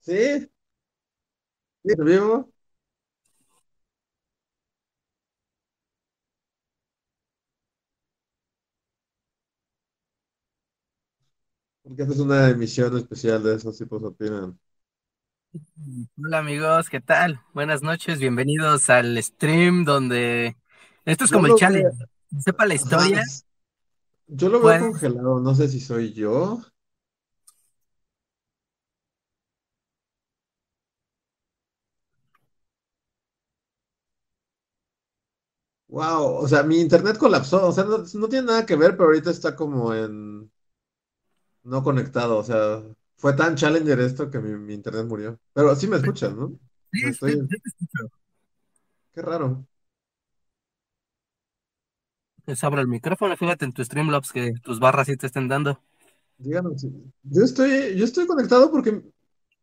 Sí, sí, en vivo, porque esta es una emisión especial de esos tipos opinan. Hola amigos, ¿qué tal? Buenas noches, bienvenidos al stream donde esto es Yo como el lo challenge. veo, Sepa la ajá, historia, yo lo veo pues congelado, no sé si soy yo. Wow, o sea, mi internet colapsó, o sea, no, no tiene nada que ver, pero ahorita está como en no conectado, o sea, fue tan challenger esto que mi, mi internet murió. Pero sí me escuchas, ¿no? sí, sí, estoy, sí te escucho. qué raro. Pues abro el micrófono, fíjate en tu Streamlabs que tus barras sí te estén dando. Díganos, yo estoy, yo estoy conectado porque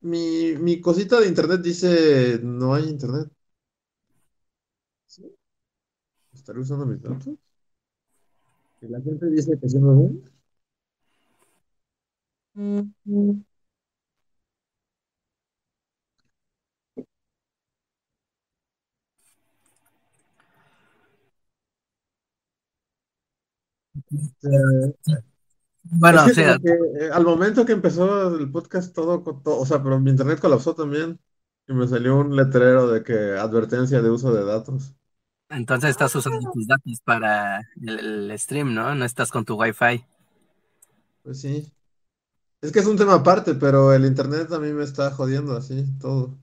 mi, mi cosita de internet dice no hay internet. ¿Sí? ¿Estaré usando mis datos? Y la gente dice que sí me ven. Este, es Bueno, o que sea, que eh, al momento que empezó el podcast todo, co- to- o sea, pero mi internet colapsó también y me salió un letrero de que advertencia de uso de datos. Entonces estás usando tus datos para el, el stream, ¿no? No estás con tu Wi-Fi. Pues sí. Es que es un tema aparte, pero el internet a mí me está jodiendo así, todo.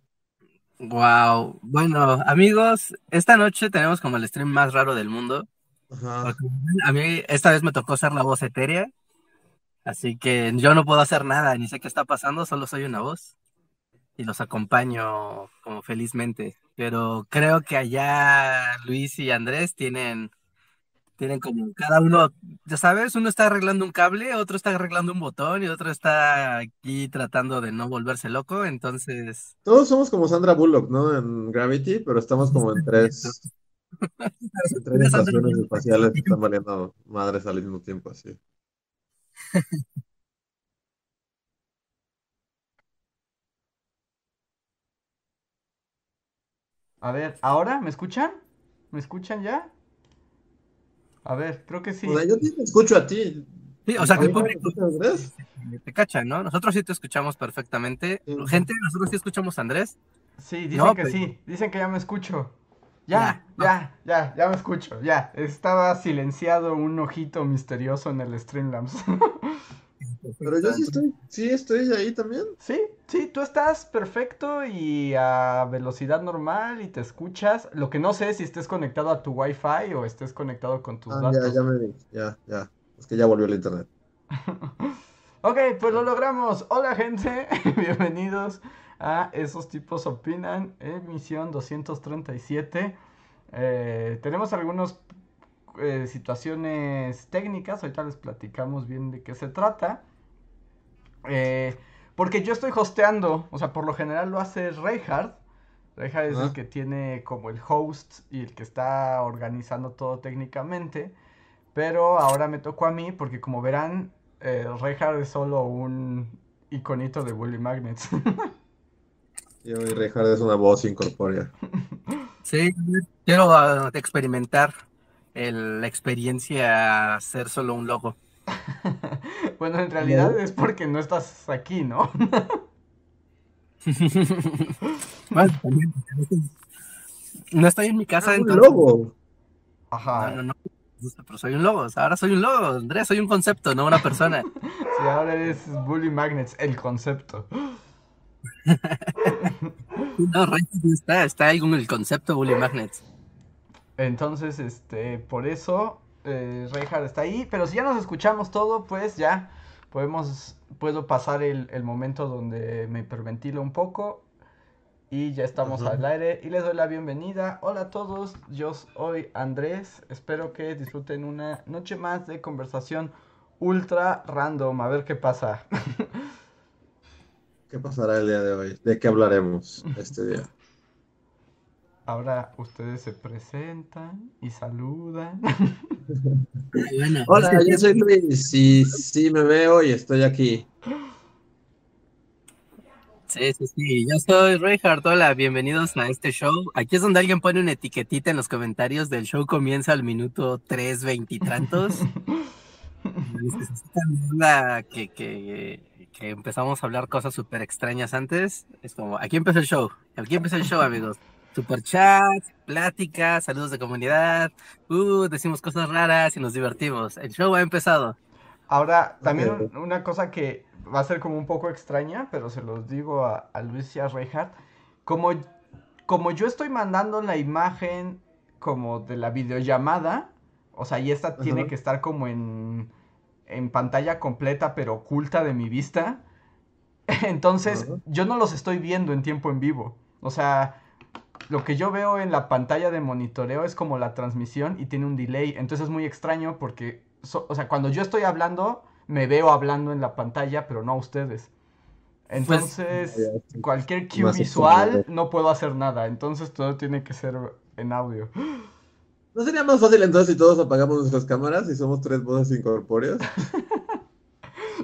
Wow. Bueno, amigos, esta noche tenemos como el stream más raro del mundo. Ajá. A mí esta vez me tocó ser la voz etérea, así que yo no puedo hacer nada, ni sé qué está pasando, solo soy una voz. Y los acompaño como felizmente. Pero creo que allá Luis y Andrés tienen, tienen como cada uno, ya sabes, uno está arreglando un cable, otro está arreglando un botón y otro está aquí tratando de no volverse loco. Entonces, Todos somos como Sandra Bullock, ¿no? En Gravity, pero estamos como en tres, en tres estaciones espaciales que están valiendo madres al mismo tiempo, así. A ver, ¿ahora me escuchan? ¿Me escuchan ya? A ver, creo que O sea, sí. yo sí te escucho a ti. Sí, o sea ¿A que el público sí, te cacha, ¿no? Nosotros sí te escuchamos perfectamente. Sí. Gente, nosotros sí escuchamos a Andrés. Sí, dicen No, que pero sí. Dicen que ya me escucho. ya, Ya, no, ya, ya, ya me escucho. Ya. Estaba silenciado un ojito misterioso en el Streamlabs. Pero yo sí estoy, sí estoy ahí también. Sí, sí, tú estás perfecto y a velocidad normal y te escuchas. Lo que no sé es si estés conectado a tu Wi-Fi o estés conectado con tus Ah, ya, ya datos. me vi. Ya, ya. Es que ya volvió el internet. Ok, pues lo logramos. Hola gente, bienvenidos a Esos tipos opinan, emisión 237. Eh, tenemos algunas situaciones técnicas, ahorita les platicamos bien de qué se trata. Eh, porque yo estoy hosteando, o sea, por lo general lo hace Reinhardt. Reinhardt es el que tiene como el host y el que está organizando todo técnicamente. Pero ahora me tocó a mí porque como verán, eh, Reinhardt es solo un iconito de Bully Magnets. Yo y Richard es una voz incorpórea. sí, quiero ah, experimentar el- la experiencia ser solo un logo. bueno, en realidad ¿No? es porque no estás aquí, ¿no? Bueno, también, no estoy en mi casa, un entonces. logo. No, Ajá. no, no. Pero soy un logo, ahora soy un logo, Andrés, soy un concepto, no una persona. Sí, ahora eres Bully Magnets, el concepto. No, Rey, no está, está ahí con el concepto Bully Magnets. Entonces, este, por eso eh, Reinhardt está ahí. Pero si ya nos escuchamos todo, pues ya podemos, puedo pasar el, el momento donde me hiperventilo un poco. Y ya estamos al aire y les doy la bienvenida. Hola a todos, yo soy Andrés. Espero que disfruten una noche más de conversación ultra random. A ver qué pasa. ¿Qué pasará el día de hoy? ¿De qué hablaremos este día? Ahora ustedes se presentan y saludan. Bueno, Hola, que- yo soy Luis. Sí, sí me veo y estoy aquí. Sí, sí, sí. Yo soy Reinhardt. Hola, bienvenidos a este show. Aquí es donde alguien pone una etiquetita en los comentarios del show comienza al minuto 3.20 y tantos. Onda que, que, que empezamos a hablar cosas súper extrañas antes. Es como, aquí empieza el show. Aquí empieza el show, amigos. Super chat, pláticas, saludos de comunidad. Uh, decimos cosas raras y nos divertimos. El show ha empezado. Ahora, también una cosa que va a ser como un poco extraña, pero se los digo a, a Luis y a Reinhardt. Como, como yo estoy mandando la imagen como de la videollamada, o sea, y esta tiene que estar como en, en pantalla completa, pero oculta de mi vista. Entonces, yo no los estoy viendo en tiempo en vivo. O sea, lo que yo veo en la pantalla de monitoreo es como la transmisión y tiene un delay. Entonces es muy extraño porque, so- o sea, cuando yo estoy hablando, me veo hablando en la pantalla, pero no a ustedes. Entonces, Ya, sí. cualquier cue visual no puedo hacer nada. Entonces todo tiene que ser en audio. ¿No sería más fácil entonces si todos apagamos nuestras cámaras y somos tres voces incorpóreas?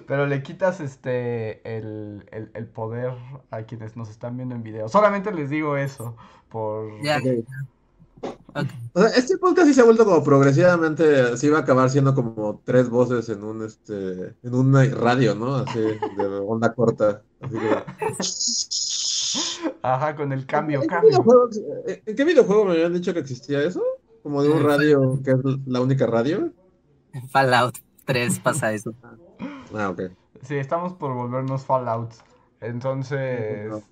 Pero le quitas este el, el- el poder a quienes nos están viendo en video. Solamente les digo eso. Por. Ya, Ok. ok. O sea, este podcast sí se ha vuelto como progresivamente, sí va a acabar siendo como tres voces en un este, en una radio, ¿no? Así, de onda corta. Así que... Ajá, con el cambio, ¿En qué cambio. videojuego, en qué videojuego me habían dicho que existía eso? Como de un Eh, radio que es la única radio. Fallout 3 pasa eso. Ah, ok. Sí, estamos por volvernos Fallout. Entonces. No.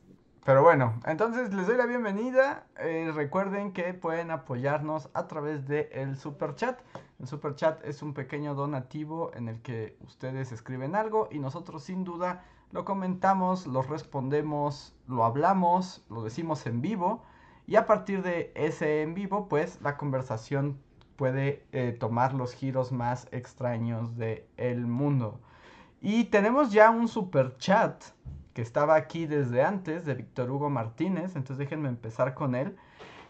Pero bueno, entonces les doy la bienvenida. Eh, recuerden que pueden apoyarnos a través del super chat. El super chat es un pequeño donativo en el que ustedes escriben algo y nosotros sin duda lo comentamos, lo respondemos, lo hablamos, lo decimos en vivo. Y a partir de ese en vivo, pues la conversación puede eh, tomar los giros más extraños del mundo. Y tenemos ya un super chat que estaba aquí desde antes de Víctor Hugo Martínez, entonces déjenme empezar con él.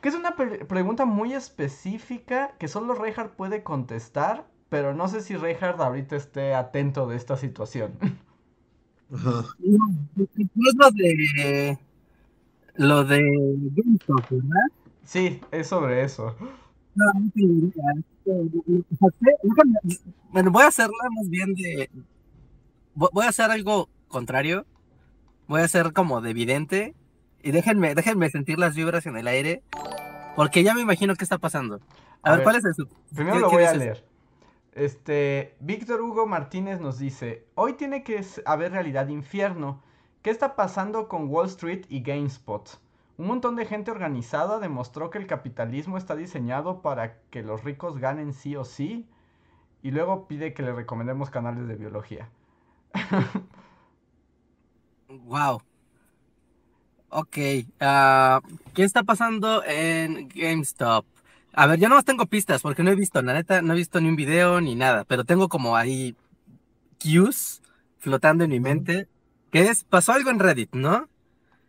Que es una pre- pregunta muy específica que solo Reinhardt puede contestar, pero no sé si Reinhardt ahorita esté atento de esta situación. Ajá. Es lo de lo de GameStop, ¿verdad? Sí, es sobre eso. No, no déjame- Bueno, voy a hacerla más bien de. Vo- Voy a hacer algo contrario. Voy a hacer como de vidente. Y déjenme, déjenme sentir las vibras en el aire. Porque ya me imagino qué está pasando. A, A ver, ver, ¿cuál es el sub- Primero lo voy a leer. Este, Víctor Hugo Martínez nos dice, hoy tiene que haber realidad infierno. ¿Qué está pasando con Wall Street y GameSpot? Un montón de gente organizada demostró que el capitalismo está diseñado para que los ricos ganen sí o sí. Y luego pide que le recomendemos canales de biología. Wow. Ok. ah, ¿Qué está pasando en GameStop? A ver, yo no tengo pistas porque no he visto, la neta, no he visto ni un video ni nada, pero tengo como ahí cues flotando en mi mente. Que es, pasó algo en Reddit, ¿no?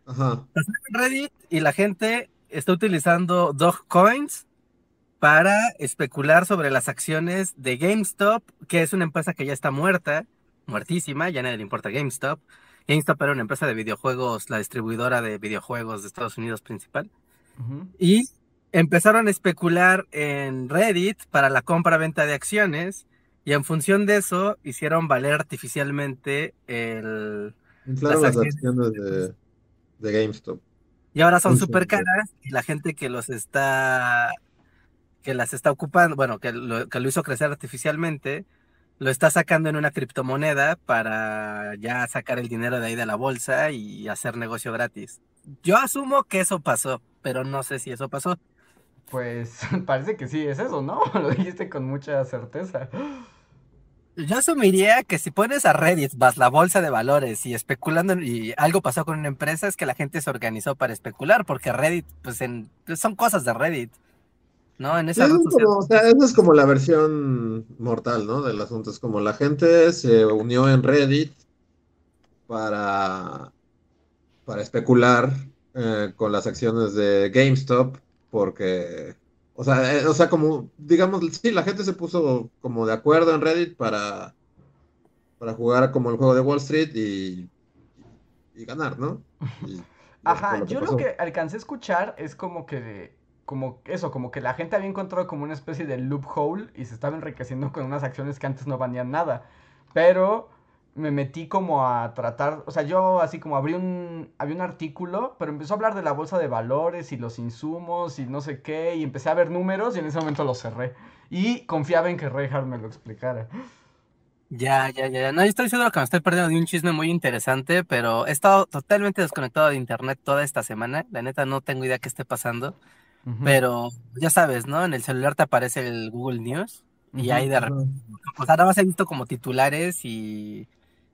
Ajá. Pasó algo en Reddit y la gente está utilizando Dogecoins para especular sobre las acciones de GameStop, que es una empresa que ya está muerta, muertísima, ya nadie le importa GameStop. GameStop era una empresa de videojuegos, la distribuidora de videojuegos de Estados Unidos principal. Ujú. Y empezaron a especular en Reddit para la compra-venta de acciones. Y en función de eso, hicieron valer artificialmente el... Inflaron Las las acciones. acciones de, de GameStop. Y ahora son súper caras. Y la gente que los está... que las está ocupando, bueno, que lo, que lo hizo crecer artificialmente, lo está sacando en una criptomoneda para ya sacar el dinero de ahí de la bolsa y hacer negocio gratis. Yo asumo que eso pasó, pero no sé si eso pasó. Pues parece que sí, es eso, ¿no? Lo dijiste con mucha certeza. Yo asumiría que si pones a Reddit vas la bolsa de valores y especulando y algo pasó con una empresa es que la gente se organizó para especular porque Reddit pues en, son cosas de Reddit. ¿No? En esa red social. como, o sea, eso es como la versión mortal, ¿no? Del asunto. Es como la gente se unió en Reddit para, para especular eh, con las acciones de GameStop, porque, o sea, eh, o sea, como, digamos, sí, la gente se puso como de acuerdo en Reddit para, para jugar como el juego de Wall Street y, y ganar, ¿no? Y Ajá, lo yo lo que alcancé a escuchar es como que, como eso, como que la gente había encontrado como una especie de loophole y se estaba enriqueciendo con unas acciones que antes no valían nada. Pero me metí como a tratar, o sea, yo así como abrí un, había un artículo, pero empezó a hablar de la bolsa de valores y los insumos y no sé qué, y empecé a ver números y en ese momento lo cerré. Y confiaba en que Reinhardt me lo explicara. Ya, ya, ya. No, yo estoy seguro que me estoy perdiendo de un chisme muy interesante, pero he estado totalmente desconectado de internet toda esta semana. La neta no tengo idea qué esté pasando, Pero ya sabes, ¿no? En el celular te aparece el Google News y ujú. ahí de repente, o sea, nada más he visto como titulares y,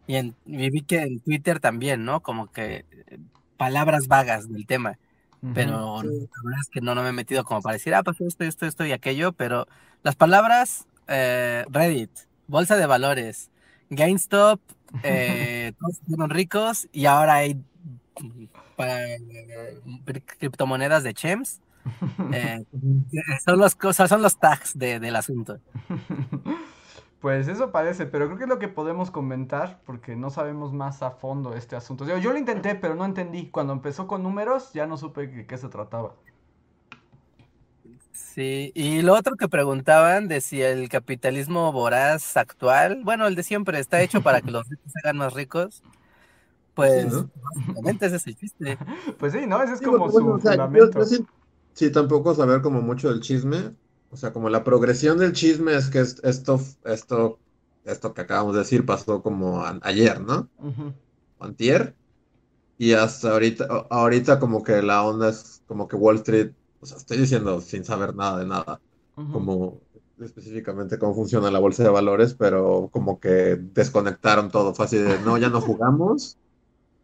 y, en, y vi que en Twitter también, ¿no? Como que eh, palabras vagas del tema, Ujú. pero Sí. la verdad es que no, no me he metido como para decir, ah, pasó esto, esto, esto y aquello, pero las palabras eh, Reddit, bolsa de valores, GameStop, eh, todos fueron ricos y ahora hay mm, para, eh, criptomonedas de Chems. Eh, son los cosas, son los tags de- del asunto. Pues eso parece, pero creo que es lo que podemos comentar porque no sabemos más a fondo este asunto. Yo lo intenté, pero no entendí. Cuando empezó con números, ya no supe de qué se trataba. Sí, y lo otro que preguntaban de si el capitalismo voraz actual, bueno, el de siempre está hecho para que los ricos se hagan más ricos, pues Sí, ¿no? básicamente ese es el chiste. Pues sí, ¿no? Ese es Sí, como su o sea, fundamento. yo sí, tampoco saber como mucho del chisme. O sea, como la progresión del chisme es que es- esto, esto, esto que acabamos de decir pasó como ayer, ¿no? Ujú. Antier. Y hasta ahorita, ahorita como que la onda es como que Wall Street, o sea, estoy diciendo sin saber nada de nada, como específicamente cómo funciona la bolsa de valores, pero como que desconectaron todo. Así de, no, ya no jugamos.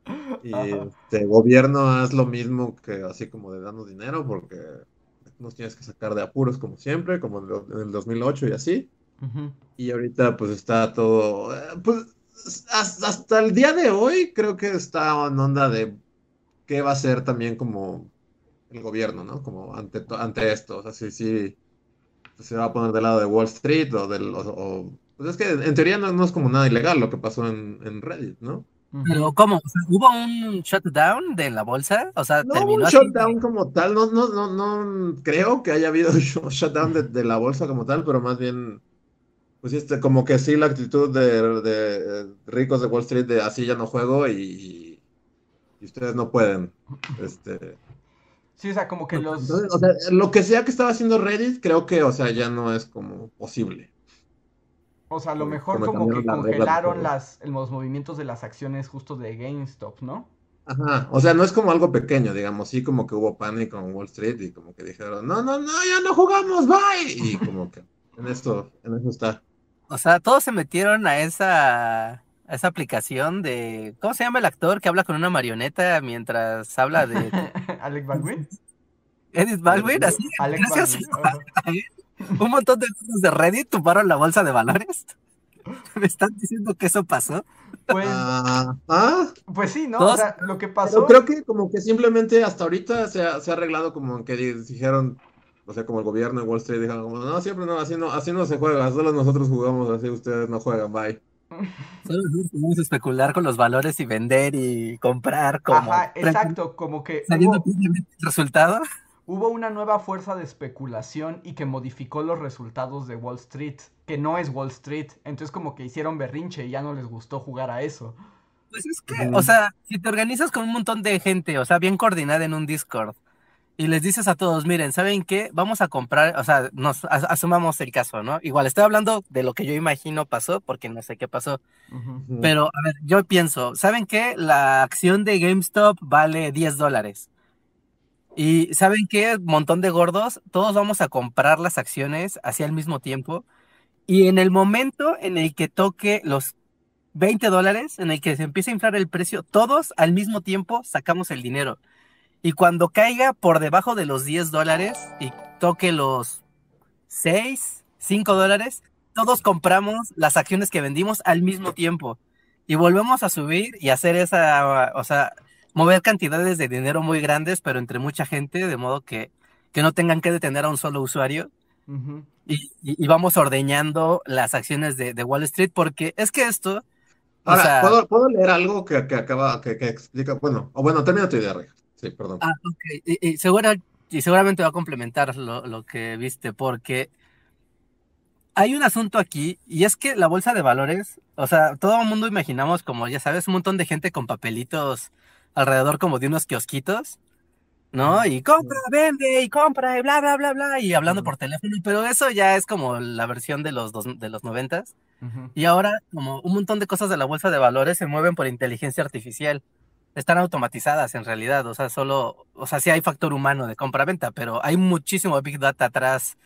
Y este gobierno haz lo mismo que así como de darnos dinero porque nos tienes que sacar de apuros como siempre, como en el 2008 y así. Y ahorita pues está todo, eh, pues has- hasta el día de hoy creo que está en onda de qué va a ser también como el gobierno, ¿no? Como ante, ante esto, o sea, sí, sí, pues, se va a poner del lado de Wall Street o del, o, o- pues es que en teoría no, no es como nada ilegal lo que pasó en, en Reddit, ¿no? Pero ¿cómo? O sea, ¿Hubo un shutdown de la bolsa? O sea, No terminó un así. shutdown como tal, no, no, no, no creo que haya habido sh- shutdown de, de la bolsa como tal, pero más bien, pues este, como que sí la actitud de, de ricos de Wall Street de así ya no juego y, y ustedes no pueden. Este, Sí, o sea, como que los... entonces, o sea, lo que sea que estaba haciendo Reddit, creo que, o sea, ya no es como posible. O sea, a lo mejor como como que congelaron las, los movimientos de las acciones justo de GameStop, ¿no? Ajá, o sea, no es como algo pequeño, digamos, sí como que hubo pánico en Wall Street y como que dijeron, no, no, no, ya no jugamos, bye. Y como que en esto, en eso está. O sea, todos se metieron a esa, a esa aplicación de. ¿Cómo se llama el actor que habla con una marioneta mientras habla de Alec Baldwin. Edith Baldwin? Así, Alec gracias Baldwin. Un montón de cosas de Reddit tumbaron la bolsa de valores. ¿Me están diciendo que eso pasó? Pues, Ah, ah, pues sí, ¿no? O sea, lo que pero pasó... creo que como que simplemente hasta ahorita se ha, se ha arreglado como que di- dijeron, o sea, como el gobierno de Wall Street dijeron como, no, siempre no, así no, así no se juega, solo nosotros jugamos, así ustedes no juegan, bye. Solo nosotros podemos especular con los valores y vender y comprar como Ajá, exacto, como que sabiendo hubo, el resultado. Hubo una nueva fuerza de especulación y que modificó los resultados de Wall Street, que no es Wall Street. Entonces como que hicieron berrinche y ya no les gustó jugar a eso. Pues es que, o sea, si te organizas con un montón de gente, o sea, bien coordinada en un Discord, y les dices a todos, miren, ¿saben qué? Vamos a comprar, o sea, nos as- asumamos el caso, ¿no? Igual estoy hablando de lo que yo imagino pasó, porque no sé qué pasó. Pero, a ver, yo pienso, ¿saben qué? La acción de GameStop vale 10 dólares. Y ¿saben qué? Montón de gordos, todos vamos a comprar las acciones hacia el mismo tiempo. Y en el momento en el que toque los 20 dólares, en el que se empiece a inflar el precio, todos al mismo tiempo sacamos el dinero. Y cuando caiga por debajo de los 10 dólares y toque los 6, 5 dólares, todos compramos las acciones que vendimos al mismo tiempo. Y volvemos a subir y hacer esa, o sea, mover cantidades de dinero muy grandes, pero entre mucha gente, de modo que, que no tengan que detener a un solo usuario. Y, y- y vamos ordeñando las acciones de, de Wall Street, porque es que esto, o Ahora, sea, ¿puedo, puedo leer algo que, que acaba, que, que explica? Bueno, o bueno, termina tu idea. Sí, perdón. ah, ok, y, y segura- y seguramente va a complementar lo, lo que viste, porque hay un asunto aquí, y es que la bolsa de valores, o sea, todo el mundo imaginamos como, ya sabes, un montón de gente con papelitos alrededor como de unos kiosquitos, ¿no? Y compra, vende, y compra, y bla, bla, bla, bla, y hablando Ujú. por teléfono, pero eso ya es como la versión de los, dos, de los noventas. Ujú. Y ahora, como un montón de cosas de la bolsa de valores se mueven por inteligencia artificial. Están automatizadas en realidad, o sea, solo, o sea, sí hay factor humano de compra-venta, pero hay muchísimo Big Data atrás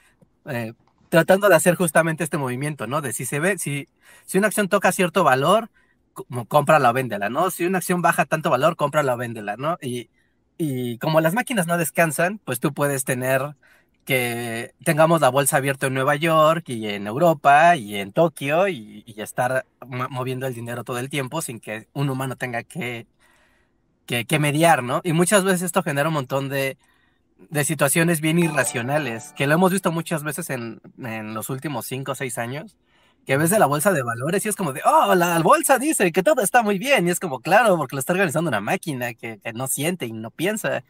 eh, tratando de hacer justamente este movimiento, ¿no? De si se ve, si, si una acción toca cierto valor, cómprala o véndela, ¿no? Si una acción baja tanto valor, cómprala o véndela, ¿no? Y, y como las máquinas no descansan, pues tú puedes tener que tengamos la bolsa abierta en Nueva York y en Europa y en Tokio y, estar mo- moviendo el dinero todo el tiempo sin que un humano tenga que, que, que mediar, ¿no? Y muchas veces esto genera un montón de, de situaciones bien irracionales, que lo hemos visto muchas veces en, en los últimos cinco o seis años, que ves de la bolsa de valores y es como de, oh, la bolsa dice que todo está muy bien, y es como, claro, porque lo está organizando una máquina que, que no siente y no piensa.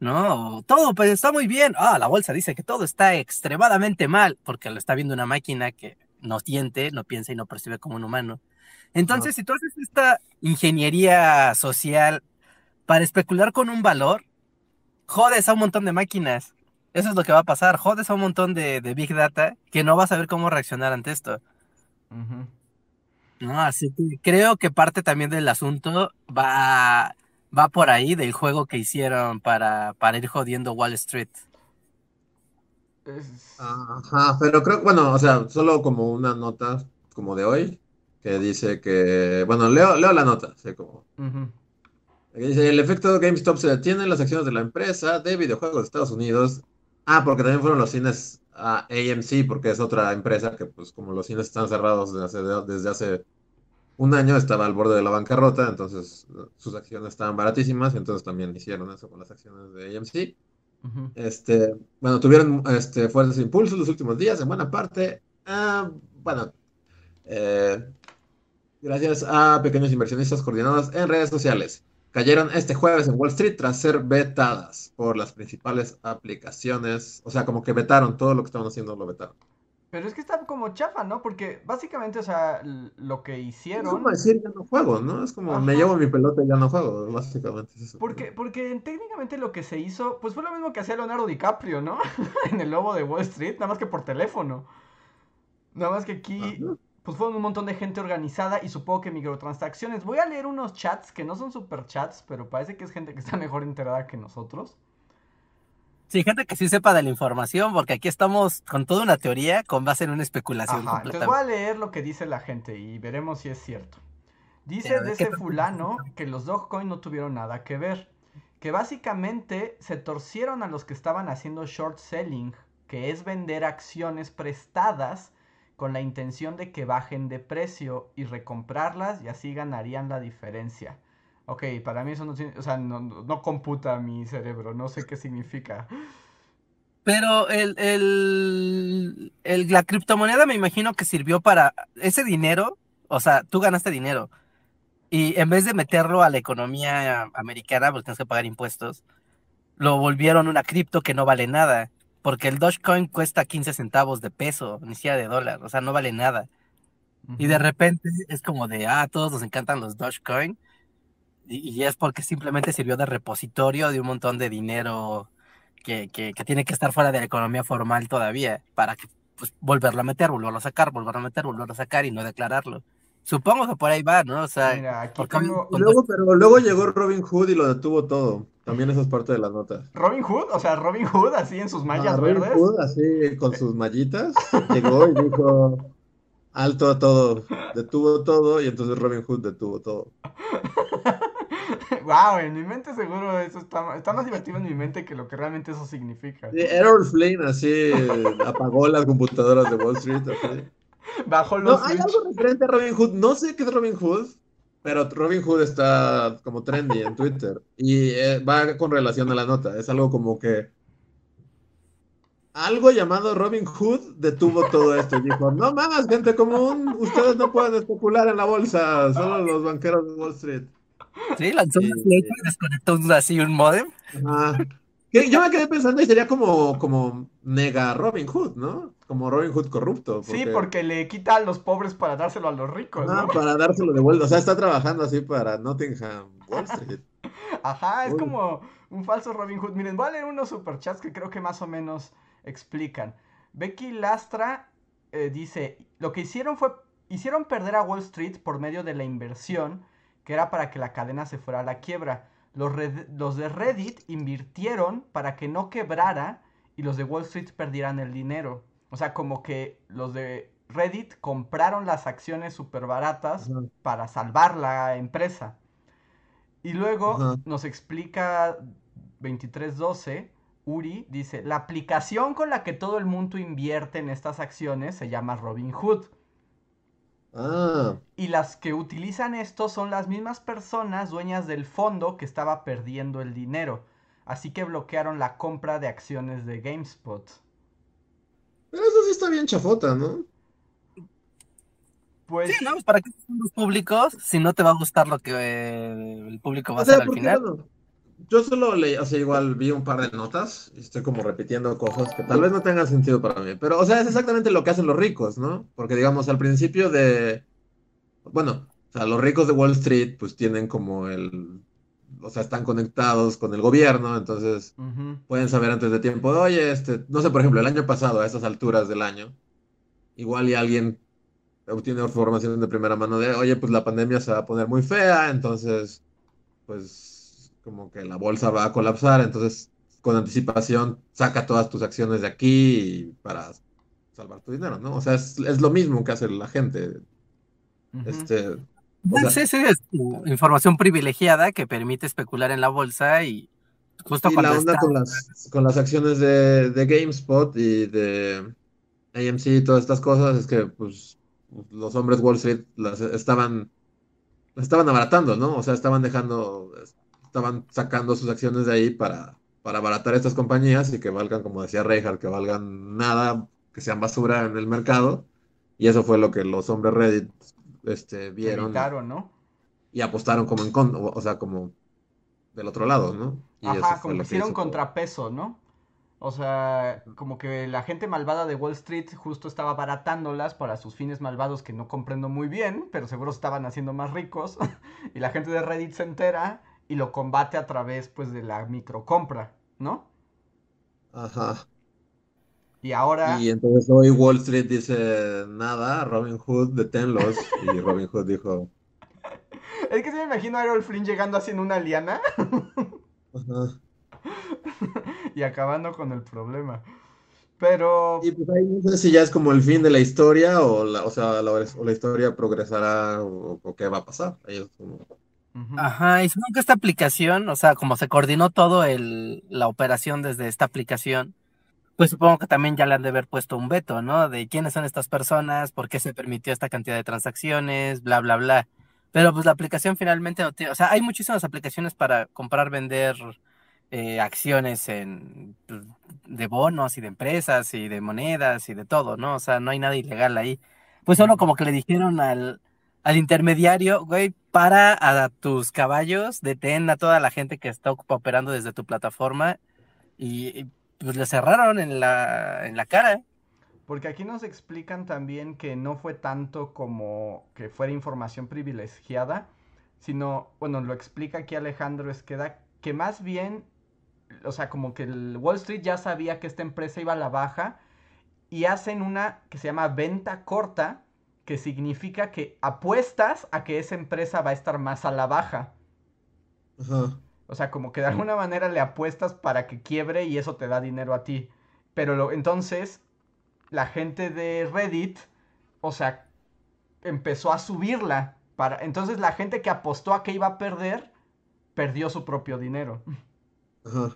No, todo pues está muy bien. Ah, la bolsa dice que todo está extremadamente mal, porque lo está viendo una máquina que no siente, no piensa y no percibe como un humano. Entonces, si tú haces esta ingeniería social para especular con un valor, jodes a un montón de máquinas. Eso es lo que va a pasar. Jodes a un montón de, de Big Data que no va a saber cómo reaccionar ante esto. No, así que creo que parte también del asunto va, va por ahí del juego que hicieron para, para ir jodiendo Wall Street. Ajá, pero creo, bueno, o sea, solo como una nota como de hoy, que dice que, bueno, leo, leo la nota, así como, que dice, el efecto GameStop se detiene en las acciones de la empresa de videojuegos de Estados Unidos. Ah, porque también fueron los cines a AMC, porque es otra empresa que, pues, como los cines están cerrados desde hace, desde hace un año, estaba al borde de la bancarrota, entonces sus acciones estaban baratísimas, entonces también hicieron eso con las acciones de AMC. Este, bueno, tuvieron este, fuertes impulsos los últimos días, en buena parte. ah, bueno, eh, gracias a pequeños inversionistas coordinados en redes sociales. Cayeron este jueves en Wall Street tras ser vetadas por las principales aplicaciones. O sea, como que vetaron todo lo que estaban haciendo, lo vetaron. Pero es que está como chafa, ¿no? Porque básicamente, o sea, lo que Es hicieron... como decir, ya no juego, ¿no? Es como, me llevo mi pelota y ya no juego, básicamente. es eso. Porque, porque técnicamente lo que se hizo, pues fue lo mismo que hacía Leonardo DiCaprio, ¿no? en el lobo de Wall Street, nada más que por teléfono. Nada más que aquí, Ajá. Pues fueron un montón de gente organizada y supongo que microtransacciones. Voy a leer unos chats que no son super chats, pero parece que es gente que está mejor enterada que nosotros. Sí, gente que sí sepa de la información, porque aquí estamos con toda una teoría con base en una especulación Ajá, entonces voy a leer lo que dice la gente y veremos si es cierto. Dice de ¿qué ese fulano que los Dogecoin no tuvieron nada que ver. Que básicamente se torcieron a los que estaban haciendo short selling, que es vender acciones prestadas con la intención de que bajen de precio y recomprarlas y así ganarían la diferencia. Ok, para mí eso no o sea, no- no computa mi cerebro, no sé qué significa. Pero el, el, el- la criptomoneda me imagino que sirvió para ese dinero, o sea, tú ganaste dinero y en vez de meterlo a la economía americana, porque tienes que pagar impuestos, lo volvieron una cripto que no vale nada, porque el Dogecoin cuesta 15 centavos de peso, ni siquiera de dólar, o sea, no vale nada. Y de repente es como de, ah, a todos nos encantan los Dogecoin, y, y es porque simplemente sirvió de repositorio de un montón de dinero que, que, que tiene que estar fuera de la economía formal todavía, para que pues, volverlo a meter, volverlo a sacar, volverlo a meter, volverlo a sacar y no declararlo. Supongo que por ahí va, ¿no? O sea, Mira, aquí tengo luego, pero luego llegó Robin Hood y lo detuvo todo. También eso es parte de las notas. Robin Hood, o sea, Robin Hood así en sus mallas Ah, Robin verdes. Hood, así con sus mallitas, llegó y dijo alto a todo, detuvo todo y entonces Robin Hood detuvo todo. Wow, en mi mente seguro eso está, está más divertido en mi mente que lo que realmente eso significa. Sí, Errol Flynn así apagó las computadoras de Wall Street. así. Bajo No, los hay algo referente a Robin Hood. No sé qué es Robin Hood, pero Robin Hood está como trendy en Twitter y eh, va con relación a la nota. Es algo como que algo llamado Robin Hood detuvo todo esto y dijo, no más, gente común, ustedes no pueden especular en la bolsa, solo los banqueros de Wall Street. sí, lanzó una flecha y desconectó un- así un modem. Ajá. Que yo me quedé pensando y sería como, como nega Robin Hood, ¿no? Como Robin Hood corrupto. Sí, porque le quita a los pobres para dárselo a los ricos, Ajá, ¿no? para dárselo de vuelta. O sea, está trabajando así para Nottingham Wall Street. Ajá, es Uy. como un falso Robin Hood. Miren, voy a leer unos superchats que creo que más o menos explican. Becky Lastra eh, dice, lo que hicieron fue, hicieron perder a Wall Street por medio de la inversión, que era para que la cadena se fuera a la quiebra. Los, red- los de Reddit invirtieron para que no quebrara y los de Wall Street perdieran el dinero. O sea, como que los de Reddit compraron las acciones súper baratas para salvar la empresa. Y luego nos explica 2312, Uri, dice, la aplicación con la que todo el mundo invierte en estas acciones se llama Robinhood. Ah, Y las que utilizan esto son las mismas personas dueñas del fondo que estaba perdiendo el dinero. Así que bloquearon la compra de acciones de GameSpot. pero eso sí está bien chafota, ¿no? Pues Sí, ¿no? ¿Para qué son los públicos si no te va a gustar lo que eh, el público va a O sea, hacer al final? bueno, yo solo leí, o sea, igual vi un par de notas y estoy como repitiendo cosas que tal vez no tengan sentido para mí. Pero, o sea, es exactamente lo que hacen los ricos, ¿no? Porque, digamos, al principio de. Bueno, o sea, los ricos de Wall Street, pues tienen como el. O sea, están conectados con el gobierno, entonces pueden saber antes de tiempo, oye, este, no sé, por ejemplo, el año pasado, a estas alturas del año, igual y alguien obtiene información de primera mano de, oye, pues la pandemia se va a poner muy fea, entonces, pues como que la bolsa va a colapsar, entonces con anticipación saca todas tus acciones de aquí para salvar tu dinero, ¿no? O sea, es, es lo mismo que hace la gente. Este, o Bueno, sea- sí, sí, es información privilegiada que permite especular en la bolsa y justo Y cuando la onda está... con las, con las acciones de, de GameSpot y de AMC y todas estas cosas es que pues los hombres Wall Street las estaban las estaban abaratando, ¿no? O sea, estaban dejando, estaban sacando sus acciones de ahí para, para abaratar estas compañías y que valgan, como decía Reinhardt, que valgan nada, que sean basura en el mercado. Y eso fue lo que los hombres Reddit este, vieron Evitaron, ¿no? y apostaron como en contra, o sea, como del otro lado, ¿no? Y Ajá, como que hicieron todo. contrapeso, ¿no? O sea, como que la gente malvada de Wall Street justo estaba baratándolas para sus fines malvados que no comprendo muy bien, pero seguro se estaban haciendo más ricos. y la gente de Reddit se entera y lo combate a través, pues, de la microcompra, ¿no? Ajá. Y ahora... Y entonces hoy Wall Street dice, nada, Robin Hood, deténlos. Y Robin Hood dijo, Es que se me imagino a Errol Flynn llegando así en una liana ajá. y acabando con el problema. Pero... Y pues ahí no sé si ya es como el fin de la historia o la, o sea, la, o la historia progresará o, o qué va a pasar. Ahí es como- Ajá, y supongo que esta aplicación, o sea, como se coordinó todo el, la operación desde esta aplicación, pues supongo que también ya le han de haber puesto un veto, ¿no? De quiénes son estas personas, por qué se permitió esta cantidad de transacciones, bla, bla, bla. Pero pues la aplicación finalmente no tiene, o sea, hay muchísimas aplicaciones para comprar, vender eh, acciones en, pues, de bonos y de empresas y de monedas y de todo, ¿no? O sea, no hay nada ilegal ahí. Pues solo como que le dijeron al, al intermediario, güey, para a tus caballos, detén a toda la gente que está op- operando desde tu plataforma y, y, pues le cerraron en la, en la cara. Porque aquí nos explican también que no fue tanto como que fuera información privilegiada, sino, bueno, lo explica aquí Alejandro Esqueda, que más bien, o sea, como que el Wall Street ya sabía que esta empresa iba a la baja y hacen una que se llama venta corta, que significa que apuestas a que esa empresa va a estar más a la baja. Ajá. O sea, como que de alguna manera le apuestas para que quiebre y eso te da dinero a ti. Pero lo, entonces, la gente de Reddit, o sea, empezó a subirla. Para, entonces la gente que apostó a que iba a perder, perdió su propio dinero. Ajá.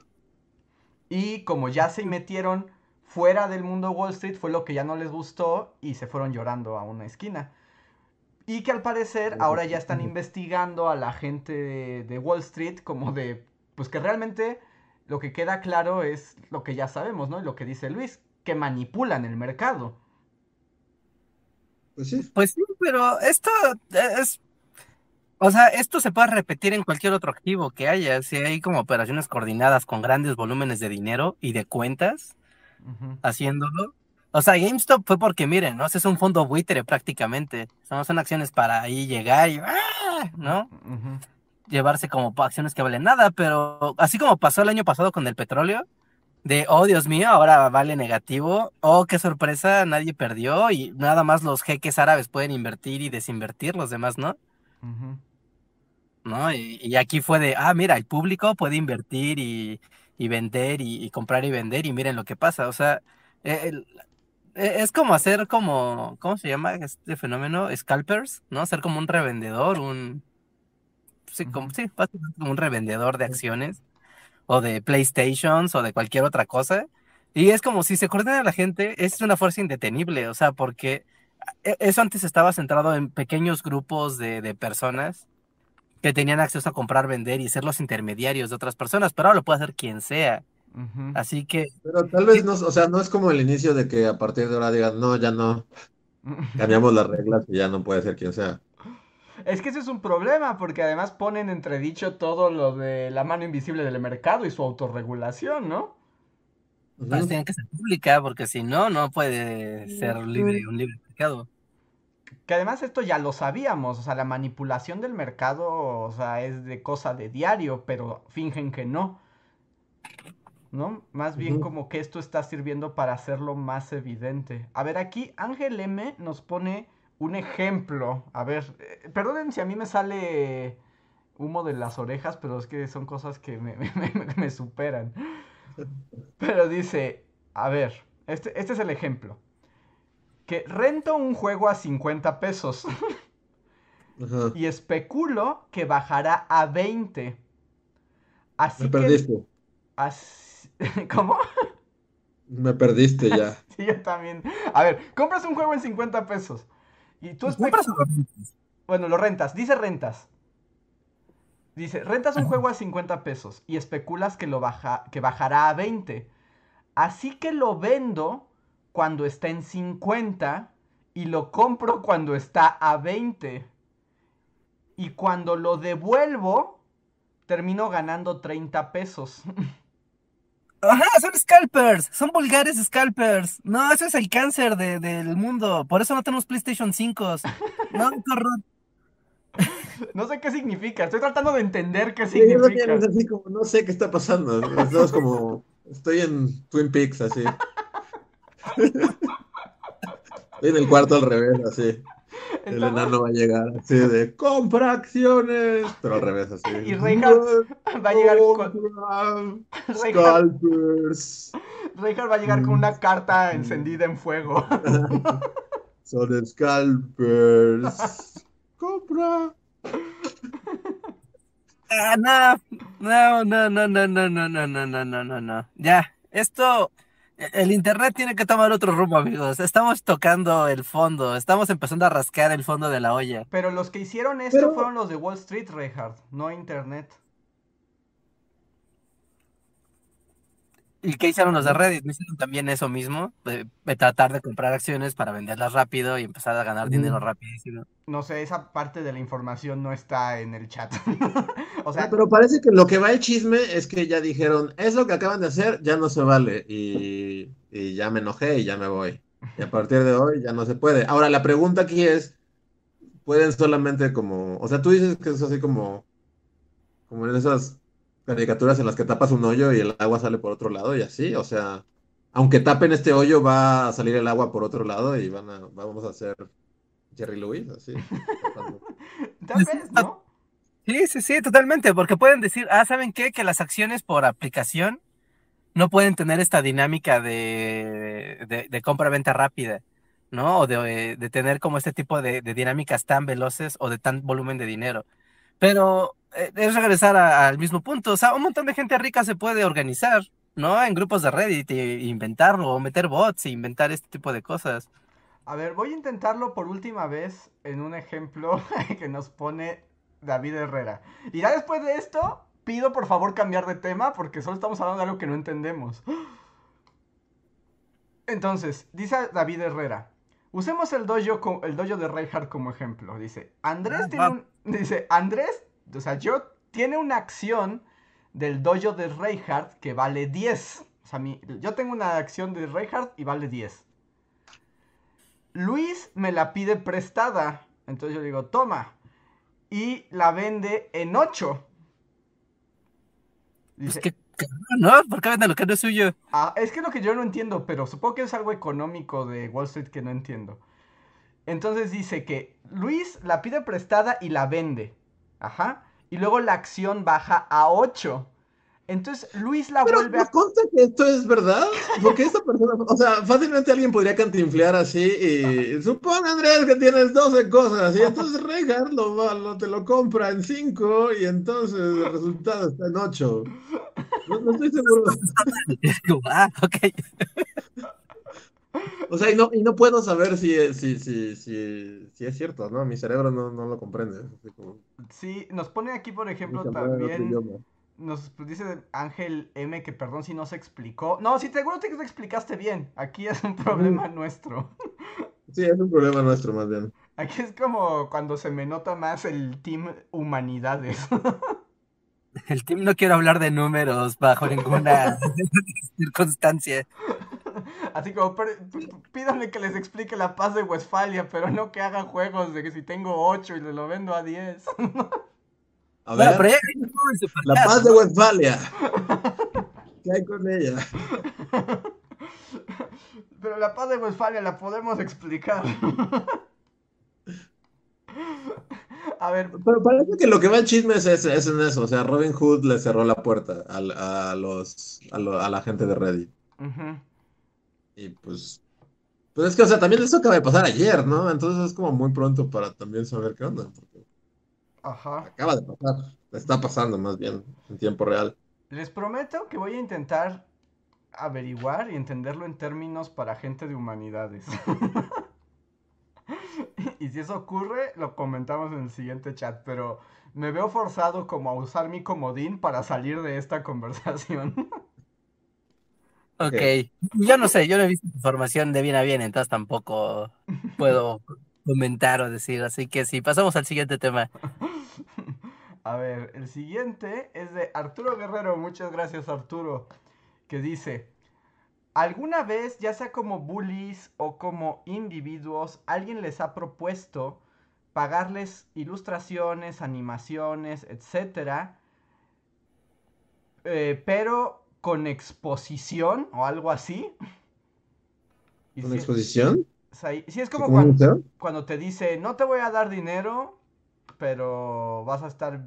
Y como ya se metieron fuera del mundo Wall Street, fue lo que ya no les gustó y se fueron llorando a una esquina. Y que al parecer ahora ya están investigando a la gente de, de, Wall Street como de, pues que realmente lo que queda claro es lo que ya sabemos, ¿no? Y lo que dice Luis, que manipulan el mercado. Pues sí. Pues sí, pero esto es... O sea, esto se puede repetir en cualquier otro activo que haya. Si hay como operaciones coordinadas con grandes volúmenes de dinero y de cuentas uh -huh. haciéndolo, o sea, GameStop fue porque, miren, ¿no? Ese es un fondo buitre prácticamente. Son, son acciones para ahí llegar y, ¡ah! ¿no? Uh -huh. Llevarse como acciones que valen nada, pero así como pasó el año pasado con el petróleo, de, oh, Dios mío, ahora vale negativo, oh, qué sorpresa, nadie perdió y nada más los jeques árabes pueden invertir y desinvertir, los demás, ¿no? Uh -huh. ¿No? Y, y, aquí fue de, ah, mira, el público puede invertir y, y vender y, y, comprar y vender y miren lo que pasa, o sea, el, es como hacer como, ¿cómo se llama este fenómeno? Scalpers, ¿no? Ser como un revendedor, un... Sí, como, sí, como un revendedor de acciones o de PlayStations o de cualquier otra cosa. Y es como si se coordina la gente, es una fuerza indetenible, o sea, porque e, eso antes estaba centrado en pequeños grupos de, de personas que tenían acceso a comprar, vender y ser los intermediarios de otras personas, pero ahora lo puede hacer quien sea. Uh -huh. Así que. Pero tal vez no, o sea, no es como el inicio de que a partir de ahora digan, no, ya no. Cambiamos las reglas y ya no puede ser quien sea. Es que ese es un problema, porque además ponen entredicho todo lo de la mano invisible del mercado y su autorregulación, ¿no? Pues tiene que ser pública, porque si no, no puede ser libre, un libre mercado. Que además esto ya lo sabíamos, o sea, la manipulación del mercado, o sea, es de cosa de diario, pero fingen que no. ¿No? Más bien uh -huh. como que esto está sirviendo para hacerlo más evidente. A ver, aquí Ángel M nos pone un ejemplo. A ver, eh, perdonen si a mí me sale humo de las orejas, pero es que son cosas que me, me, me superan. Pero dice, a ver, este, este es el ejemplo. Que rento un juego a 50 pesos. Uh -huh. Y especulo que bajará a 20. Así me que... perdiste. Así... ¿Cómo? Me perdiste ya. sí, yo también. A ver, compras un juego en 50 pesos. Y tú ¿Compras o lo rentas? Bueno, lo rentas. Dice rentas. Dice, rentas un juego a 50 pesos y especulas que, lo baja, que bajará a 20. Así que lo vendo cuando está en 50 y lo compro cuando está a 20. Y cuando lo devuelvo, termino ganando 30 pesos. Ajá, son scalpers, son vulgares scalpers. No, eso es el cáncer de, del mundo. Por eso no tenemos PlayStation 5. No, horror. No sé qué significa, estoy tratando de entender qué significa. Sí, así como, no sé qué está pasando. Es como, estoy en Twin Peaks, así. En el cuarto al revés, así. El Estamos... enano va a llegar así de compra acciones, pero al revés así. Y Reinhardt va a llegar con Scalpers. Reinhardt va a llegar con una carta encendida en fuego. Son scalpers. compra. Ah, no, no, no, no, no, no, no, no, no, no, no. Ya, esto, el internet tiene que tomar otro rumbo, amigos. Estamos tocando el fondo, estamos empezando a rascar el fondo de la olla. Pero los que hicieron esto Pero... fueron los de Wall Street, Reinhardt, no internet. ¿Y qué hicieron los de Reddit? ¿No hicieron también eso mismo? De, de, tratar de comprar acciones para venderlas rápido y empezar a ganar dinero rapidísimo. No sé, esa parte de la información no está en el chat. o sea, no, pero parece que lo que va el chisme es que ya dijeron, es lo que acaban de hacer, ya no se vale. Y, y ya me enojé y ya me voy. Y a partir de hoy ya no se puede. Ahora, la pregunta aquí es, ¿pueden solamente como, o sea, tú dices que es así como, como en esas caricaturas en las que tapas un hoyo y el agua sale por otro lado y así, o sea, aunque tapen este hoyo va a salir el agua por otro lado y van a, vamos a hacer Jerry Lewis, así. tratando. Tal vez, ¿no? Sí, sí, sí, totalmente, porque pueden decir, ah, ¿saben qué? Que las acciones por aplicación no pueden tener esta dinámica de, de, de compra-venta rápida, ¿no? O de, de tener como este tipo de, de dinámicas tan veloces o de tan volumen de dinero. Pero es regresar a- al mismo punto, o sea, un montón de gente rica se puede organizar, ¿no? En grupos de Reddit e inventarlo, o meter bots e inventar este tipo de cosas. A ver, voy a intentarlo por última vez en un ejemplo que nos pone David Herrera. Y ya después de esto, pido por favor cambiar de tema porque solo estamos hablando de algo que no entendemos. Entonces, dice David Herrera. Usemos el dojo, el dojo de Reinhardt como ejemplo. Dice, Andrés Ah, tiene un... Dice, Andrés, o sea, yo tiene una acción del dojo de Reinhardt que vale 10. O sea, mi- yo tengo una acción de Reinhardt y vale 10. Luis me la pide prestada. Entonces yo le digo, toma. Y la vende en 8. Pues Dice, que, ¿no? ¿Por qué venden lo que no es suyo? "Ah, es que es lo que yo no entiendo, pero supongo que es algo económico de Wall Street que no entiendo. Entonces dice que Luis la pide prestada y la vende. Ajá. Y luego la acción baja a 8. Entonces Luis la Pero vuelve a... consta que esto es verdad, porque esta persona, o sea, fácilmente alguien podría cantinflear así y supone, Andrés, que tienes 12 cosas y entonces Reinhardt lo, lo- te lo compra en 5 y entonces el resultado está en 8. No, no estoy seguro. Ah, ok. O sea, y no, y no puedo saber si, es- si, si, si, si es cierto, ¿no? Mi cerebro no, no lo comprende. Como, Sí, nos pone aquí, por ejemplo, también... Nos dice Ángel M que perdón si no se explicó. No, sí, seguro que te explicaste bien. Aquí es un problema nuestro. Sí, es un problema nuestro más bien. Aquí es como cuando se me nota más el team humanidades. El team no quiero hablar de números bajo ninguna circunstancia. Así como "Pero, p- p- pídanle que les explique la paz de Westfalia, pero no que hagan juegos de que si tengo 8 y le lo vendo a 10. A ver, pero ya la paz de Westfalia. ¿Qué hay con ella? Pero la paz de Westfalia la podemos explicar. A ver, Pero parece que lo que va en chismes es, es en eso. O sea, Robin Hood le cerró la puerta al- a, los, a, lo- a la gente de Reddit. ujú, Y pues. Pues es que, o sea, también eso acaba de pasar ayer, ¿no? Entonces es como muy pronto para también saber qué onda. Porque ajá. acaba de pasar. Está pasando más bien en tiempo real. Les prometo que voy a intentar averiguar y entenderlo en términos para gente de humanidades. y si eso ocurre, lo comentamos en el siguiente chat, pero me veo forzado como a usar mi comodín para salir de esta conversación. Ok. Yo no sé, yo no he visto información de bien a bien, entonces tampoco puedo comentar o decir. Así que sí, pasamos al siguiente tema. A ver, el siguiente es de Arturo Guerrero. Muchas gracias, Arturo. Que dice: ¿Alguna vez, ya sea como bullies o como individuos, alguien les ha propuesto pagarles ilustraciones, animaciones, etcétera, eh, pero con exposición o algo así? Y ¿Una si- exposición? sí es ¿Sí, como cuando, cuando te dice, no te voy a dar dinero, pero vas a estar,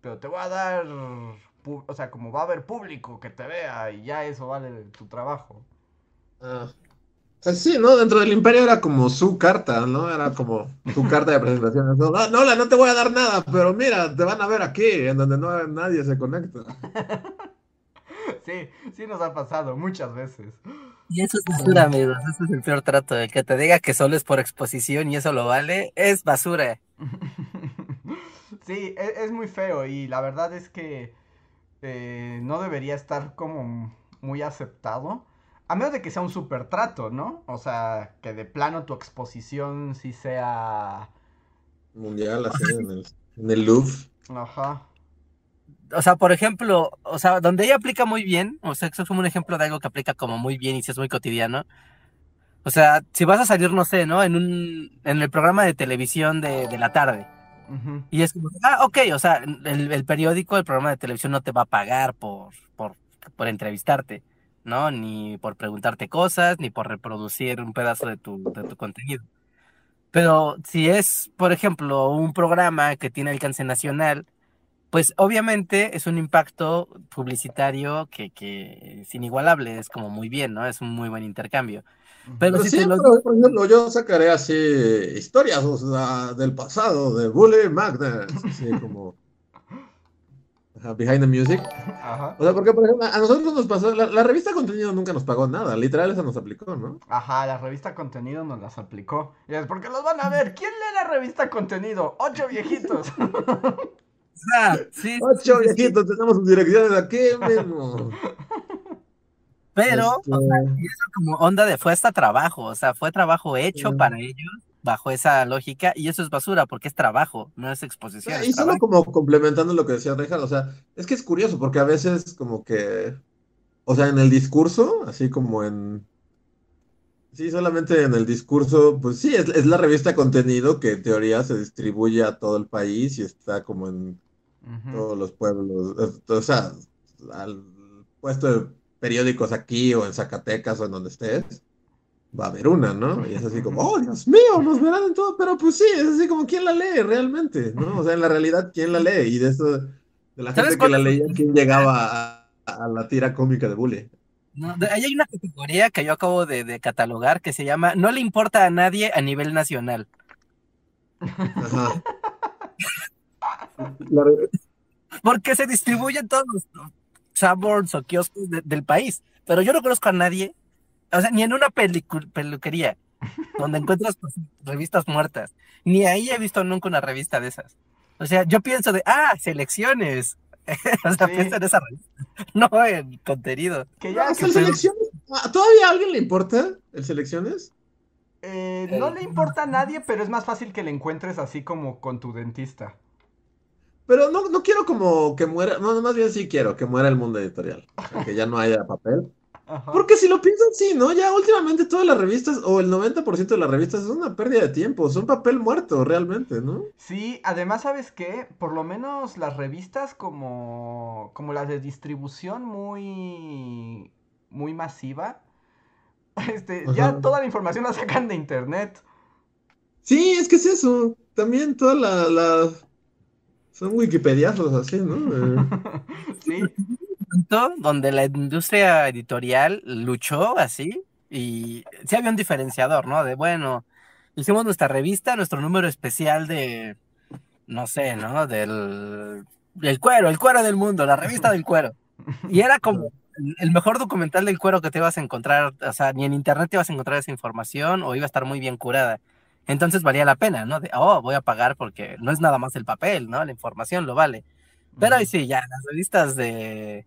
pero te voy a dar, o sea, como va a haber público que te vea y ya eso vale tu trabajo. Ah. Sea, sí, ¿no? Dentro del imperio era como su carta, ¿no? Era como su carta de presentación. No, no, Nola, no te voy a dar nada, pero mira, te van a ver aquí, en donde no nadie se conecta. Sí, sí nos ha pasado muchas veces. Y eso es basura, amigos. Ese es el peor trato. El que te diga que solo es por exposición y eso lo vale, es basura. Sí, e- es, muy feo y la verdad es que eh, no debería estar como muy aceptado. A menos de que sea un super trato, ¿no? O sea, que de plano tu exposición sí sea... Mundial, así, en el, en el Louvre. Ajá. O sea, por ejemplo, o sea, donde ella aplica muy bien, o sea, eso es como un ejemplo de algo que aplica como muy bien y si es muy cotidiano. O sea, si vas a salir, no sé, ¿no? En un, en el programa de televisión de, de la tarde. ujú. Y es como, ah, ok, o sea, el, el periódico, el programa de televisión no te va a pagar por, por, por entrevistarte, ¿no? Ni por preguntarte cosas, ni por reproducir un pedazo de tu, de tu contenido. Pero si es, por ejemplo, un programa que tiene alcance nacional, pues obviamente es un impacto publicitario que, que es inigualable, es como muy bien, ¿no? Es un muy buen intercambio. Pero Pero si sí, te lo pero, por ejemplo, yo sacaré así historias o sea, del pasado de Bully Magnets, así como Behind the Music. Ajá. O sea, porque, por ejemplo, a nosotros nos pasó, la, la revista contenido nunca nos pagó nada, literal, esa nos aplicó, ¿no? Ajá, la revista Contenido nos las aplicó. Y es porque los van a ver. ¿Quién lee la revista Contenido? Ocho viejitos. Ah, sí, sí, Ocho sí, sí. viejitos, tenemos sus direcciones aquí mismo. Pero, Este, o sea, eso como onda de fue hasta trabajo, o sea, fue trabajo hecho Sí. para ellos bajo esa lógica y eso es basura porque es trabajo, no es exposición. es Y solo trabajo. como complementando lo que decía Richard, o sea, es que es curioso porque a veces como que, o sea, en el discurso, así como en, sí, solamente en el discurso, pues sí, es, es la revista contenido que en teoría se distribuye a todo el país y está como en Todos los pueblos, o sea, al puesto de periódicos aquí o en Zacatecas o en donde estés, va a haber una, ¿no? Y es así como, oh, Dios mío, nos verán en todo, pero pues sí, es así como, ¿quién la lee realmente? ¿No? O sea, en la realidad, ¿quién la lee? Y de eso, de la ¿Sabes gente que la leía, ¿quién llegaba a, a la tira cómica de Bully? No, de- ahí hay una categoría que yo acabo de, de catalogar que se llama No le importa a nadie a nivel nacional. Ajá. La Porque se distribuyen todos los suburbs o kioscos de- del país. Pero yo no conozco a nadie, o sea, ni en una peluquería donde encuentras pues, revistas muertas. Ni ahí he visto nunca una revista de esas. O sea, yo pienso de, ah, selecciones. o sea, Sí. pienso en esa revista, no en contenido. Que ya que ¿el selecciones? ¿Todavía a alguien le importa el selecciones? eh, no le importa a nadie, pero es más fácil que le encuentres así como con tu dentista. Pero no, no quiero como que muera, no, más bien sí quiero que muera el mundo editorial, o sea, que ya no haya papel. Ajá. Porque si lo piensan, sí, ¿no? Ya últimamente todas las revistas, o el 90% de las revistas, es una pérdida de tiempo, son papel muerto realmente, ¿no? Sí, además, ¿sabes qué? Por lo menos las revistas como, como las de distribución muy, muy masiva, este, ya toda la información la sacan de internet. Sí, es que es eso. También todas las las- son wikipediazos así, ¿no? Sí, punto donde la industria editorial luchó así y sí había un diferenciador, ¿no? De bueno, hicimos nuestra revista, nuestro número especial de, no sé, ¿no? Del, del cuero, el cuero del mundo, la revista del cuero. Y era como el- el mejor documental del cuero que te ibas a encontrar, o sea, ni en internet te ibas a encontrar esa información o iba a estar muy bien curada. Entonces valía la pena, ¿no? De, oh, voy a pagar porque no es nada más el papel, ¿no? La información lo vale. Pero ahí sí, ya, las revistas de,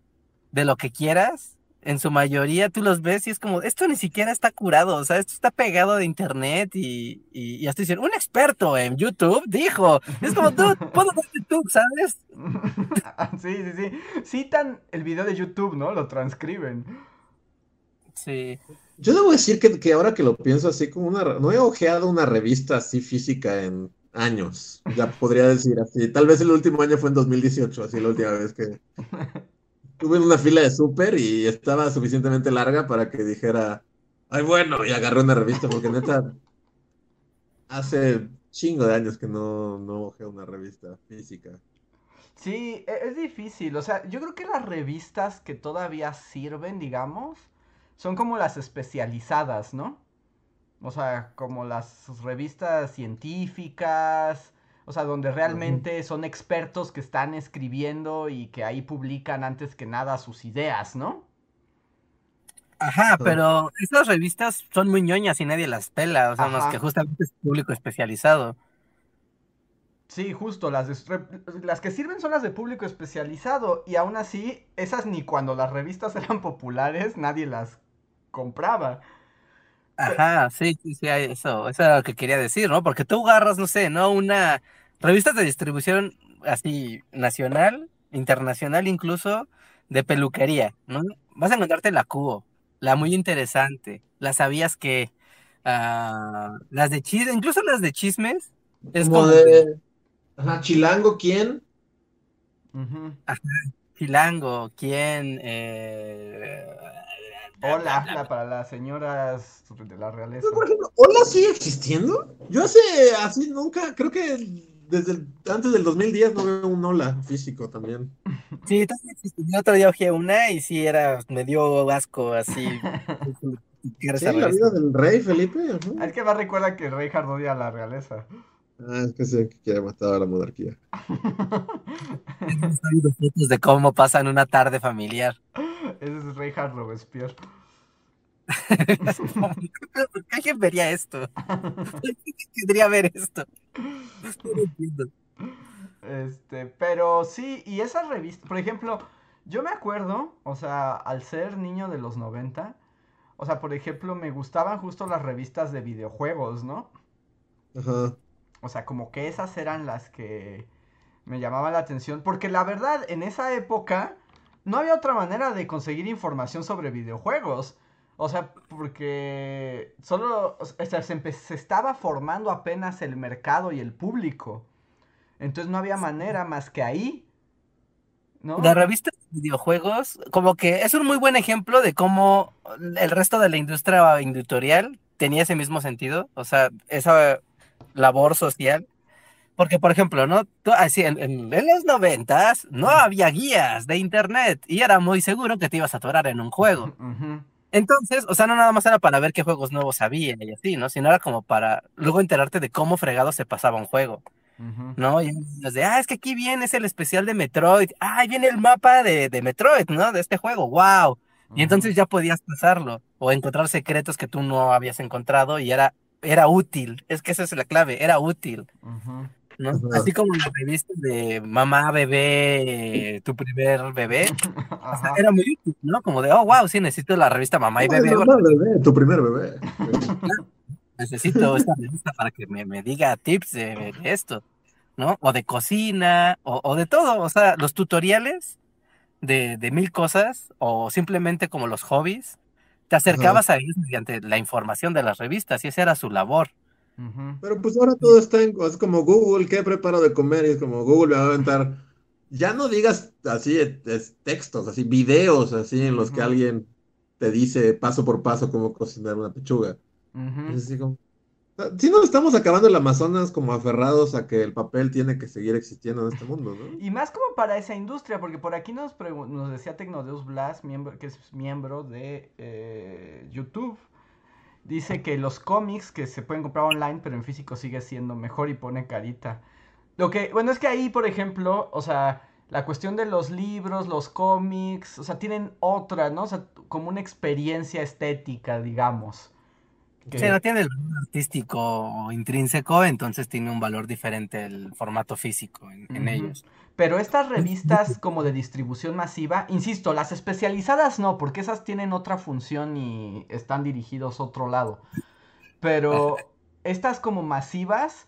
de lo que quieras, en su mayoría tú los ves y es como, esto ni siquiera está curado, o sea, esto está pegado de internet y, y, y hasta dicen, un experto en YouTube dijo, es como, tú, puedo ver YouTube, ¿sabes? Sí, sí, sí. Citan el video de YouTube, ¿no? Lo transcriben. Sí. Yo debo decir que, que ahora que lo pienso así como una... No he ojeado una revista así física en años. Ya podría decir así. Tal vez el último año fue en 2018, así la última vez que... Estuve en una fila de súper y estaba suficientemente larga para que dijera, ay, bueno, y agarré una revista, porque neta, hace chingo de años que no, no ojeo una revista física. Sí, e- es difícil. O sea, yo creo que las revistas que todavía sirven, digamos, son como las especializadas, ¿no? O sea, como las revistas científicas, o sea, donde realmente son expertos que están escribiendo y que ahí publican antes que nada sus ideas, ¿no? Ajá, pero esas revistas son muy ñoñas y nadie las pela, o sea, más Ajá. que justamente es público especializado. Sí, justo, las, de- las que sirven son las de público especializado y aún así, esas ni cuando las revistas eran populares nadie las compraba. Ajá, sí, sí, sí, hay eso, eso era lo que quería decir, ¿no? Porque tú agarras, no sé, ¿no? Una revista de distribución así nacional, internacional incluso, de peluquería, ¿no? Vas a encontrarte la Cubo, la muy interesante, la sabías que, ah, las de chismes, incluso las de chismes, es Como como de, ajá, Chilango, ¿quién? Ujú. Chilango, quién, eh, Hola, la- para las señoras de la realeza. Pero, por ejemplo, ¿Hola sigue existiendo? Yo hace así nunca, creo que desde el- antes del 2010 no veo un hola físico también. Sí, también existe. Yo otro día ojé una y sí era, me dio asco así. Sí, la vida del rey Felipe. ajá. Es que más recuerda que el rey Hard odia a la realeza. Ah, es que sí, que quiere matar a la monarquía. Hemos fotos de cómo pasan una tarde familiar. Ese es rey Hard Robespierre. ¿Por qué alguien vería esto? ¿Por qué querría ver esto? No lo entiendo. Este, pero sí, y esas revistas, por ejemplo, yo me acuerdo, o sea, al ser niño de los 90, o sea, por ejemplo, me gustaban justo las revistas de videojuegos, ¿no? Ajá. O sea, como que esas eran las que me llamaban la atención, porque la verdad, en esa época no había otra manera de conseguir información sobre videojuegos. O sea, porque solo o sea, se, empe- se estaba formando apenas el mercado y el público. Entonces no había manera más que ahí. ¿No? La revista de videojuegos, como que es un muy buen ejemplo de cómo el resto de la industria editorial tenía ese mismo sentido, o sea, esa labor social. Porque, por ejemplo, ¿no? Tú- así, en, en- en los noventas no había guías de internet y era muy seguro que te ibas a atorar en un juego. Entonces, o sea, no nada más era para ver qué juegos nuevos había y así, ¿no? Sino era como para luego enterarte de cómo fregado se pasaba un juego. ¿no? Y de, ah, es que aquí viene es el especial de Metroid, ah, ahí viene el mapa de, de Metroid, ¿no? De este juego, wow. Y entonces ya podías pasarlo o encontrar secretos que tú no habías encontrado y era, era útil, es que esa es la clave, era útil. ¿No? Así como la revista de mamá, bebé, tu primer bebé, o sea, Ajá. era muy útil, ¿no? Como de, oh, wow, sí, necesito la revista mamá y bebé, mamá, bebé, tu primer bebé. necesito esta revista para que me, me diga tips de, de esto, ¿no? O de cocina, o, o de todo, o sea, los tutoriales de, de mil cosas, o simplemente como los hobbies, te acercabas a ellos mediante la información de las revistas, y esa era su labor. Pero pues ahora todo está en, es como Google, ¿qué preparo de comer? Y es como Google me va a aventar. Ya no digas así es- es textos, así videos, así en los que Ujú. alguien te dice paso por paso cómo cocinar una pechuga. Ujú. Es así como. Si nos estamos acabando el Amazonas como aferrados a que el papel tiene que seguir existiendo en este mundo, ¿no? Y más como para esa industria, porque por aquí nos, nos decía Tecnodeus Blas, miembro, que es miembro de eh, YouTube. Dice que los cómics que se pueden comprar online, pero en físico sigue siendo mejor y pone carita. Lo que, bueno, es que ahí, por ejemplo, o sea, la cuestión de los libros, los cómics, o sea, tienen otra, ¿no? O sea, como una experiencia estética, digamos. que- Sí, no tiene el valor artístico intrínseco, entonces tiene un valor diferente el formato físico en, en ellos. Pero estas revistas como de distribución masiva, insisto, las especializadas no, porque esas tienen otra función y están dirigidos a otro lado. Pero estas como masivas,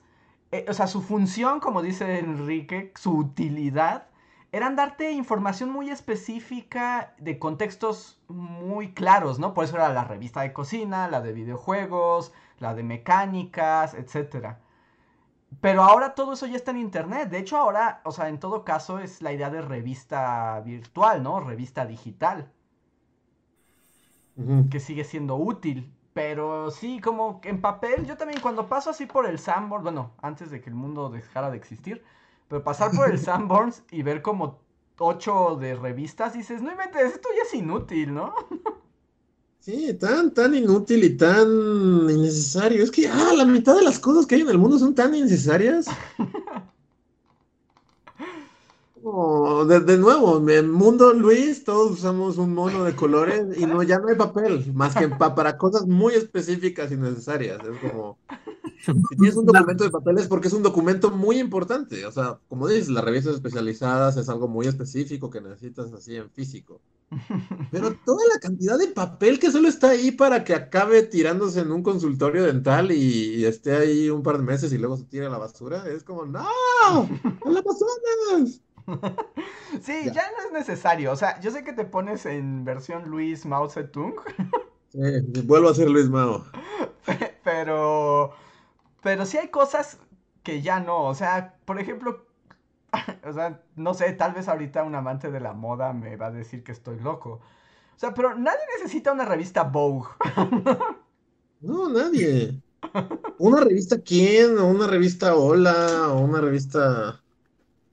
eh, o sea, su función, como dice Enrique, su utilidad, eran darte información muy específica de contextos muy claros, ¿no? Por eso era la revista de cocina, la de videojuegos, la de mecánicas, etcétera. Pero ahora todo eso ya está en internet. De hecho, ahora, o sea, en todo caso es la idea de revista virtual, ¿no? Revista digital, que sigue siendo útil. Pero sí, como en papel, yo también cuando paso así por el Sanborns, bueno, antes de que el mundo dejara de existir, pero pasar por el Sanborns y ver como ocho de revistas, dices, no inventes, esto ya es inútil, ¿no? Sí, tan, tan inútil y tan innecesario. Es que, ah, la mitad de las cosas que hay en el mundo son tan innecesarias. Como, de, de nuevo, en el mundo Luis, todos usamos un mono de colores y no, ya no hay papel, más que pa- para cosas muy específicas y necesarias. Es como, si tienes un documento de papel es porque es un documento muy importante. O sea, como dices, las revistas especializadas es algo muy específico que necesitas así en físico. Pero toda la cantidad de papel que solo está ahí para que acabe tirándose en un consultorio dental y, y esté ahí un par de meses y luego se tire a la basura, es como, ¡No! ¡A la Amazonas! Sí, Ya. ya no es necesario. O sea, yo sé que te pones en versión Luis Mao Zedong, Sí, vuelvo a ser Luis Mao. pero. Pero sí hay cosas que ya no. O sea, por ejemplo. O sea, no sé, tal vez ahorita un amante de la moda me va a decir que estoy loco. O sea, pero nadie necesita una revista Vogue. No, nadie. ¿Una revista quién? ¿O una revista Hola? ¿O una revista...?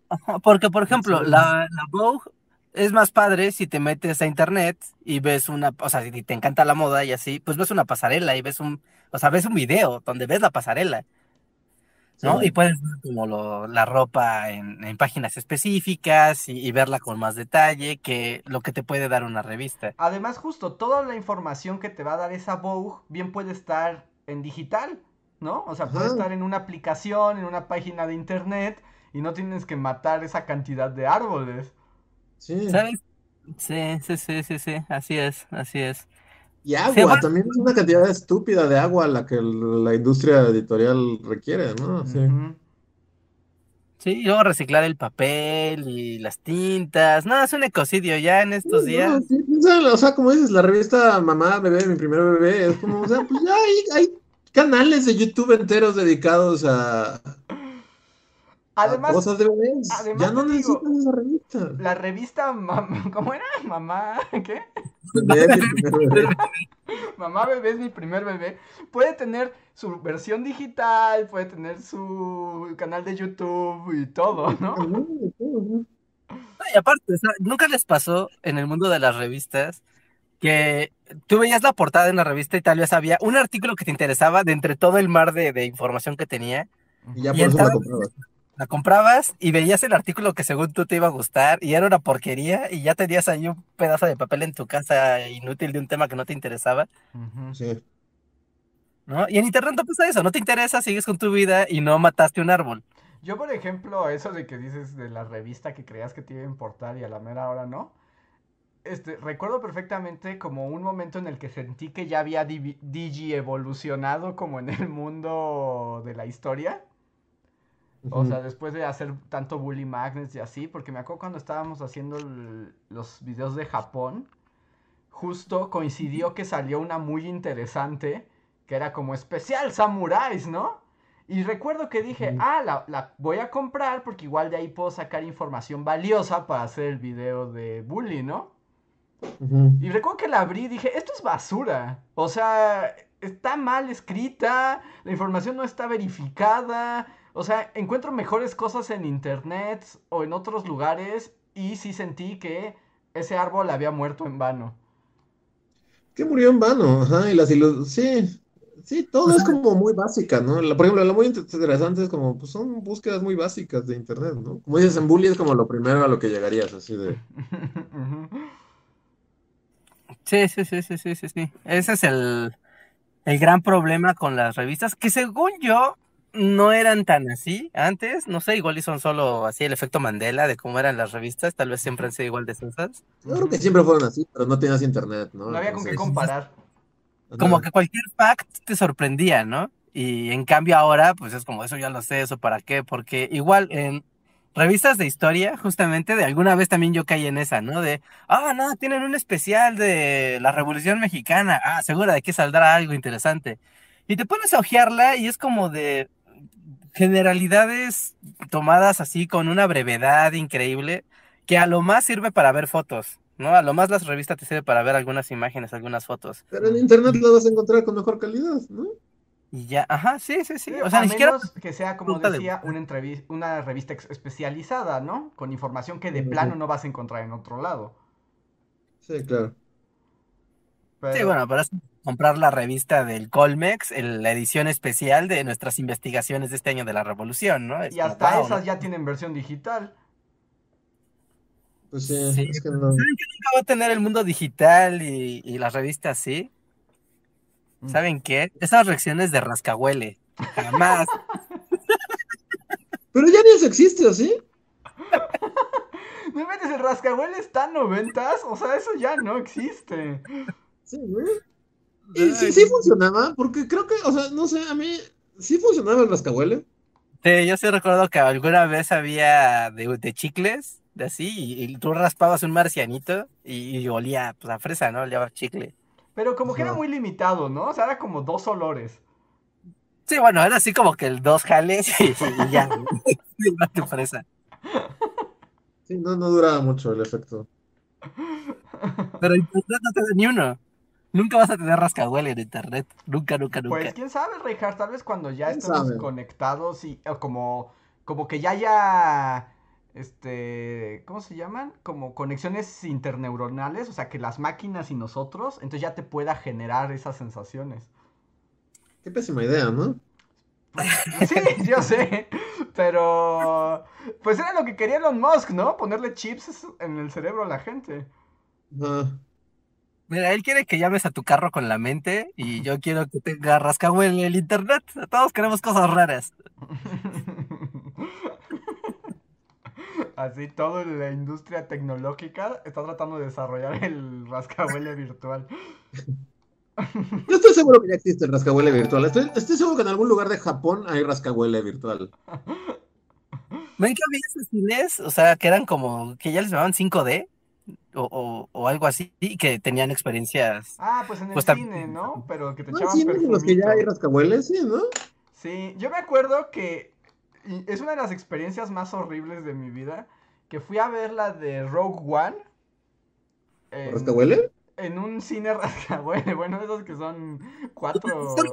Porque, por ejemplo, la, la Vogue es más padre si te metes a internet y ves una, o sea, si te encanta la moda y así, pues ves una pasarela y ves un, o sea, ves un video donde ves la pasarela, ¿no? Sí. Y puedes ver como lo- la ropa en, en páginas específicas y, y verla con más detalle que lo que te puede dar una revista. Además, justo toda la información que te va a dar esa Vogue bien puede estar en digital, ¿no? O sea, puede Ajá. estar en una aplicación, en una página de internet y no tienes que matar esa cantidad de árboles. Sí. ¿Sabes? Sí, sí, sí, sí, sí, así es, así es. Y agua, Sí, también es una cantidad estúpida de agua la que la industria editorial requiere, ¿no? Sí. Ujú. Sí, y luego reciclar el papel y las tintas. No, es un ecocidio ya en estos días. sí, o sea, como dices, la revista Mamá, Bebé, mi primer bebé, es como, o sea, pues ya hay, hay canales de YouTube enteros dedicados a Además, cosas de bebés. además Ya no te digo, necesitas esa revista. la revista, mam- ¿cómo era? Mamá, ¿qué? Bebé, mi primer bebé. Mamá bebé es mi primer bebé. Puede tener su versión digital, puede tener su canal de YouTube y todo, ¿no? Y aparte, o sea, ¿nunca les pasó en el mundo de las revistas que tú veías la portada de una revista y tal vez había un artículo que te interesaba de entre todo el mar de, de información que tenía? Y ya Y por eso la comprabas. La comprabas y veías el artículo que según tú te iba a gustar y era una porquería y ya tenías ahí un pedazo de papel en tu casa inútil de un tema que no te interesaba. Sí. ¿no? Y en internet no pasa eso, no te interesa, sigues con tu vida y no mataste un árbol. Yo, por ejemplo, eso de que dices de la revista que creías que te iba a importar y a la mera hora no. Este, recuerdo perfectamente como un momento en el que sentí que ya había digi evolucionado como en el mundo de la historia. O sea, después de hacer tanto Bully Magnets y así, porque me acuerdo cuando estábamos haciendo los videos de Japón, justo coincidió que salió una muy interesante, que era como especial Samuráis, ¿no? Y recuerdo que dije, ah, la, la voy a comprar porque igual de ahí puedo sacar información valiosa para hacer el video de Bully, ¿no? Y recuerdo que la abrí y dije, esto es basura. O sea, está mal escrita, la información no está verificada. O sea, encuentro mejores cosas en internet o en otros lugares y sí sentí que ese árbol había muerto en vano. Que murió en vano, ajá, y las sí, sí, todo es como muy básica, ¿no? La- por ejemplo, lo muy interesante es como, pues son búsquedas muy básicas de internet, ¿no? Como dices, en Bully es como lo primero a lo que llegarías, así de. Sí, sí, sí, sí, sí, sí, sí. Ese es el, el gran problema con las revistas, que según yo no eran tan así antes, no sé, igual y son solo así el efecto Mandela de cómo eran las revistas, tal vez siempre han sido igual de sensas. yo creo que siempre fueron así, pero no tenías internet, ¿no? No había con qué comparar. Como que cualquier fact te sorprendía, ¿no? Y en cambio ahora, pues es como, eso ya lo sé, eso para qué, porque igual en revistas de historia, justamente, de alguna vez también yo caí en esa, ¿no? De, ah, no, tienen un especial de la Revolución Mexicana, ah, segura de que saldrá algo interesante. Y te pones a hojearla y es como de generalidades tomadas así con una brevedad increíble, que a lo más sirve para ver fotos, ¿no? A lo más las revistas te sirve para ver algunas imágenes, algunas fotos. Pero en internet lo vas a encontrar con mejor calidad, ¿no? Y ya, ajá, sí, sí, sí. Sí, O sea, a ni siquiera. menos que sea, como decía, una, revista especializada, ¿no? Con información que de plano no vas a encontrar en otro lado. Sí, claro. Sí, bueno, pero es comprar la revista del Colmex, el- la edición especial de nuestras investigaciones de este año de la Revolución, ¿no? Es Y hasta wow, esas ¿no? ya tienen versión digital. Pues sí, Sí. es que no. ¿Saben que nunca va a tener el mundo digital y, y las revistas así? Mm. ¿Saben qué? Esas reacciones de rascahuele. Jamás. Pero ya ni eso existe, ¿o sí? ¿No inventes el rascahuele está en noventas? O sea, eso ya no existe. Sí, ¿no? Y sí, sí funcionaba, porque creo que, o sea, no sé, a mí sí funcionaba el rascahuele. Sí, yo sí recuerdo que alguna vez había de, de chicles, de así, y, y tú raspabas un marcianito y, y olía pues, a fresa, ¿no? Olía a chicle. Pero como que era muy limitado, ¿no? O sea, era como dos olores. Sí, bueno, era así como que el dos jales y, y ya. Tu fresa. Sí, no, no duraba mucho el efecto. Pero no te da ni uno. Nunca vas a tener rascahuele en internet. Nunca, nunca, nunca. Pues quién sabe, Reinhardt, tal vez cuando ya ¿Quién estemos sabe? conectados y o como, como que ya haya, este, ¿cómo se llaman? Como conexiones interneuronales, o sea, que las máquinas y nosotros, entonces ya te pueda generar esas sensaciones. Qué pésima idea, ¿no? Sí, yo sé, pero pues era lo que quería Elon Musk, ¿no? Ponerle chips en el cerebro a la gente. Ajá. Mira, él quiere que llames a tu carro con la mente y yo quiero que tenga rascahuele en el internet. Todos queremos cosas raras. Así toda la industria tecnológica está tratando de desarrollar el rascahuele virtual. Yo estoy seguro que ya existe el rascahuele virtual. Estoy, estoy seguro que en algún lugar de Japón hay rascahuele virtual. ¿Ven que había esos cines? O sea, que eran como, que ya les llamaban 5D o, o, o algo así, y que tenían experiencias. Ah, pues en el Pues cine, ¿no? Pero que te No, echaban sí, en los que ya hay rascahuele, sí, ¿no? Sí, yo me acuerdo que es una de las experiencias más horribles de mi vida, que fui a ver la de Rogue One en, ¿Rascahuele? En un cine rascahuele, bueno, esos que son cuatro... Son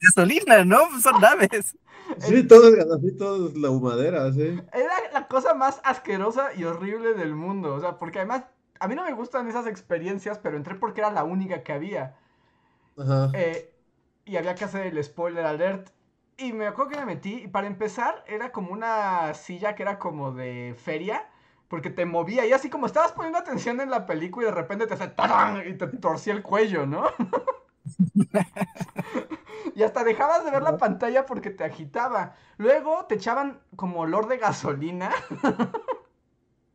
gasolina, ¿no? Son naves. Sí, todo es así, todo es la humadera, sí. Era la cosa más asquerosa y horrible del mundo, o sea, porque además a mí no me gustan esas experiencias, pero entré porque era la única que había. Ajá. Eh, y había que hacer el spoiler alert. Y me acuerdo que me metí. Y para empezar, era como una silla que era como de feria. Porque te movía. Y así como estabas poniendo atención en la película y de repente te hace ¡tarán! y te torcía el cuello, ¿no? y hasta dejabas de ver la pantalla porque te agitaba. Luego te echaban como olor de gasolina.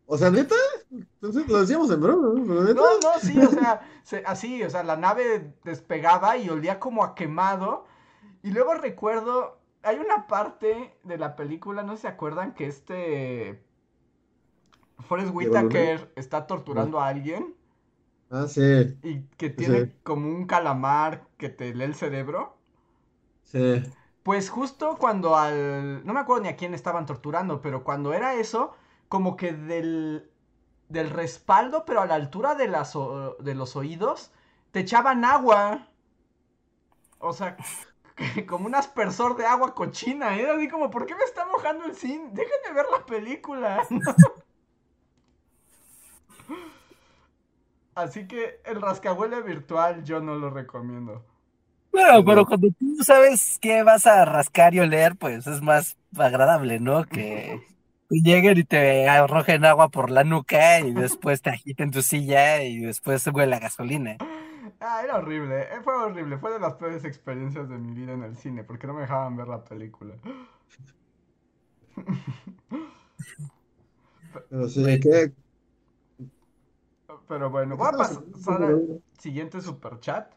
O sea, neta, entonces lo decíamos en broma, neta. No, no, sí, o sea, se- así, o sea, la nave despegaba y olía como a quemado. Y luego recuerdo, hay una parte de la película, no se acuerdan, que este Forrest. Whitaker está torturando a alguien Ah, sí, y que tiene Sí. como un calamar que te lee el cerebro. sí. Pues justo cuando al... No me acuerdo ni a quién estaban torturando, pero cuando era eso, como que del, del respaldo, pero a la altura de, las, o- de los oídos, te echaban agua. O sea, como un aspersor de agua cochina. Era así como, ¿por qué me está mojando el cine? Déjenme ver la película. Así que el rascahuele virtual yo no lo recomiendo. Bueno, pero cuando tú sabes que vas a rascar y oler, pues es más agradable, ¿no? Que lleguen y te arrojen agua por la nuca y después te agiten tu silla y después huele a gasolina. Ah, era horrible, eh, fue horrible, fue de las peores experiencias de mi vida en el cine, porque no me dejaban ver la película. Pero sí, que. Pero bueno, voy a pasar al siguiente super chat,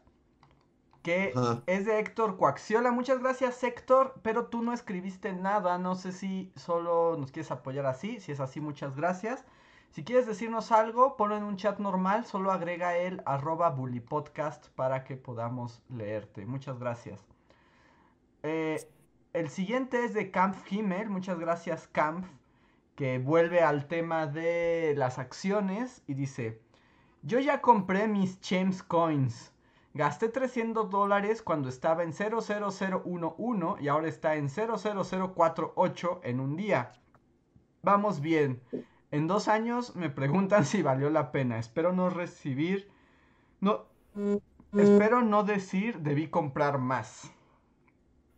que Ajá. es de Héctor Coaxiola. Muchas gracias, Héctor, pero tú no escribiste nada, no sé si solo nos quieres apoyar así, si es así, muchas gracias. Si quieres decirnos algo, ponlo en un chat normal, solo agrega el arroba bullypodcast para que podamos leerte. Muchas gracias. Eh, el siguiente es de Kampf Himmel, muchas gracias Kampf, que vuelve al tema de las acciones y dice, yo ya compré mis Chems Coins. Gasté 300 dólares cuando estaba en 00011 y ahora está en 00048 en un día. Vamos bien. En dos años me preguntan si valió la pena. Espero no recibir... No... Espero no decir debí comprar más.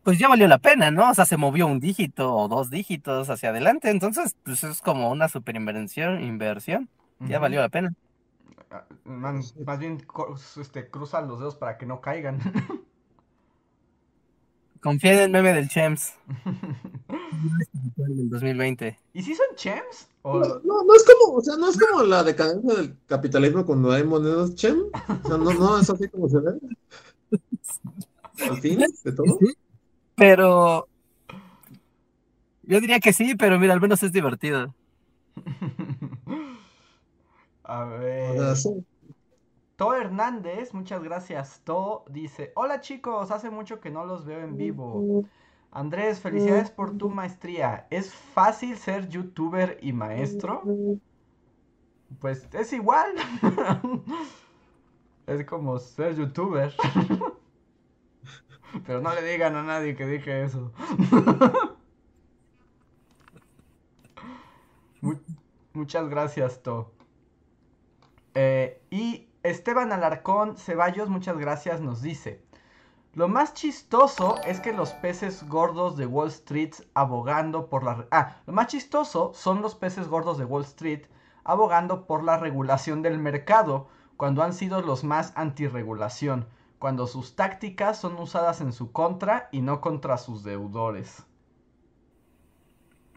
Pues ya valió la pena, ¿no? O sea, se movió un dígito o dos dígitos hacia adelante, entonces pues es como una super inversión, inversión. Ya valió la pena. Más, más bien este, cruzan los dedos para que no caigan. Confía en el meme del Chems del 2020. ¿Y si son chems? ¿O... No, no, no es como, o sea, no es como la decadencia del capitalismo cuando hay monedas chem. O sea, no, no es así como se ve. Al fin de todo. Pero yo diría que sí, pero mira, al menos es divertido. A ver. To Hernández, muchas gracias. To dice: Hola chicos, hace mucho que no los veo en vivo. Andrés, felicidades por tu maestría. ¿Es fácil ser youtuber y maestro? Pues es igual. es como ser youtuber. Pero no le digan a nadie que dije eso. Mu- muchas gracias, To. Eh, y Esteban Alarcón Ceballos, muchas gracias, nos dice. Lo más chistoso es que los peces gordos de Wall Street abogando por la... Ah, lo más chistoso son los peces gordos de Wall Street abogando por la regulación del mercado cuando han sido los más antirregulación, cuando sus tácticas son usadas en su contra y no contra sus deudores.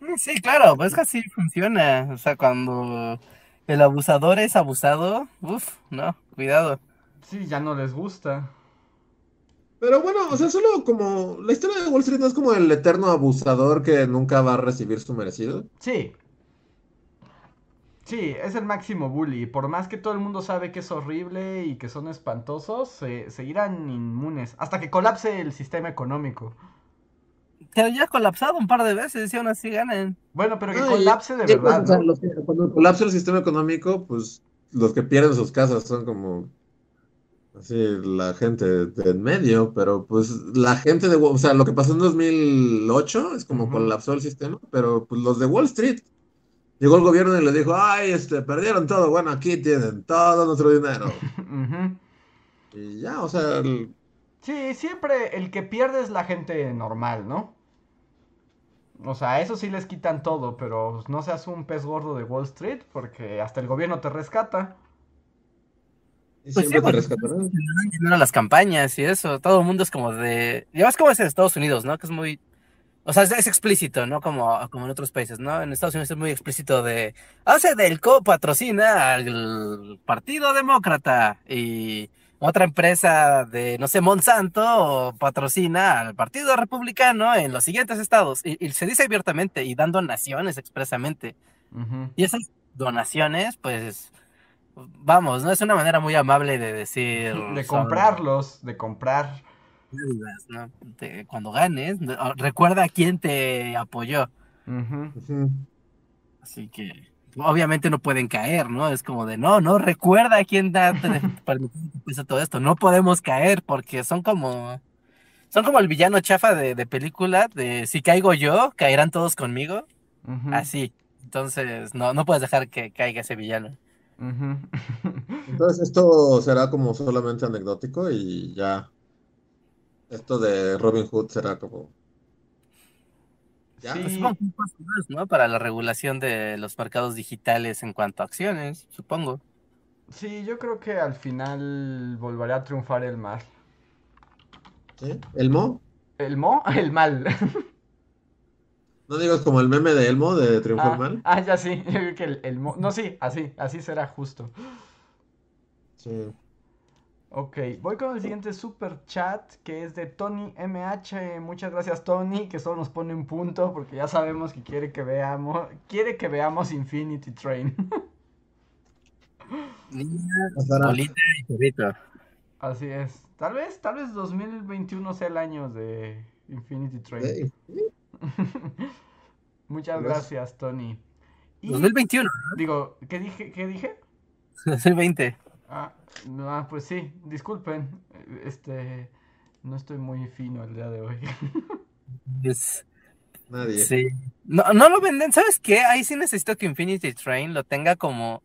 Mm, Sí, claro, pues así funciona. O sea, cuando el abusador es abusado, uff, no, cuidado. Sí, ya no les gusta. Pero bueno, o sea, solo como la historia de Wall Street no es como el eterno abusador que nunca va a recibir su merecido. Sí. Sí, es el máximo bully. Por más que todo el mundo sabe que es horrible y que son espantosos, se seguirán inmunes. Hasta que colapse el sistema económico. Pero ya ha colapsado un par de veces y aún así ganan. Bueno, pero que No, colapse de pues, verdad, o sea, ¿no? cuando colapsa el sistema económico, pues los que pierden sus casas son como así la gente de en medio, pero pues la gente de, Wall- o sea, lo que pasó en 2008 es como colapsó el sistema, pero pues los de Wall Street llegó el gobierno y le dijo, ay, este, perdieron todo, bueno, aquí tienen todo nuestro dinero. Y ya, o sea, el- Sí, siempre el que pierde es la gente normal, ¿no? O sea, eso sí les quitan todo, pero no seas un pez gordo de Wall Street porque hasta el gobierno te rescata. y Pues sí, siempre te porque rescatarán. a las campañas y eso. Todo el mundo es como de. Ya ves cómo es en Estados Unidos, ¿no? Que es muy. O sea, es, es explícito, ¿no? Como, como en otros países, ¿no? En Estados Unidos es muy explícito de. Hace del co patrocina al Partido Demócrata y otra empresa de, no sé, Monsanto patrocina al Partido Republicano en los siguientes estados. Y, y se dice abiertamente y dan donaciones expresamente. Y esas donaciones, pues, vamos, ¿no? Es una manera muy amable de decir... De son comprarlos, de comprar. deudas, ¿no? De- cuando ganes, recuerda a quién te apoyó. Así que, obviamente no pueden caer, ¿no? Es como de, no, no, recuerda a quién da, te permitió que pase todo esto. No podemos caer porque son como... Son como el villano chafa de, de película, de si caigo yo, caerán todos conmigo. Así. Entonces, no, no puedes dejar que caiga ese villano. Entonces esto será como solamente anecdótico y ya. Esto de Robin Hood será como. Ya. Sí. Pues supongo que un paso más, ¿no? Para la regulación de los mercados digitales en cuanto a acciones, supongo. Sí, yo creo que al final volverá a triunfar el mal. ¿Sí? ¿Elmo? ¿El mo? El mal. No digas como el meme de Elmo de Triunfo el Ah, Mal. ah, ya sí. Yo creo que el, el mo. No, sí, así, así será justo. Sí. Ok, voy con el siguiente super chat que es de Tony MH. Muchas gracias Tony, que solo nos pone un punto porque ya sabemos que quiere que veamos, quiere que veamos Infinity Train. Niña, Pasará. bolita y perrito. Así es. Tal vez, tal vez 2021 sea el año de Infinity Train. Muchas Gracias. gracias Tony. Y 2021, digo, ¿qué dije? ¿Qué dije? 2020. Ah, no, ah, pues sí, disculpen. Este, no estoy muy fino el día de hoy. Es- Nadie. sí. No, no lo venden, ¿sabes qué? Ahí sí necesito que Infinity Train lo tenga como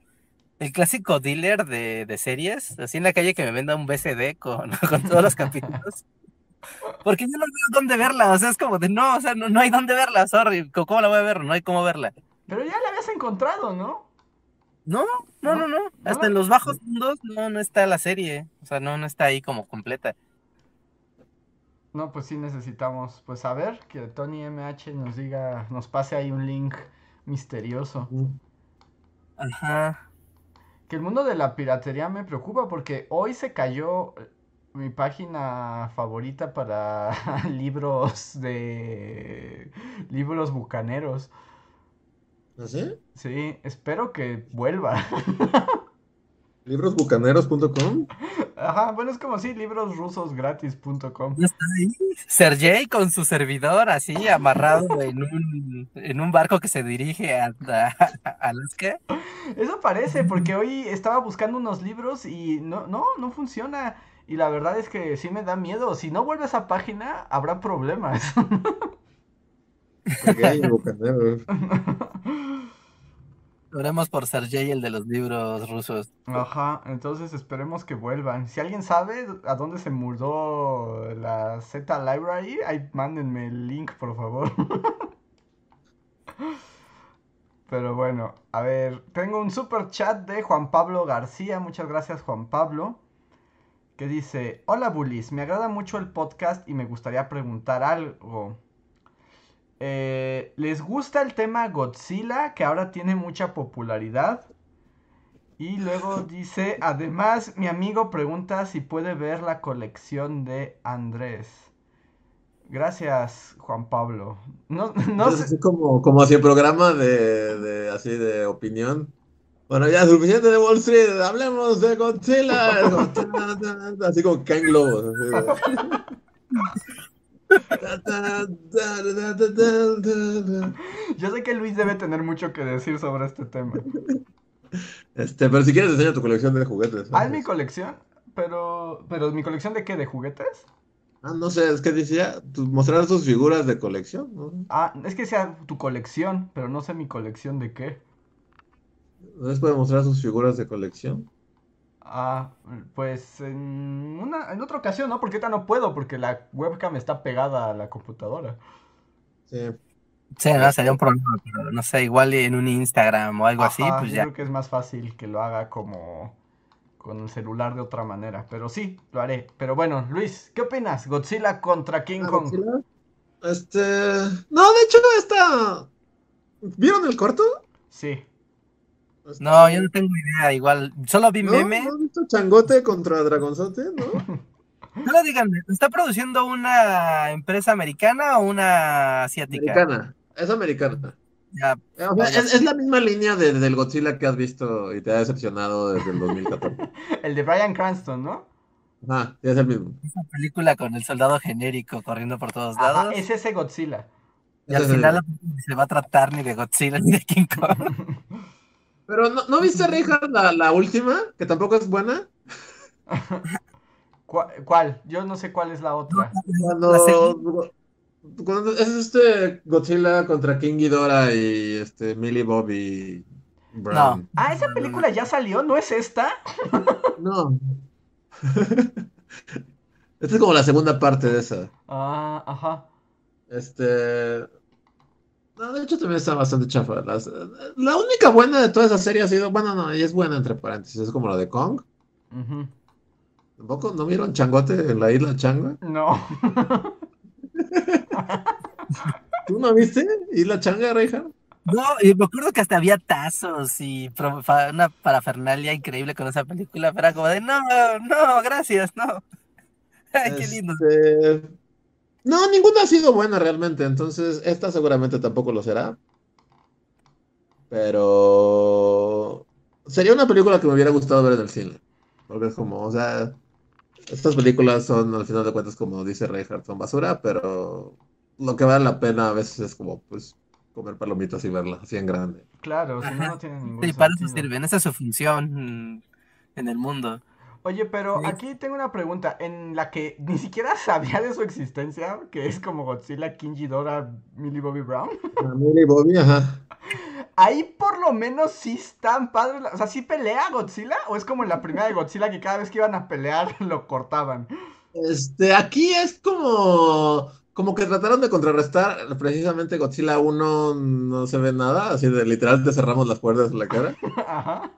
el clásico dealer de, de series, así en la calle que me venda un BCD con, con todos los capítulos. Porque yo no veo dónde verla, o sea, es como de no, o sea, no, no hay dónde verla, sorry, ¿cómo cómo la voy a ver? No hay cómo verla. Pero ya la habías encontrado, ¿no? No, no, no, no. Hasta en los bajos mundos no, no está la serie. O sea, no, no está ahí como completa. No, pues sí necesitamos, pues saber que Tony MH nos diga, nos pase ahí un link misterioso. Ajá. Que el mundo de la piratería me preocupa porque hoy se cayó eh, mi página favorita para libros de libros bucaneros. ¿Así? Sí, espero que vuelva. ¿Librosbucaneros.com? Ajá, bueno, es como si librosrusosgratis.com. Ya está ahí. Sergey con su servidor así amarrado en un, en un barco que se dirige a, a- a Alaska. Eso parece, porque hoy estaba buscando unos libros y no, no, no funciona. Y la verdad es que sí me da miedo. Si no vuelve a esa página, habrá problemas. Oremos por Sergey, el de los libros rusos. Ajá, entonces esperemos que vuelvan. Si alguien sabe a dónde se mudó la Z Library, ahí mándenme el link, por favor. Pero bueno, a ver, tengo un super chat de Juan Pablo García. Muchas gracias, Juan Pablo. Que dice: Hola, Bullies, me agrada mucho el podcast y me gustaría preguntar algo. Eh, ¿les gusta el tema Godzilla, que ahora tiene mucha popularidad? Y luego dice, además, mi amigo pregunta si puede ver la colección de Andrés. Gracias, Juan Pablo. No, no Es sé. así como, como así programa de, de así de opinión. Bueno, ya suficiente de Wall Street, hablemos de Godzilla. Así como caen globos. Yo sé que Luis debe tener mucho que decir sobre este tema. Este, pero si quieres enseña tu colección de juguetes. Ah, es mi colección, pero, pero ¿mi colección de qué? ¿De juguetes? Ah, no sé, es que decía mostrar tus figuras de colección, ¿no? Ah, es que sea tu colección, pero no sé mi colección de qué. Entonces puede mostrar sus figuras de colección. Ah, pues en una, en otra ocasión, ¿no? Porque ahorita no puedo, porque la webcam está pegada a la computadora. Sí. Sí, no, sería un problema, pero no sé, igual en un Instagram o algo así, pues yo ya. creo que es más fácil que lo haga como con el celular de otra manera. Pero sí, lo haré. Pero bueno, Luis, ¿qué opinas? Godzilla contra King Ah, Kong. Godzilla. Este. No, de hecho, está. ¿Vieron el corto? Sí. No, yo no tengo idea, igual, solo vi ¿No? meme. ¿No has visto Changote contra Dragonzote? ¿No? Solo díganme, ¿está produciendo una empresa americana o una asiática? Americana. Es americana. Ya, O sea, Vaya. es, es la misma línea de- del Godzilla que has visto y te ha decepcionado desde el 2014. El de Bryan Cranston, ¿no? Sí, es el mismo. esa película con el soldado genérico corriendo por todos Ajá, lados. es ese Godzilla. Y al es final se va a tratar ni de Godzilla ni de King Kong. Pero ¿no, ¿no viste, Richard, la, la última? Que tampoco es buena. ¿Cuál? cuál? Yo no sé cuál es la otra. Cuando, cuando es este Godzilla contra King Ghidorah y este Millie Bobby Brown. Ah, esa película ya salió, ¿no es esta? No. Esta es como la segunda parte de esa. Ah, ajá. Este. No, de hecho también está bastante chafa. Las- la única buena de toda esa serie ha sido. Bueno, no, y es buena entre paréntesis. Es como la de Kong. Ujú. ¿Tampoco? ¿No vieron Changote en la isla Changa? No. ¿Tú no viste? ¿Isla Changa, Reinhardt? No, y me acuerdo que hasta había tazos y una parafernalia increíble con esa película, pero era como de, no, no, gracias, no. Ay, qué lindo. Este, No, ninguna ha sido buena realmente, entonces esta seguramente tampoco lo será. Pero sería una película que me hubiera gustado ver en el cine. Porque es como, o sea, estas películas son al final de cuentas, como dice Reinhardt, son basura, pero lo que vale la pena a veces es como, pues, comer palomitas y verlas así en grande. Claro, si no, no tiene ningún Sí, para eso sirven, esa es su función en el mundo. Oye, pero aquí tengo una pregunta en la que ni siquiera sabía de su existencia, que es como Godzilla, King Ghidorah, Millie Bobby Brown. A Millie Bobby, ajá. Ahí por lo menos sí están padres. O sea, ¿sí pelea Godzilla? ¿O es como en la primera de Godzilla que cada vez que iban a pelear lo cortaban? Este, aquí es como, como que trataron de contrarrestar precisamente Godzilla 1 no se ve nada, así de literal te cerramos las puertas en la cara. Ajá.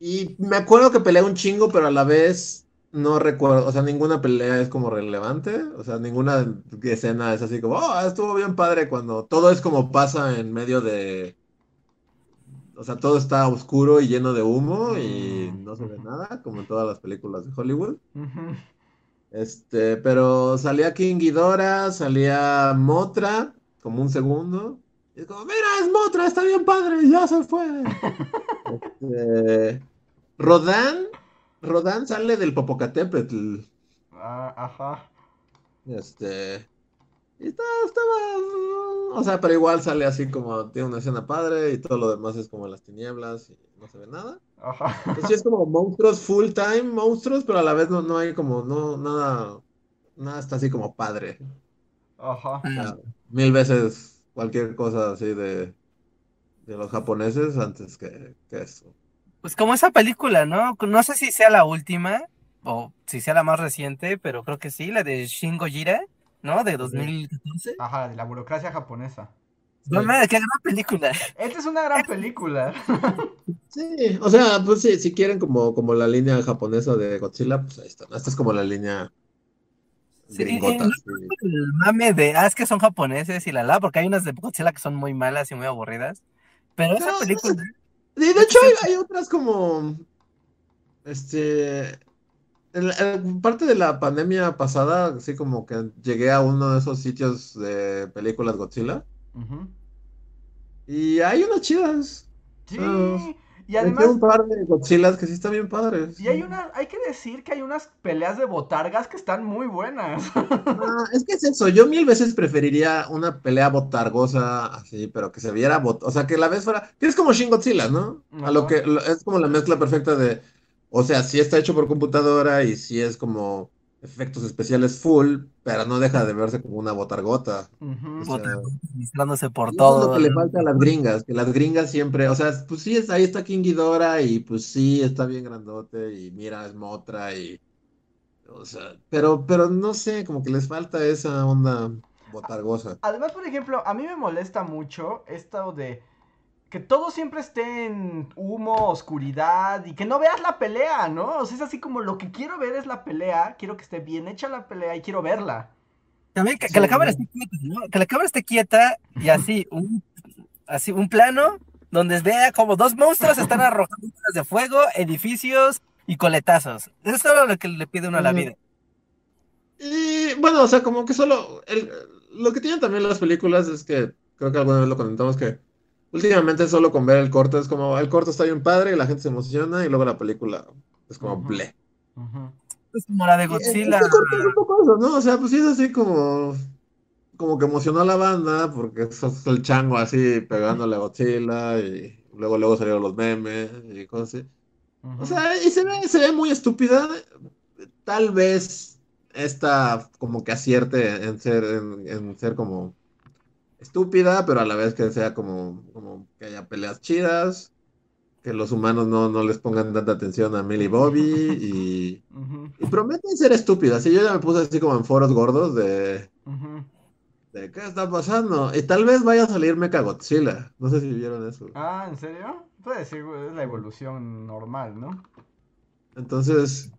Y me acuerdo que peleé un chingo, pero a la vez no recuerdo, o sea, ninguna pelea es como relevante, o sea, ninguna escena es así como, oh, estuvo bien padre cuando todo es como pasa en medio de, o sea, todo está oscuro y lleno de humo y Mm, no se ve nada, como en todas las películas de Hollywood. Este, pero salía King Ghidorah, salía Motra, como un segundo. Y es como, mira, es Motra, está bien padre, ya se fue. Este, Rodan, Rodan sale del Popocatépetl. Ah, ajá. Este. Y está, estaba. O sea, pero igual sale así como. Tiene una escena padre y todo lo demás es como las tinieblas y no se ve nada. Ajá. Entonces sí es como monstruos full time, monstruos, pero a la vez no, no hay como. No, nada. Nada está así como padre. Ajá. O sea, mil veces cualquier cosa así de. De los japoneses antes que, que eso. Pues como esa película, ¿no? No sé si sea la última o si sea la más reciente, pero creo que sí, la de Shin Gojira, ¿no? De 2014. Ajá, de la burocracia japonesa. No mames, qué gran película. Esta es una gran película. Sí, o sea, pues sí, si quieren como, como la línea japonesa de Godzilla, pues ahí está. ¿no? Esta es como la línea Sí, gringota. sí. El mame de, ah, es que son japoneses y la la, porque hay unas de Godzilla que son muy malas y muy aburridas. Pero esa película, de hecho hay, hay otras como, este, en, la- en parte de la pandemia pasada, así como que llegué a uno de esos sitios de películas Godzilla y hay unas chidas. Sí. Y además, un par de Godzillas que sí están bien padres. y hay una, hay que decir que hay unas peleas de botargas que están muy buenas. Ah, es que es eso, yo mil veces preferiría una pelea botargosa así, pero que se viera bot, o sea, que la vez fuera, que es como Shin Godzilla, ¿no? A lo que es como la mezcla perfecta de, o sea, sí está hecho por computadora y sí es como efectos especiales full, pero no deja de verse como una botargota. O sea, mostrándose por eso es todo. lo que le falta a las gringas, que las gringas siempre, o sea, pues sí, es, ahí está King Ghidorah y pues sí, está bien grandote y mira, es Motra y, o sea, pero, pero no sé, como que les falta esa onda botargosa. Además, por ejemplo, a mí me molesta mucho esto de que todo siempre esté en humo, oscuridad y que no veas la pelea, ¿no? O sea, es así como lo que quiero ver es la pelea, quiero que esté bien hecha la pelea y quiero verla. También que, la cámara esté quieta, ¿no? Que la cámara esté quieta y así, un, así, un plano donde vea como dos monstruos están arrojando de fuego, edificios y coletazos. Eso es todo lo que le pide uno a la vida. Y bueno, o sea, como que solo, el- lo que tienen también las películas es que, creo que alguna vez lo comentamos, que últimamente solo con ver el corto es como, el corto está bien padre y la gente se emociona y luego la película es como Ujú. bleh. Ujú. Es como la de Godzilla. Corto es un poco eso, ¿no? O sea, pues sí es así como, como que emocionó a la banda porque es el chango así pegándole a Godzilla y luego luego salieron los memes y cosas así. O sea, y se ve, se ve muy estúpida. Tal vez esta como que acierte en ser, en, en ser como estúpida, pero a la vez que sea como, como que haya peleas chidas, que los humanos no, no les pongan tanta atención a Millie Bobby y, y prometen ser estúpidas. Y yo ya me puse así como en foros gordos de, de ¿qué está pasando? Y tal vez vaya a salir Mechagodzilla. No sé si vieron eso. Ah, ¿en serio? Puede güey, es la evolución normal, ¿no? Entonces,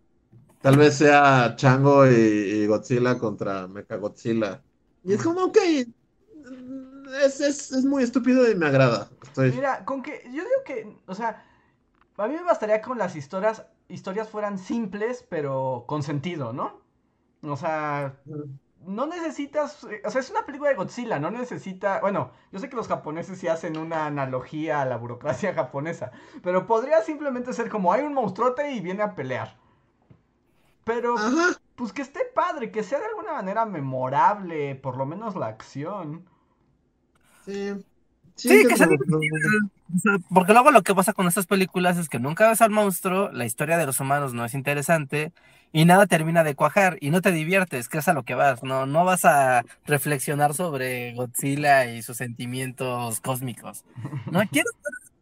tal vez sea Chango y, y Godzilla contra Mechagodzilla. Y es como, ok, es, es, es muy estúpido y me agrada. Estoy... Mira, con que yo digo que, o sea, a mí me bastaría con las historias, historias fueran simples, pero con sentido, ¿no? O sea, no necesitas, o sea, es una película de Godzilla, no necesita, bueno, yo sé que los japoneses sí hacen una analogía a la burocracia japonesa, pero podría simplemente ser como hay un monstruote y viene a pelear. Pero, Ajá. pues que esté padre, que sea de alguna manera memorable, por lo menos la acción. Sí. Sí, que sea. O sea, porque luego lo que pasa con estas películas es que nunca ves al monstruo, la historia de los humanos no es interesante y nada termina de cuajar y no te diviertes, que es a lo que vas, no, no vas a reflexionar sobre Godzilla y sus sentimientos cósmicos. No quiero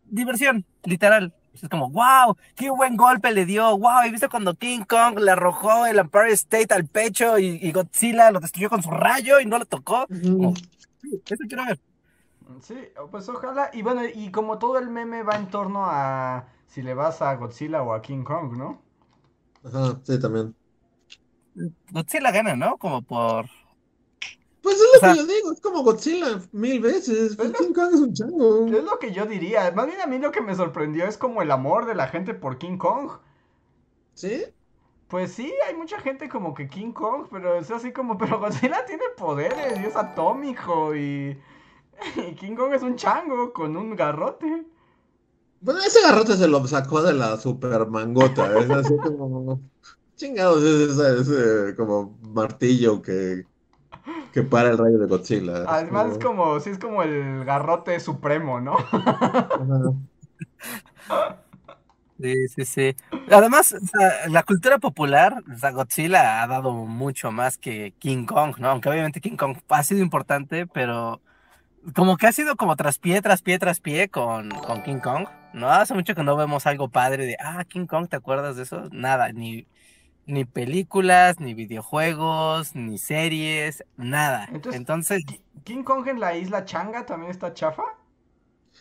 diversión, literal. Es como, wow, qué buen golpe le dio, wow, y viste cuando King Kong le arrojó el Empire State al pecho y, y Godzilla lo destruyó con su rayo y no lo tocó. Como, sí, eso quiero ver. Sí, pues ojalá. Y bueno, y como todo el meme va en torno a si le vas a Godzilla o a King Kong, ¿no? Ajá, sí, también. Godzilla gana, ¿no? Como por... Pues es lo O sea- que yo digo, es como Godzilla mil veces. Pues lo- King Kong es un chango. Es lo que yo diría. Más bien a mí lo que me sorprendió es como el amor de la gente por King Kong. ¿Sí? Pues sí, hay mucha gente como que King Kong, pero es así como, pero Godzilla tiene poderes y es atómico y, y King Kong es un chango con un garrote. Bueno, ese garrote se lo sacó de la super mangota. Es así como. Chingados, es ese, ese como martillo que, que para el rayo de Godzilla. Es Además es como- sí es como el garrote supremo, ¿no? Sí, sí, sí. Además, o sea, la cultura popular, o sea, Godzilla ha dado mucho más que King Kong, ¿no? Aunque obviamente King Kong ha sido importante, pero como que ha sido como tras pie, tras pie, tras pie con, con King Kong, ¿no? Hace mucho que no vemos algo padre de, ah, King Kong, ¿te acuerdas de eso? Nada, ni, ni películas, ni videojuegos, ni series, nada. Entonces- Entonces, King Kong en la isla Changa también está chafa.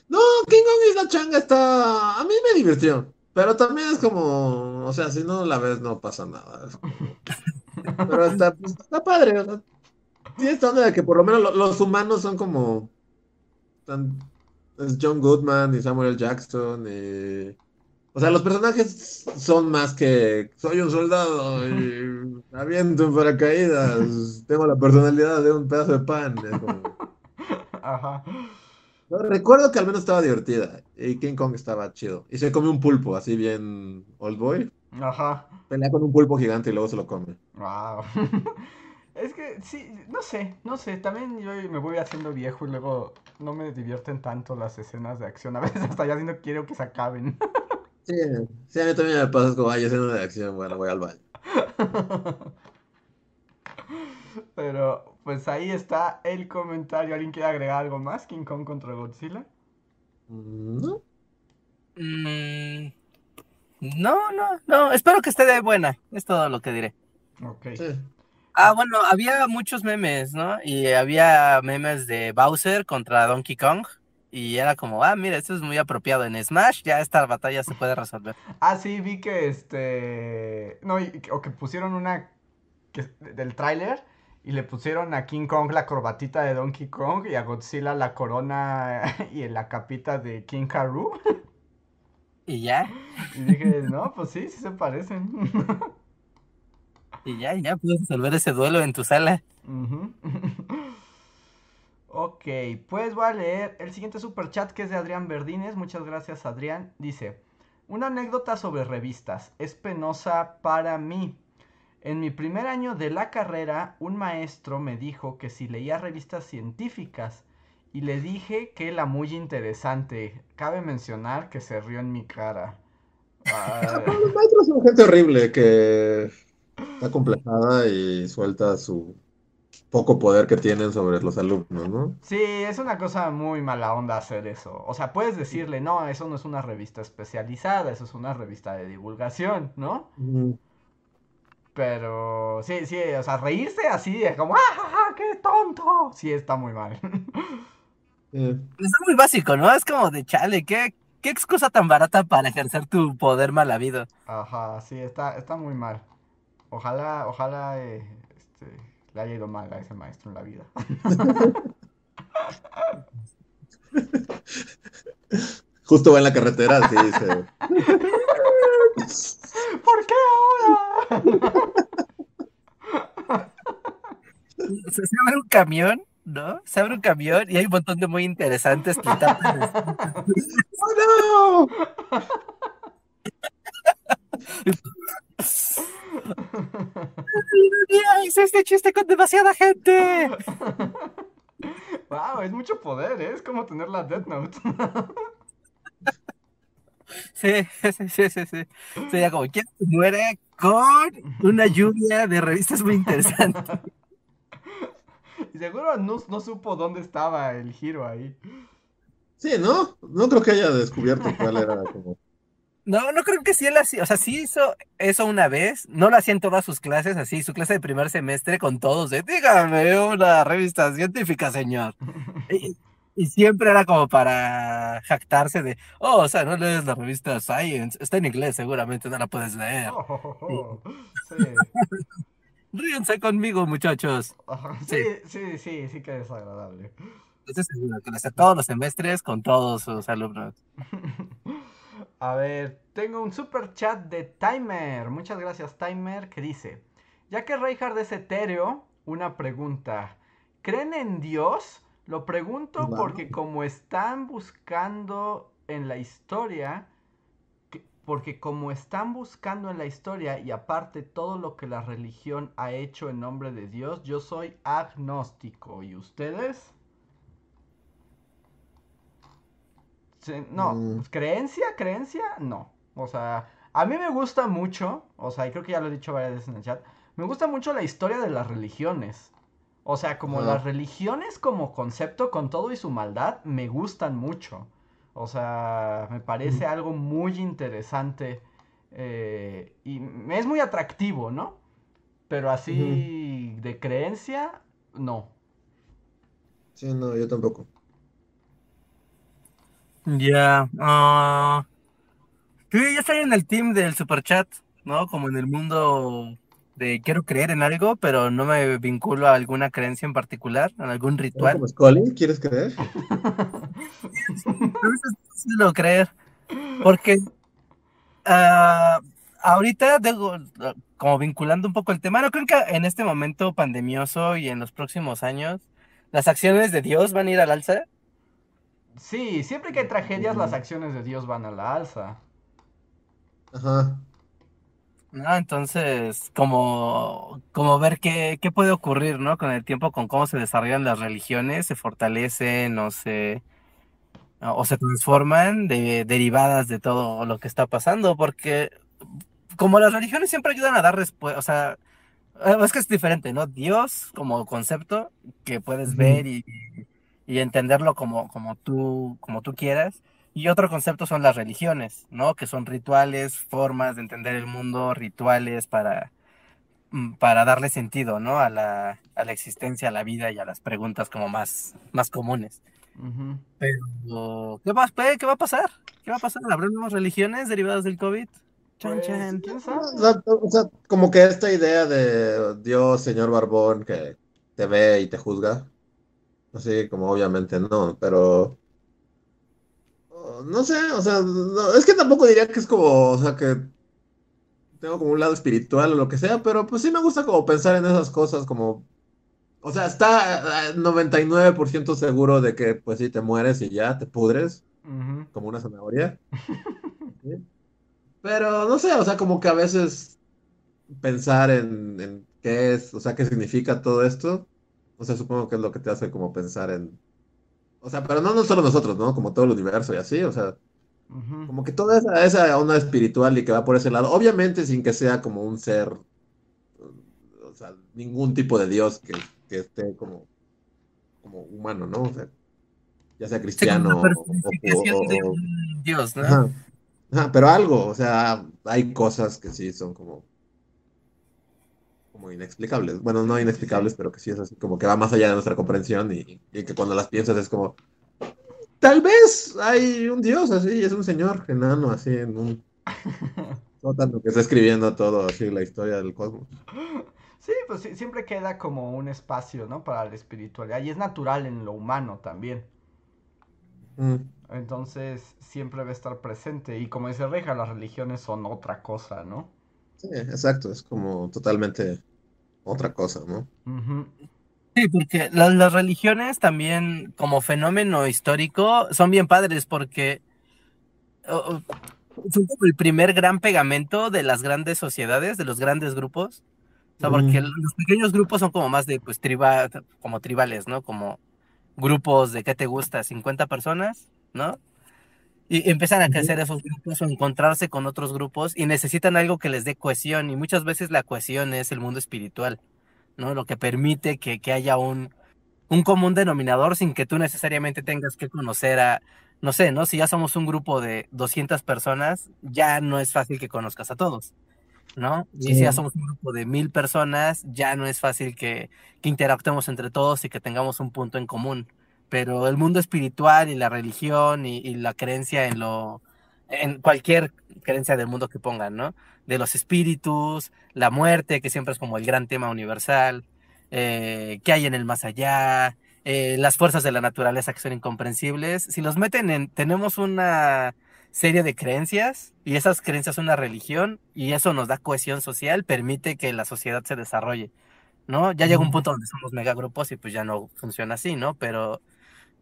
No, King Kong Isla Changa está. A mí me divirtió. Pero también es como. O sea, si no la ves, no pasa nada. Es como- Pero está, pues, está padre. o sea, Sí, está onda de que por lo menos lo- los humanos son como. Tan- es John Goodman y Samuel. Jackson. Y... O sea, los personajes son más que. Soy un soldado y aviento en paracaídas. Tengo la personalidad de un pedazo de pan. como- Ajá. Recuerdo que al menos estaba divertida y King Kong estaba chido. Y se come un pulpo, así bien old boy. Ajá. Pelea con un pulpo gigante y luego se lo come. Wow. Es que sí, no sé, no sé, también yo me voy haciendo viejo y luego no me divierten tanto las escenas de acción. A veces hasta ya si no quiero que se acaben. Sí, sí, a mí también me pasa como, ay, escena de acción, bueno, voy al baño. Pero pues ahí está el comentario. ¿Alguien quiere agregar algo más? King Kong contra Godzilla. Mm, ¿No? mm, no, no, no, espero que esté de buena, es todo lo que diré. Ok. Sí. Ah, bueno, había muchos memes, ¿no? Y había memes de Bowser contra Donkey Kong. Y era como, ah, mira, esto es muy apropiado en Smash, ya esta batalla se puede resolver. Ah, sí, vi que este. No, y- o que pusieron una. Que, del tráiler. Y le pusieron a King Kong la corbatita de Donkey Kong. Y a Godzilla la corona y la capita de King Karoo. Y ya, Y dije, no, pues sí, sí se parecen. y ya, y ya puedes resolver ese duelo en tu sala. Ok, pues voy a leer el siguiente super chat que es de Adrián Verdines. Muchas gracias, Adrián. Dice: Una anécdota sobre revistas. Es penosa para mí. En mi primer año de la carrera, un maestro me dijo que si leía revistas científicas y le dije que era muy interesante. Cabe mencionar que se rió en mi cara. Ay. Los maestros son gente horrible que está complejada y suelta su poco poder que tienen sobre los alumnos, ¿no? Sí, es una cosa muy mala onda hacer eso. O sea, puedes decirle, no, eso no es una revista especializada, eso es una revista de divulgación, ¿no? Mm, Pero sí, sí, o sea, reírse así, de como, ¡ah, ja, ja, qué tonto! Sí, está muy mal. eh, Está muy básico, ¿no? Es como de chale, ¿qué, qué excusa tan barata para ejercer tu poder mal habido? Ajá, sí, está, está muy mal. Ojalá, ojalá eh, este, le haya ido mal a ese maestro en la vida. Justo va en la carretera, así dice. ¿Por qué ahora? Se, abre un camión, ¿no? Se abre un camión y hay un montón de muy interesantes tuitadas. ¡Oh, no! ¡Mira, hice este chiste con demasiada gente! Wow, es mucho poder, ¿eh? Es como tener la Death Note. Sí, sí, sí, sí, sí. Sería como, ¿quién se muere con una lluvia de revistas muy interesantes? Y seguro no, no supo dónde estaba el giro ahí. Sí, ¿no? No creo que haya descubierto cuál era como. No, no creo que sí él hacía, o sea, sí hizo eso una vez, no lo hacía en todas sus clases, así, su clase de primer semestre con todos, de, dígame una revista científica, señor. Y, y siempre era como para jactarse de, oh, o sea, no lees la revista Science, está en inglés seguramente, no la puedes leer. Oh, oh, oh. Sí. Ríense conmigo, muchachos. Sí, sí, sí, sí que es agradable. Seguro que lo hace todos los semestres con todos sus alumnos. A ver, tengo un super chat de Timer. Muchas gracias, Timer, que dice: Ya que Reinhardt es etéreo, una pregunta. ¿Creen en Dios? Lo pregunto porque como están buscando en la historia, porque como están buscando en la historia y aparte todo lo que la religión ha hecho en nombre de Dios, yo soy agnóstico. ¿Y ustedes? No, mm. creencia, creencia, no. O sea, a mí me gusta mucho, o sea, y creo que ya lo he dicho varias veces en el chat, me gusta mucho la historia de las religiones. O sea, como las religiones como concepto con todo y su maldad me gustan mucho. O sea, me parece algo muy interesante eh, y es muy atractivo, ¿no? Pero así de creencia, no. Sí, no, yo tampoco. Ya, ah, sí, yo estoy en el team del super chat, ¿no? Como en el mundo de quiero creer en algo, pero no me vinculo a alguna creencia en particular, en algún ritual. ¿Quieres creer? sí lo creer. Porque uh, ahorita, como vinculando un poco el tema, no creo que en este momento pandemioso y en los próximos años, las acciones de Dios van a ir al alza. Sí, siempre que hay tragedias, las acciones de Dios van a la alza. Ajá. No, entonces, como, como ver qué, qué puede ocurrir, ¿no? Con el tiempo, con cómo se desarrollan las religiones, se fortalecen o se, o se transforman de, derivadas de todo lo que está pasando, porque como las religiones siempre ayudan a dar respuesta, o sea, es que es diferente, ¿no? Dios como concepto que puedes ver y, y, entenderlo como, como, tú, como tú quieras. Y otro concepto son las religiones, ¿no? Que son rituales, formas de entender el mundo, rituales para, mm, para darle sentido, ¿no? A la, a la existencia, a la vida y a las preguntas como más, más comunes. Pero, ¿qué va, ¿qué va a pasar? ¿Qué va a pasar? ¿Habrá nuevas religiones derivadas del COVID? Chan, pues, chan. O sea, como que esta idea de Dios, señor Barbón, que te ve y te juzga. Así como obviamente no, pero no sé, o sea, es que tampoco diría que es como, o sea, que tengo como un lado espiritual o lo que sea, pero pues sí me gusta como pensar en esas cosas como o sea, está 99% seguro de que, pues sí, te mueres y ya te pudres, como una zanahoria. Pero no sé, o sea, como que a veces pensar en, qué es, o sea, qué significa todo esto, o sea, supongo que es lo que te hace como pensar en... O sea, pero no, no solo nosotros, ¿no? Como todo el universo y así, o sea, como que toda esa, esa onda espiritual y que va por ese lado, obviamente sin que sea como un ser, o sea, ningún tipo de Dios que que esté como, como humano, ¿no? O sea, ya sea cristiano o, Dios, ¿no? pero algo, o sea, hay cosas que sí son como como inexplicables. Bueno, no inexplicables, pero que sí es así, como que va más allá de nuestra comprensión y, que cuando las piensas es como, tal vez hay un dios así, es un señor enano así en un tanto que está escribiendo todo así la historia del cosmos. Sí, pues siempre queda como un espacio, ¿no? Para la espiritualidad. Y es natural en lo humano también. Mm. Entonces, siempre va a estar presente. Y como dice Reja, las religiones son otra cosa, ¿no? Sí, exacto. Es como totalmente otra cosa, ¿no? Sí, porque las, religiones también, como fenómeno histórico, son bien padres porque son como el primer gran pegamento de las grandes sociedades, de los grandes grupos o sea, porque los pequeños grupos son como más de, pues, tribal, como tribales, ¿no? Como grupos de, ¿qué te gusta? 50 personas, ¿no? Y empiezan a crecer esos grupos o encontrarse con otros grupos y necesitan algo que les dé cohesión. Y muchas veces la cohesión es el mundo espiritual, ¿no? Lo que permite que, que haya un, un común denominador sin que tú necesariamente tengas que conocer a, no sé, ¿no? Si ya somos un grupo de 200 personas, ya no es fácil que conozcas a todos. ¿no? Y si ya somos un grupo de mil personas, ya no es fácil que, que interactuemos entre todos y que tengamos un punto en común. Pero el mundo espiritual y la religión y, la creencia en lo, en cualquier creencia del mundo que pongan, ¿no? De los espíritus, la muerte, que siempre es como el gran tema universal, eh, qué hay en el más allá, eh, las fuerzas de la naturaleza que son incomprensibles. Si los meten en, tenemos una serie de creencias y esas creencias son una religión y eso nos da cohesión social, permite que la sociedad se desarrolle, ¿no? Ya llega un punto donde somos megagrupos y pues ya no funciona así, ¿no? Pero,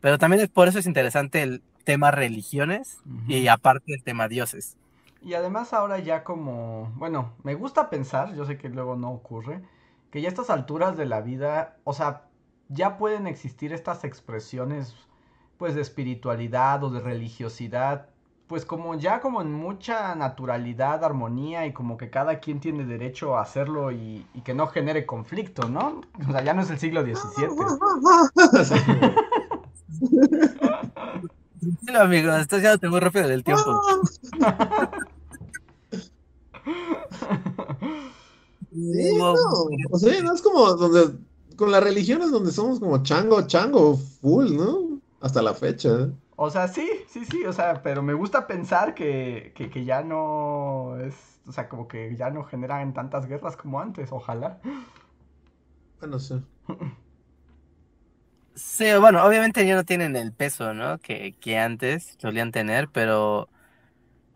Pero también es, por eso es interesante el tema religiones y aparte el tema dioses. Y además ahora ya como, bueno, me gusta pensar, yo sé que luego no ocurre, que ya a estas alturas de la vida, o sea, ya pueden existir estas expresiones pues de espiritualidad o de religiosidad, pues como ya como en mucha naturalidad, armonía y como que cada quien tiene derecho a hacerlo y, que no genere conflicto, ¿no? O sea, ya no es el siglo XVII. Tranquilo, amigo, estás ya muy rápido del tiempo. Sí, no. O sea, no es como donde con la religión es donde somos como chango, chango, full, ¿no? Hasta la fecha. O sea, sí, sí, sí, o sea, pero me gusta pensar que, que, ya no es, o sea, como que ya no generan tantas guerras como antes, ojalá. Bueno, sí. Sí, bueno, obviamente ya no tienen el peso, ¿no? Que, que antes solían tener, pero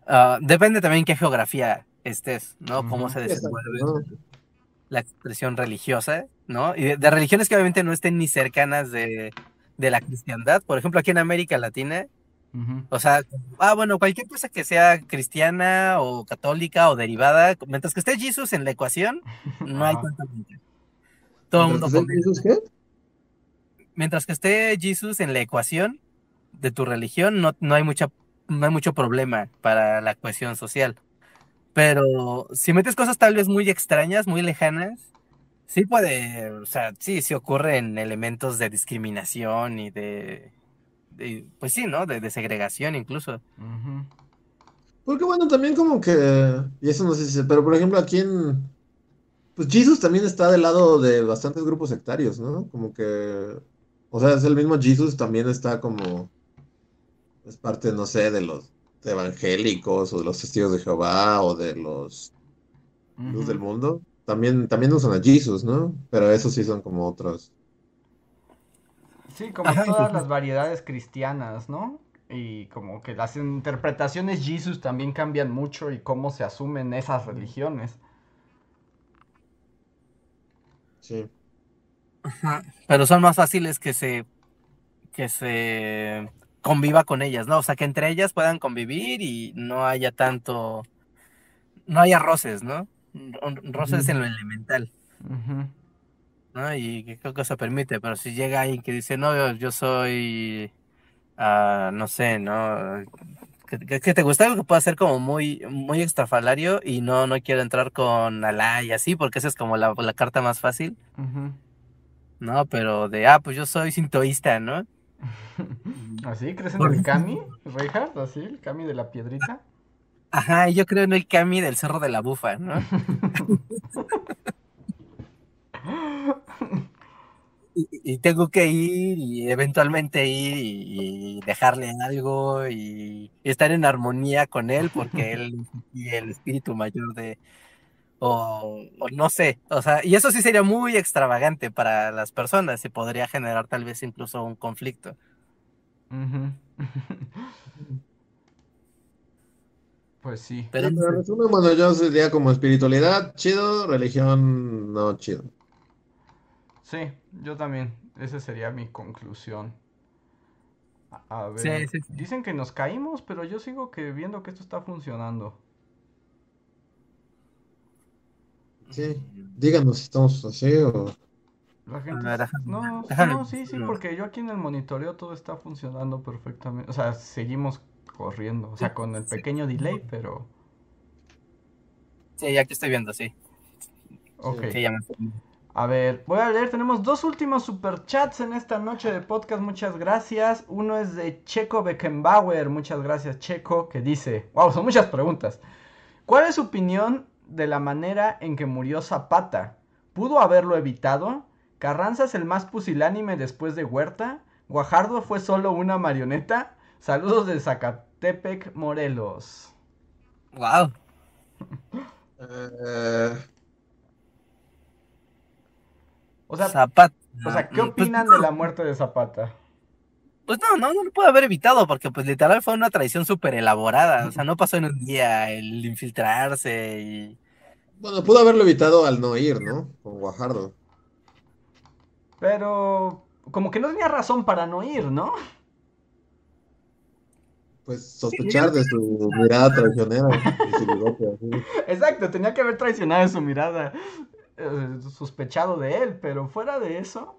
ah, depende también qué geografía estés, ¿no? Cómo se desenvuelve la expresión religiosa, ¿no? Y de, religiones que obviamente no estén ni cercanas de, la cristiandad. Por ejemplo, aquí en América Latina, o sea, ah, bueno, cualquier cosa que sea cristiana o católica o derivada, mientras que esté Jesús en la ecuación, no hay tanta Todo el mundo. ¿Jesús qué? Mientras que esté Jesús en la ecuación de tu religión, no, no hay mucha no hay mucho problema para la cohesión social. Pero si metes cosas tal vez muy extrañas, muy lejanas, sí puede, o sea, sí, sí ocurren elementos de discriminación y de, pues sí, ¿no? De, segregación incluso. Porque bueno, también como que, y eso no sé si, pero por ejemplo aquí en, pues Jesus también está del lado de bastantes grupos sectarios, ¿no? Como que, o sea, es el mismo Jesus, también está como, es parte, no sé, de los evangélicos o de los testigos de Jehová o de los luz del mundo, también, también usan a Jesus, ¿no? Pero esos sí son como otros. Sí, como todas las variedades cristianas, ¿no? Y como que las interpretaciones Jesus también cambian mucho y cómo se asumen esas religiones. Sí. Pero son más fáciles que se que se conviva con ellas, ¿no? O sea, que entre ellas puedan convivir y no haya tanto, no haya roces, ¿no? Roces en lo elemental. ¿No? Y que creo que eso permite, pero si llega alguien que dice, no, yo, soy, uh, no sé, ¿no? Que, te gusta algo que pueda ser como muy, muy extrafalario y no, no quiero entrar con Alá y así, porque esa es como la, la carta más fácil. No, pero de, ah, pues yo soy sintoísta, ¿no? ¿Así? ¿Crees en el Kami, Reinhardt? ¿Así? ¿El Kami de la piedrita? Ajá, yo creo en el Kami del Cerro de la Bufa, ¿no? y, tengo que ir y eventualmente ir y, dejarle algo y, estar en armonía con él porque él y el espíritu mayor de... O, o, no sé, o sea, y eso sí sería muy extravagante para las personas y podría generar tal vez incluso un conflicto. pues sí. Pero, en resumen, bueno, yo sería como espiritualidad, chido, religión, no chido. Sí, yo también. Esa sería mi conclusión. A, ver, dicen que nos caímos, pero yo sigo que viendo que esto está funcionando. Sí, díganos si estamos así o... La gente... No, no, sí, sí, porque yo aquí en el monitoreo todo está funcionando perfectamente. O sea, seguimos corriendo. O sea, con el pequeño delay, pero... Sí, ya que estoy viendo, sí. Ok. A ver, voy a leer, tenemos dos últimos superchats en esta noche de podcast, muchas gracias. Uno es de Checo Beckenbauer, muchas gracias Checo, que dice, wow, son muchas preguntas. ¿Cuál es su opinión de la manera en que murió Zapata? ¿Pudo haberlo evitado? Carranza es el más pusilánime después de Huerta. Guajardo fue solo una marioneta. Saludos de Zacatepec, Morelos. Wow. Eh, o sea, Zapata. O sea, ¿qué opinan de la muerte de Zapata? Pues no, no, no lo puede haber evitado, porque pues literal fue una traición súper elaborada. O sea, no pasó en un día el infiltrarse y. Bueno, pudo haberlo evitado al no ir, ¿no? Con Guajardo. Pero como que no tenía razón para no ir, ¿no? pues sospechar de su mirada traicionera su bigote así. Exacto, tenía que haber traicionado en su mirada, eh, sospechado de él, pero fuera de eso,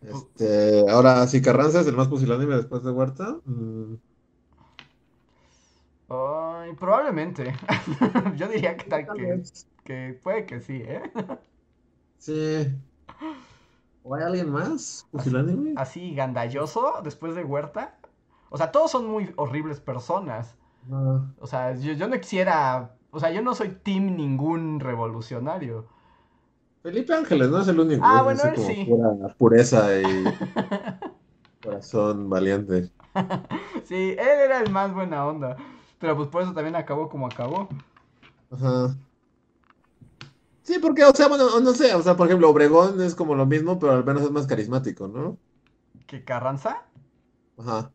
Este, ahora, si Carranza es el más pusilánime después de Huerta, mm, ay, probablemente. Yo diría que, tal que, que puede que sí, ¿eh? Sí. ¿O hay alguien más pusilánime? Así gandalloso después de Huerta. O sea, todos son muy horribles personas. No. O sea, yo, yo no quisiera, o sea, yo no soy team ningún revolucionario. Felipe Ángeles no es el único. Ah, bueno, él sí. pura pureza y corazón valiente. Sí, él era el más buena onda. Pero pues por eso también acabó como acabó. Ajá. Sí, porque, o sea, bueno, no sé, o sea, por ejemplo, Obregón es como lo mismo, pero al menos es más carismático, ¿no? ¿Que Carranza? Ajá.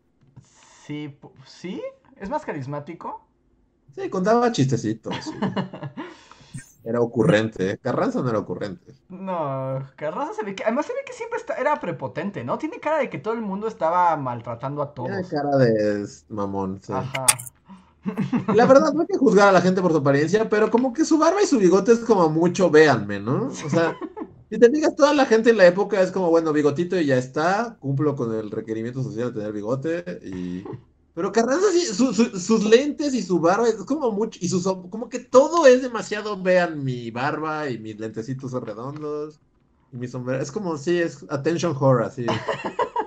Sí, ¿sí? ¿Es más carismático? Sí, contaba chistecitos. sí. Era ocurrente. Carranza no era ocurrente. No, Carranza se ve que, además se ve que siempre está, era prepotente, ¿no? Tiene cara de que todo el mundo estaba maltratando a Tiene todos. cara de mamón, sí. Ajá. La verdad, no hay que juzgar a la gente por su apariencia, pero como que su barba y su bigote es como mucho, véanme, ¿no? O sea, si te fijas, toda la gente en la época es como, bueno, bigotito y ya está, cumplo con el requerimiento social de tener bigote y... Pero Carranza, sí, su- su- sus lentes y su barba es como mucho, y sus, como que todo es demasiado, vean mi barba y mis lentecitos redondos y mi sombrero, es como, sí, es attention horror, así.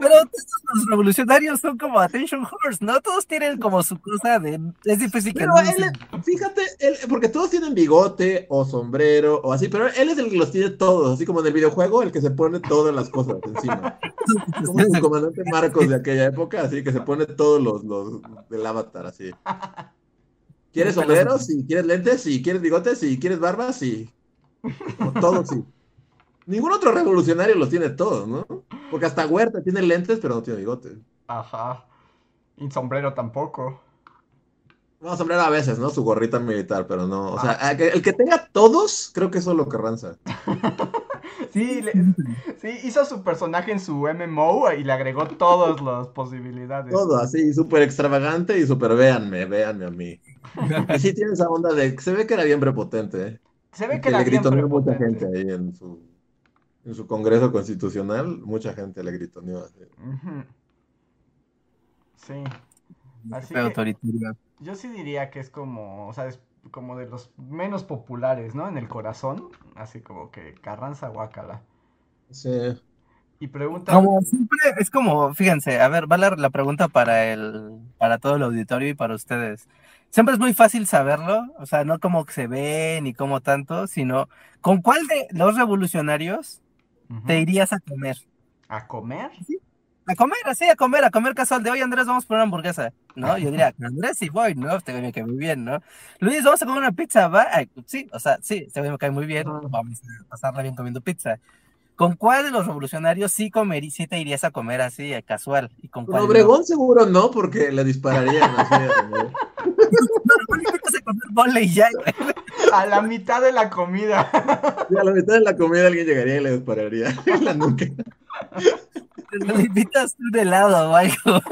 Pero todos los revolucionarios son como attention horse, ¿no? Todos tienen como su cosa de... Es difícil que Pero no él, fíjate, él- porque todos tienen bigote o sombrero o así, pero él es el que los tiene todos, así como en el videojuego, el que se pone todas las cosas encima. Como su comandante Marcos de aquella época, así que se pone todos los, los del avatar, así. ¿Quieres sombrero? sí. ¿Quieres lentes? Sí. ¿Quieres bigote? Sí. ¿Quieres barba? Sí. Como todos, sí. Ningún otro revolucionario los tiene todos, ¿no? Porque hasta Huerta tiene lentes, pero no tiene bigote. Ajá. Y sombrero tampoco. No, sombrero a veces, ¿no? Su gorrita militar, pero no. O sea, Ah. a que- el que tenga todos, creo que es solo Carranza. Sí, le- sí, hizo su personaje en su MMO y le agregó todas las posibilidades. Todo así, súper extravagante y súper véanme, véanme a mí. Y sí tiene esa onda de, se ve que era bien prepotente, ¿eh? Se ve que que era le bien gritoneó mucha prepotente. gente ahí en su, en su congreso constitucional, mucha gente le gritoneó así. Sí. Así que yo sí diría que es como, o sea, es como de los menos populares, ¿no? En el corazón, así como que Carranza Guacala. Sí. Y pregunta, Como siempre, es como, fíjense, a ver, va la, la pregunta para el, para todo el auditorio y para ustedes. Siempre es muy fácil saberlo, o sea, no como que se ve ni como tanto, sino con cuál de los revolucionarios te irías a comer. ¿a comer? A comer, así, a comer, a comer casual. De hoy, Andrés, vamos por una hamburguesa, ¿no? Yo diría, Andrés, sí voy, ¿no? Este güey me cae muy bien, ¿no? Luis, vamos a comer una pizza, ¿va? Ay, sí, o sea, sí, este me cae muy bien, vamos a pasarla bien comiendo pizza. ¿Con cuál de los revolucionarios sí, comer, sí te irías a comer así, eh, casual? ¿Y con cuál no? Obregón seguro no, porque le dispararían. ¿no? A comer mole y ya, güey. A la mitad de la comida. A la mitad de la comida alguien llegaría y le dispararía en la nuca. Le invitas un helado o algo.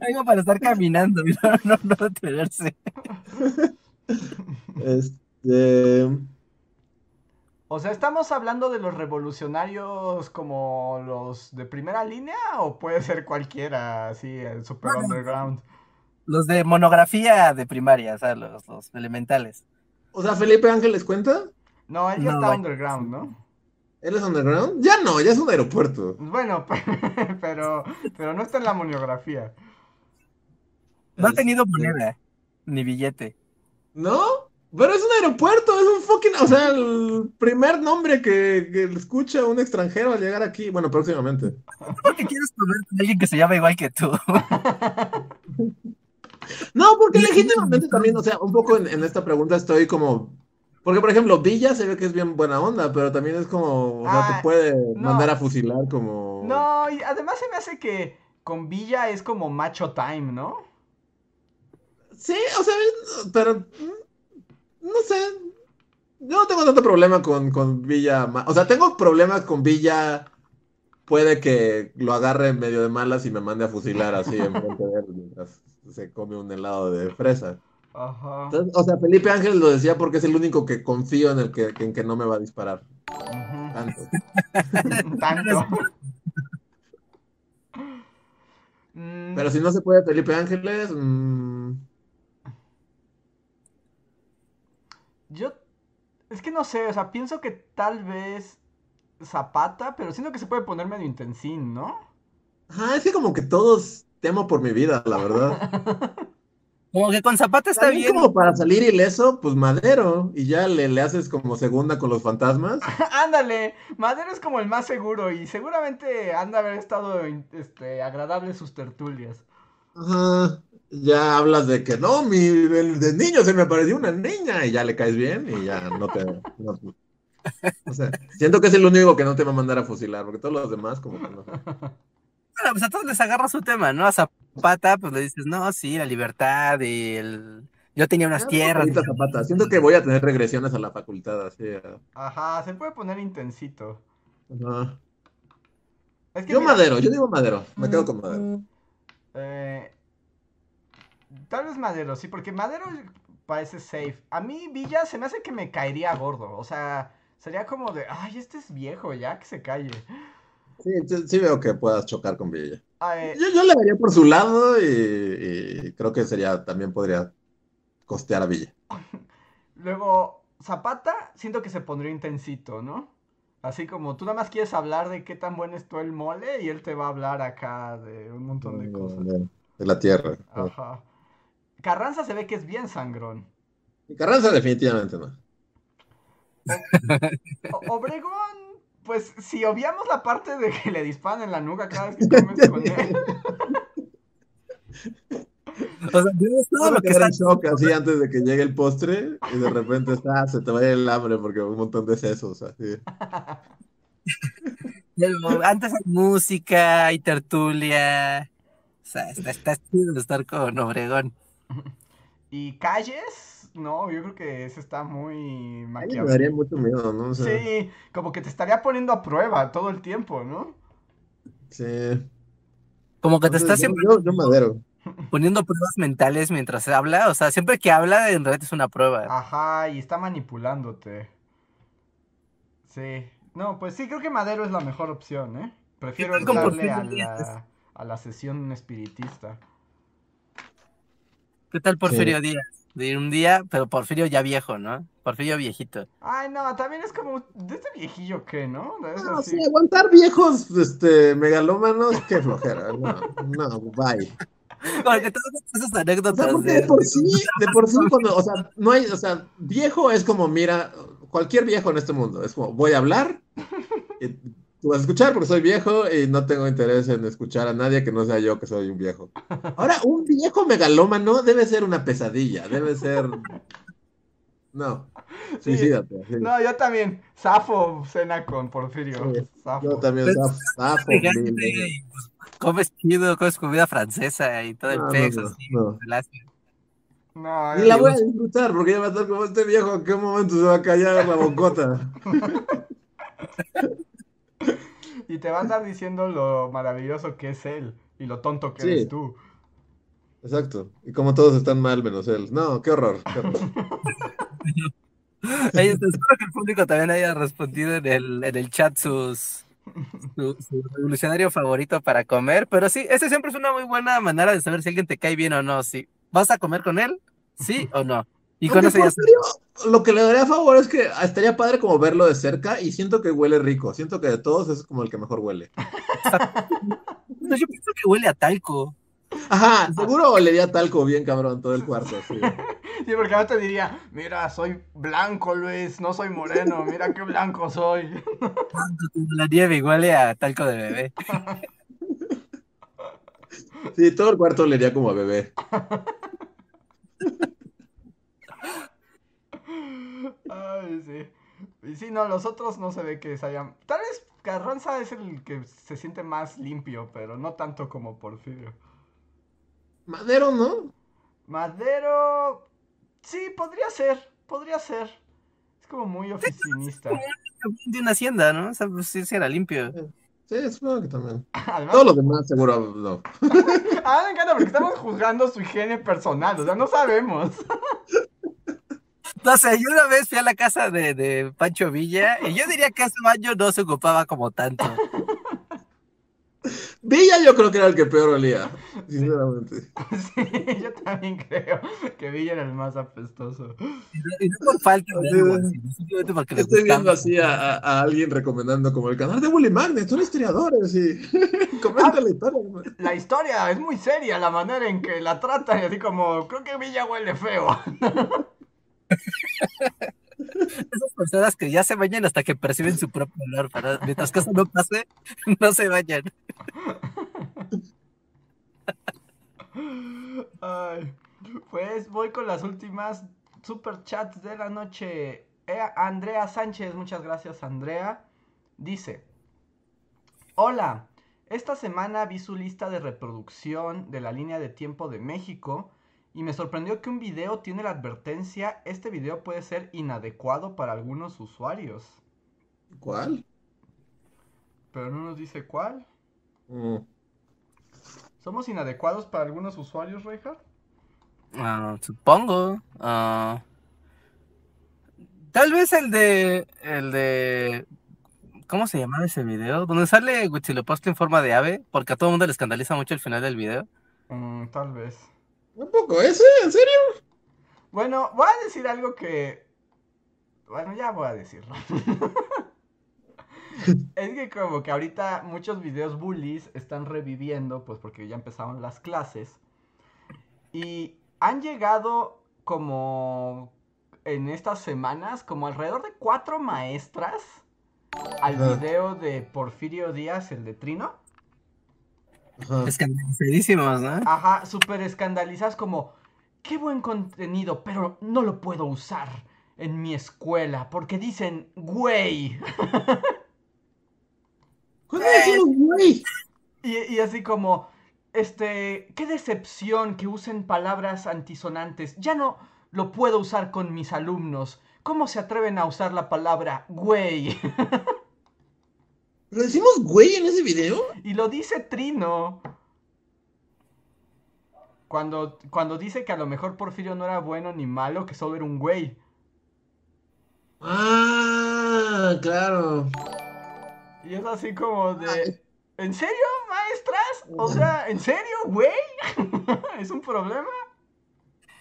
Algo para estar caminando, no, no, no detenerse. Este, O sea, ¿estamos hablando de los revolucionarios como los de primera línea o puede ser cualquiera, así, el super No, no. underground? Los de monografía de primaria, o sea, los, los elementales. o sea, Felipe Ángeles cuenta. No, él ya No, está underground, ¿no? ¿Él es underground? Ya no, ya es un aeropuerto. Bueno, pero, pero no está en la monografía. No ha Este, tenido moneda, ni billete. ¿No? Pero es un aeropuerto, es un fucking, o sea, el primer nombre que, que escucha un extranjero al llegar aquí, bueno, próximamente. ¿Por qué quieres comer con alguien que se llama igual que tú? No, porque legítimamente también, o sea, un poco en, en esta pregunta estoy como, porque por ejemplo, Villa se ve que es bien buena onda, pero también es como, o sea, Ah, te puede no. mandar a fusilar como... No, y además se me hace que con Villa es como macho time, ¿no? Sí, o sea, pero no sé. Yo no tengo tanto problema con, con Villa. O sea, tengo problemas con Villa puede que lo agarre en medio de malas y me mande a fusilar así en frente de él mientras se come un helado de fresa. Ajá. Entonces, o sea, Felipe Ángel lo decía porque es el único que confío en el que, en que no me va a disparar. Ujú. Tanto. Tanto. Pero si no se puede Felipe Ángeles, mm, Yo, es que no sé, o sea, pienso que tal vez Zapata, pero siento que se puede poner medio intensín, ¿no? ajá, es que como que todos temo por mi vida, la verdad. Como que con Zapata está También bien. como para salir ileso, pues Madero, y ya le, le haces como segunda con los fantasmas. Ándale, Madero es como el más seguro y seguramente han de haber estado este, agradables sus tertulias. Ajá, ya hablas de que no, mi, el de niño se me apareció una niña, y ya le caes bien, y ya no te... no- o sea, siento que es el único que no te va a mandar a fusilar, porque todos los demás como que no. Bueno, pues a todos les agarra su tema, ¿no? A Zapata, pues le dices, no, sí, la libertad y el... Yo tenía unas Ah, tierras. Zapata, siento que voy a tener regresiones a la facultad, así. Ajá, se puede poner intensito. ajá. Es que Yo mira, Madero, yo digo Madero, me quedo con Madero. eh, tal vez Madero, sí, porque Madero parece safe. A mí Villa se me hace que me caería gordo, o sea, sería como de, ay, este es viejo, ya que se calle. Sí, sí, sí veo que puedas chocar con Villa. Ah, eh, Yo, yo le daría por su lado y, y creo que sería, también podría costear a Villa. Luego, Zapata, siento que se pondría intensito, ¿no? Así como tú nada más quieres hablar de qué tan bueno es todo el mole y él te va a hablar acá de un montón de cosas. De, de la tierra. Ajá. Carranza se ve que es bien sangrón. Carranza definitivamente no. Obregón, pues si obviamos la parte de que le disparan en la nuca cada vez que comes con él. O sea, tienes todo lo que está... en shock así antes de que llegue el postre y de repente está, se te va a ir el hambre porque un montón de sesos así. Antes hay música, hay tertulia. O sea, está, está chido estar con Obregón. Y calles, no, yo creo que ese está muy mí me maquiavélico. daría mucho miedo, ¿no? O sea, Sí, como que te estaría poniendo a prueba todo el tiempo, ¿no? sí. Como que te está Entonces, siempre yo, yo madero. poniendo pruebas mentales mientras habla. O sea, siempre que habla, en realidad es una prueba. Ajá, y está manipulándote. Sí. No, pues sí, creo que Madero es la mejor opción, ¿eh? Prefiero ¿Qué tal con entrarle a la, a la sesión espiritista. ¿Qué tal Porfirio Díaz? De un día, pero Porfirio ya viejo, ¿no? Porfirio viejito. Ay, no, también es como de este viejillo que, ¿no? No, así. sí, aguantar viejos este, megalómanos, qué flojera. No, no, bye. Porque todas esas O sea, anécdotas porque de... de por sí, de por sí, cuando, o sea, no hay, o sea, viejo es como, mira, cualquier viejo en este mundo, es como, voy a hablar, y tú vas a escuchar porque soy viejo y no tengo interés en escuchar a nadie que no sea yo que soy un viejo. Ahora, un viejo megalómano debe ser una pesadilla, debe ser, no, Sí. suicídate. sí. No, yo también. Safo cena con Porfirio. Sí. Yo también, veces. y, pues, comes chido, comes comida francesa y todo el No, no, pex no, así. no. palacio. No, Y la voy a disfrutar porque ya va a estar como este viejo, ¿en qué momento se va a callar la bocota? y te va a andar diciendo lo maravilloso que es él y lo tonto que Sí. eres tú. Exacto. Y como todos están mal menos él. No, qué horror, qué horror. Oye, espero que el público también haya respondido en el, en el chat sus, su, su revolucionario favorito para comer. Pero sí, ese siempre es una muy buena manera de saber si alguien te cae bien o no. Si vas a comer con él, sí o no. Y con eso ya Porfirio, lo que le daría a favor es que estaría padre como verlo de cerca y siento que huele rico. Siento que de todos es como el que mejor huele. No, yo pienso que huele a talco. Ajá, seguro olería talco bien cabrón todo el cuarto. Sí. Sí, porque ahora te diría, mira, soy blanco, Luis, no soy moreno, mira qué blanco soy. Como La nieve huele a talco de bebé. Sí, todo el cuarto olería como a bebé. Ay, sí. Y sí, no, los otros no se ve que se hayan... Tal vez Carranza es el que se siente más limpio, pero no tanto como Porfirio. Madero, ¿no? Madero... Sí, podría ser, podría ser. Es como muy oficinista. De una hacienda, ¿no? O sea, pues sí, era limpio. Sí, supongo que también. Además, Todos los demás seguro no. ah, me encanta porque estamos juzgando su higiene personal, o sea, no sabemos. No sé, yo una vez fui a la casa de, de Pancho Villa y yo diría que ese baño no se ocupaba como tanto. Villa yo creo que era el que peor olía, sinceramente. Sí, yo también creo que Villa era el más apestoso. Y no, y no por falta de algo simplemente porque le Estoy viendo así a, a- a alguien recomendando como el canal de Willy Magnet, son historiadores y comenta la historia. La historia es muy seria, la manera en que la tratan, y así como, creo que Villa huele feo. Esas personas que ya se bañan hasta que perciben su propio olor, pero mientras que eso no pase, no se bañan. Ay, pues voy con las últimas super chats de la noche. Eh, Andrea Sánchez, muchas gracias Andrea. Dice, hola, esta semana vi su lista de reproducción de la línea de tiempo de México y me sorprendió que un video tiene la advertencia, este video puede ser inadecuado para algunos usuarios. ¿Cuál? Pero no nos dice cuál. Mm, ¿Somos inadecuados para algunos usuarios, Reinhardt? Ah, supongo. ah, tal vez el de. El de. ¿Cómo se llamaba ese video? Donde sale Huitzilopochtli en forma de ave, porque a todo el mundo le escandaliza mucho el final del video. Mm, tal vez. ¿Un poco ese? ¿En serio? Bueno, voy a decir algo que. Bueno, ya voy a decirlo. es que como que ahorita muchos videos bullies están reviviendo, pues porque ya empezaron las clases. Y han llegado como en estas semanas, como alrededor de cuatro maestras al video de Porfirio Díaz, el de Trino. Ajá. Escandalizadísimos, ¿no? Ajá, súper escandalizadas como, qué buen contenido, pero no lo puedo usar en mi escuela porque dicen, güey. ¿Cuándo decimos güey? Y, y así como, este, qué decepción que usen palabras antisonantes. Ya no lo puedo usar con mis alumnos. ¿Cómo se atreven a usar la palabra güey? ¿Pero decimos güey en ese video? Y lo dice Trino. Cuando, cuando dice que a lo mejor Porfirio no era bueno ni malo, que solo era un güey. Ah, claro. Y es así como de... ¿En serio, maestras? O sea, ¿en serio, güey? ¿Es un problema?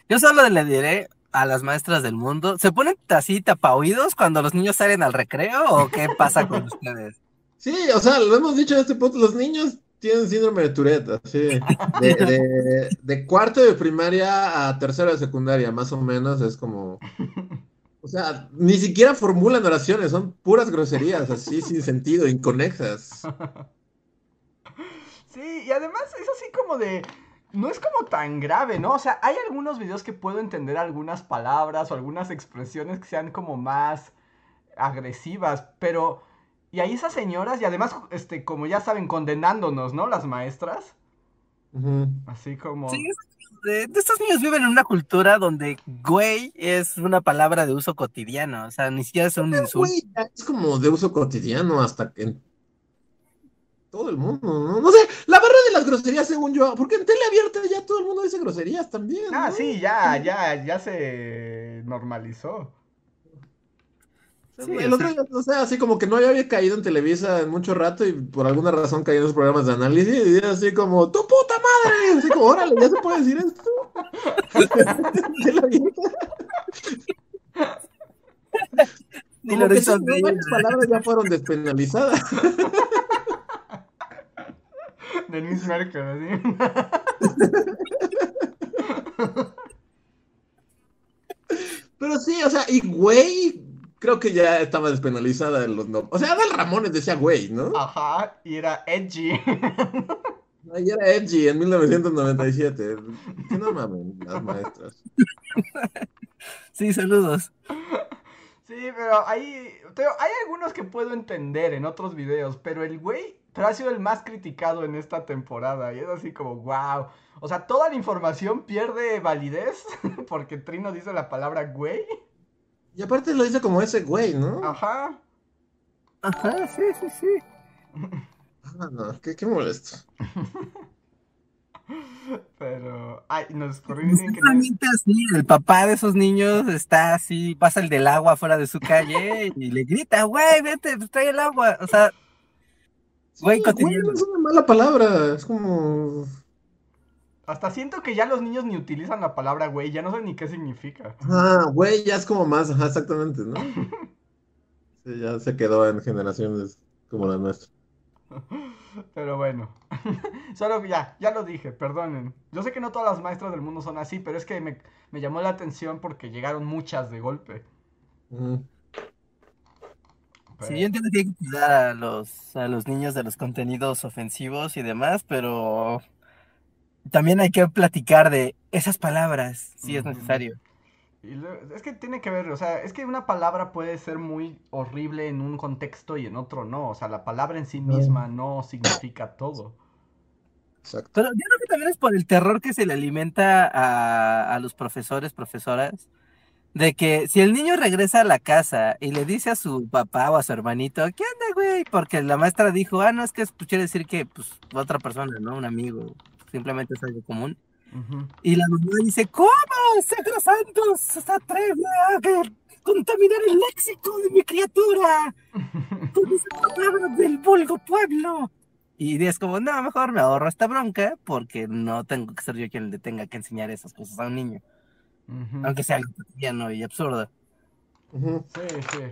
Yo solo le diré a las maestras del mundo, ¿se ponen así tapaoídos cuando los niños salen al recreo o qué pasa con ustedes? Sí, o sea, lo hemos dicho en este punto, los niños tienen síndrome de Tourette, así, de, de, de cuarto de primaria a tercero de secundaria, más o menos, es como, o sea, ni siquiera formulan oraciones, son puras groserías, así, sin sentido, inconexas. Sí, y además es así como de... No es como tan grave, ¿no? O sea, hay algunos videos que puedo entender algunas palabras o algunas expresiones que sean como más agresivas, pero... Y ahí esas señoras, y además, este, como ya saben, condenándonos, ¿no? Las maestras. Así como... Sí, de, de estos niños viven en una cultura donde güey es una palabra de uso cotidiano, o sea, ni siquiera es un insulto. Güey, ya es como de uso cotidiano hasta que en todo el mundo, ¿no? No sé, la barra de las groserías, según yo, porque en tele abierta ya todo el mundo dice groserías también, Ah, ¿no? sí, ya, ya, ya se normalizó. Sí, el otro día, o sea, así como que no había caído en Televisa en mucho rato y por alguna razón caí en esos programas de análisis y era así como, ¡tu puta madre! Así como, órale, ya se puede decir esto. Sí, ¿no? Bella, varias palabras ya fueron despenalizadas. Denise Merkel, así. Pero sí, o sea, y güey, creo que ya estaba despenalizada en los nombres. O sea, Adal Ramones decía güey, ¿no? Ajá, y era edgy. Ahí era Edgy en 1997. Que no mamen las maestras. Sí, saludos. Sí, pero ahí, pero hay algunos que puedo entender en otros videos, pero el güey pero ha sido el más criticado en esta temporada y es así como, wow. O sea, toda la información pierde validez porque Trino dice la palabra güey. Y aparte lo dice como ese güey, ¿no? Ajá. Ajá, sí, sí, sí. Ah, no, qué, qué molesto. Pero, ay, nos corrigen que así, el papá de esos niños está así, pasa el del agua fuera de su calle y le grita, güey, vete, pues, trae el agua. O sea, güey, Sí, cotidiano. no es una mala palabra, es como... Hasta siento que ya los niños ni utilizan la palabra güey, ya no sé ni qué significa. Ah, güey, ya es como más, ajá, exactamente, ¿no? Sí, ya se quedó en generaciones como la nuestra. Pero bueno, solo ya, ya lo dije, perdonen. Yo sé que no todas las maestras del mundo son así, pero es que me, me llamó la atención porque llegaron muchas de golpe. Sí, yo entiendo que hay que cuidar a los, a los niños de los contenidos ofensivos y demás, pero también hay que platicar de esas palabras, si es necesario. Y lo- es que tiene que ver, o sea, es que una palabra puede ser muy horrible en un contexto y en otro no. O sea, la palabra en sí misma no significa todo. Exacto. Pero yo creo que también es por el terror que se le alimenta a, a los profesores, profesoras, de que si el niño regresa a la casa y le dice a su papá o a su hermanito, ¿qué onda, güey? Porque la maestra dijo, ah, no, es que es- quiere decir que, pues, otra persona, ¿no? Un amigo, simplemente es algo común. Ujú. Y la mamá dice, ¿cómo? Sacro Santos se atreve a contaminar el léxico de mi criatura con esas palabras del vulgo pueblo. Y es como, no, mejor me ahorro esta bronca porque no tengo que ser yo quien le tenga que enseñar esas cosas a un niño, aunque sea algo cotidiano y absurdo. Sí, sí.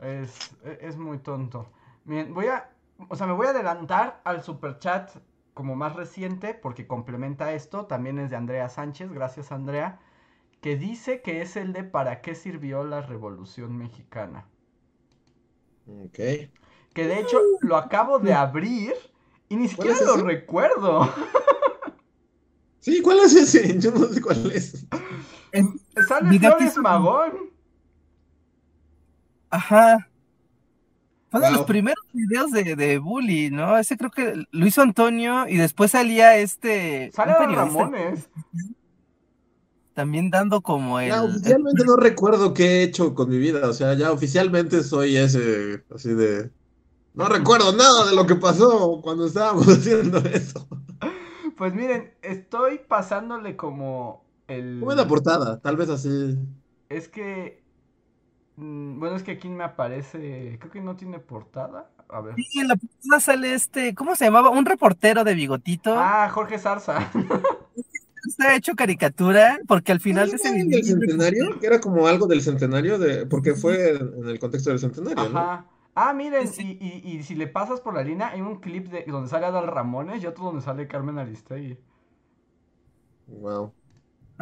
Es, e- es muy tonto. Bien, voy a, o sea, me voy a adelantar al superchat como más reciente porque complementa esto. También es de Andrea Sánchez, gracias Andrea, que dice que es el de ¿Para qué sirvió la Revolución Mexicana? Ok. Que de hecho lo acabo de abrir y ni siquiera es lo recuerdo. Sí, ¿cuál es ese? Yo no sé cuál es. Sale Video que Flores Magón. Ajá. Fue de los Wow. primeros videos de, de Bully, ¿no? Ese creo que lo hizo Antonio y después salía este... Sale Ramones. También dando como el... Ya, el- oficialmente no recuerdo qué he hecho con mi vida. O sea, ya oficialmente soy ese, así de. No recuerdo nada de lo que pasó cuando estábamos haciendo eso. Pues miren, estoy pasándole como el... ¿Cómo es la portada? Tal vez así. Es que. Mm, Bueno, es que aquí me aparece. Creo que no tiene portada. A ver. Sí, en la portada sale este, ¿cómo se llamaba? Un reportero de bigotito. Ah, Jorge Zarza. Está hecho caricatura porque al final de ¿No ese video... centenario? Que era como algo del centenario, de... porque fue en el contexto del centenario, ¿no? Ajá. Ah, miren, Sí. y, y, y si le pasas por la línea, hay un clip de donde sale Adal Ramones y otro donde sale Carmen Aristegui. Wow.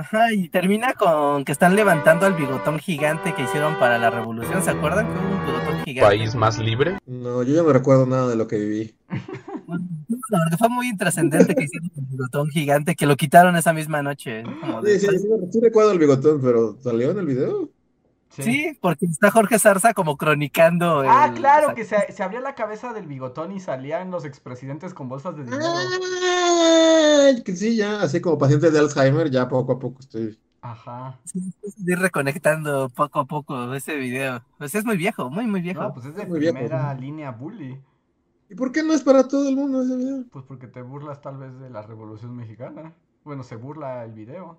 Ajá, y termina con que están levantando al bigotón gigante que hicieron para la revolución, ¿se acuerdan? Que hubo un bigotón gigante. país más libre. No, yo ya no recuerdo nada de lo que viví. La verdad fue muy intrascendente que hicieron el bigotón gigante, que lo quitaron esa misma noche. ¿no? Como de- Sí, sí, sí, sí recuerdo el bigotón, pero ¿salió en el video? Sí, porque está Jorge Zarza como cronicando. Ah, el- claro, que se, se abría la cabeza del bigotón y salían los expresidentes con bolsas de dinero. Ah, que sí, ya, así como paciente de Alzheimer, ya poco a poco estoy. Ajá. Ir reconectando poco a poco ese video. Pues es muy viejo, muy, muy viejo. No, pues es de Muy viejo, primera ¿no? línea bully. ¿Y por qué no es para todo el mundo ese video? Pues porque te burlas tal vez de la Revolución Mexicana. Bueno, se burla el video.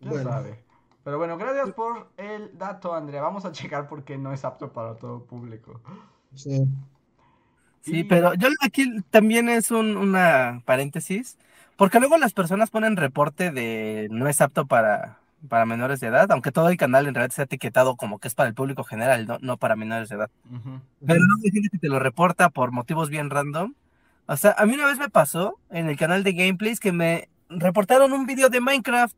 ¿Quién Bueno. sabe? Pero bueno, gracias por el dato, Andrea. Vamos a checar por qué no es apto para todo público. Sí. Sí, Y- pero yo aquí también es un, una paréntesis, porque luego las personas ponen reporte de no es apto para, para menores de edad, aunque todo el canal en realidad está etiquetado como que es para el público general, no, no para menores de edad. Pero luego hay gente que te lo reporta por motivos bien random. O sea, a mí una vez me pasó en el canal de gameplays que me reportaron un video de Minecraft.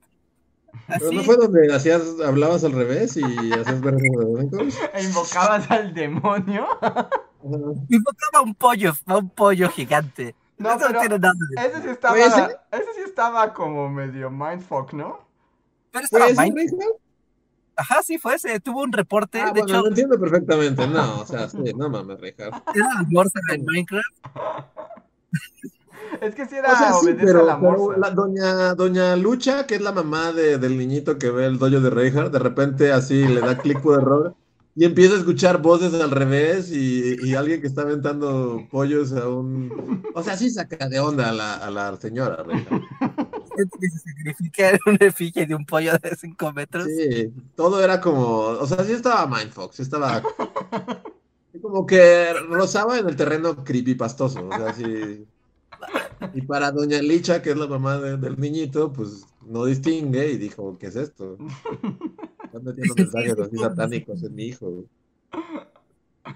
Pero Así, no fue donde hacías, hablabas al revés y hacías ver momentos. E invocabas al demonio. invocaba un pollo, a un pollo gigante. No, Eso pero tiene nada de- ese sí estaba, ¿ese? ese sí estaba como medio mindfuck, ¿no? Pero estaba. Ajá, sí fue ese. Tuvo un reporte. Ah, de bueno, hecho, lo entiendo perfectamente. No, o sea, sí, no mames, Richard. era la morsa de Minecraft. Es que sí era O sea, sí, pero, la pero la doña, doña Lucha, que es la mamá de- del niñito que ve el dojo de Reinhardt, de repente así le da clic por error y empiezo a escuchar voces al revés y, y alguien que está aventando pollos a un... O sea, sí saca de onda a la, a la señora, Reina. que se sacrifica un efigie de un pollo de 5 metros. Sí, todo era como... O sea, sí estaba Mindfox, sí estaba... Como que rozaba en el terreno creepypastoso, o sea, sí... Y para Doña Licha, que es la mamá de- del niñito, pues no distingue y dijo, ¿qué es esto? Están metiendo mensajes así satánicos en mi hijo.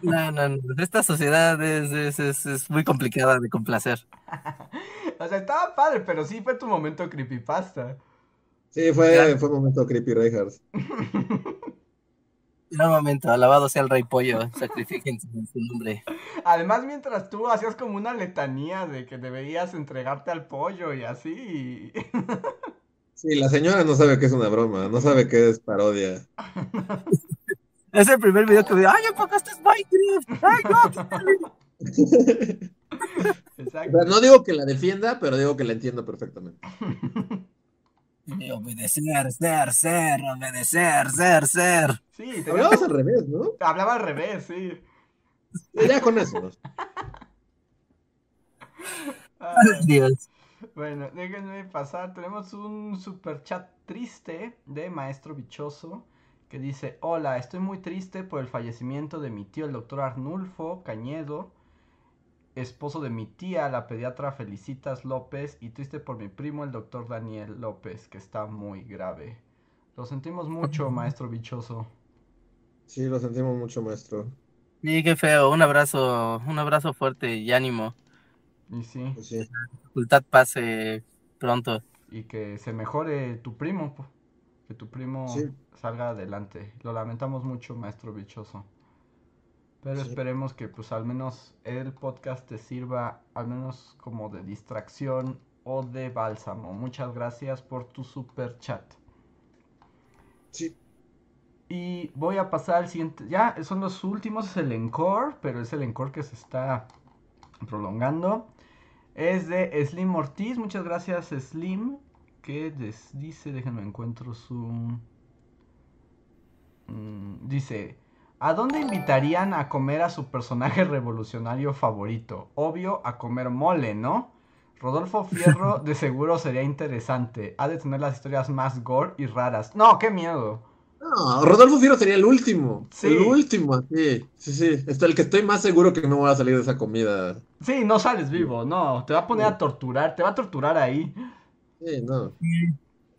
No, no, no. Esta sociedad es, es, es, es muy complicada de complacer. O sea, estaba padre, pero sí fue tu momento creepypasta. Sí, fue, fue un momento creepy, Reinhardt. En un momento, alabado sea el rey pollo, sacrifiquen su su nombre. Además, mientras tú hacías como una letanía de que deberías entregarte al pollo y así. Sí, la señora no sabe que es una broma, no sabe que es parodia. Es el primer video que veo. ¡Ay, ¿a poco esto es Minecraft! ¡Ay, no! O sea, no digo que la defienda, pero digo que la entiendo perfectamente. Y Obedecer, ser, ser, obedecer, ser, ser. Sí, tenía- Hablabas al revés, ¿no? hablaba al revés, sí. Ya con eso. Ay, Dios. bueno, déjenme pasar. Tenemos un super chat triste de Maestro Bichoso que dice: Hola, estoy muy triste por el fallecimiento de mi tío, el doctor Arnulfo Cañedo, esposo de mi tía, la pediatra Felicitas López, y triste por mi primo, el doctor Daniel López, que está muy grave. Lo sentimos mucho, Maestro Bichoso. Sí, lo sentimos mucho, maestro. Sí, qué feo. Un abrazo, un abrazo fuerte y ánimo. Y sí, Pues sí. Facultad pase pronto. y que se mejore tu primo, que tu primo Sí. salga adelante. Lo lamentamos mucho, maestro bichoso. Pero Sí. esperemos que pues al menos el podcast te sirva al menos como de distracción o de bálsamo. Muchas gracias por tu super chat. Sí. Y voy a pasar al siguiente. Ya, son los últimos, es el encore, pero es el encore que se está prolongando. Es de Slim Ortiz. Muchas gracias, Slim. Que dice, déjenme encuentro su. Mm, dice: ¿A dónde invitarían a comer a su personaje revolucionario favorito? Obvio, a comer mole, ¿no? Rodolfo Fierro de seguro sería interesante. Ha de tener las historias más gore y raras. No, qué miedo. No, Rodolfo Fierro sería el último. Sí. El último, sí. Sí, sí. Está el que estoy más seguro que no voy a salir de esa comida. Sí, no sales vivo, no. Te va a poner a torturar, te va a torturar ahí. Sí, no.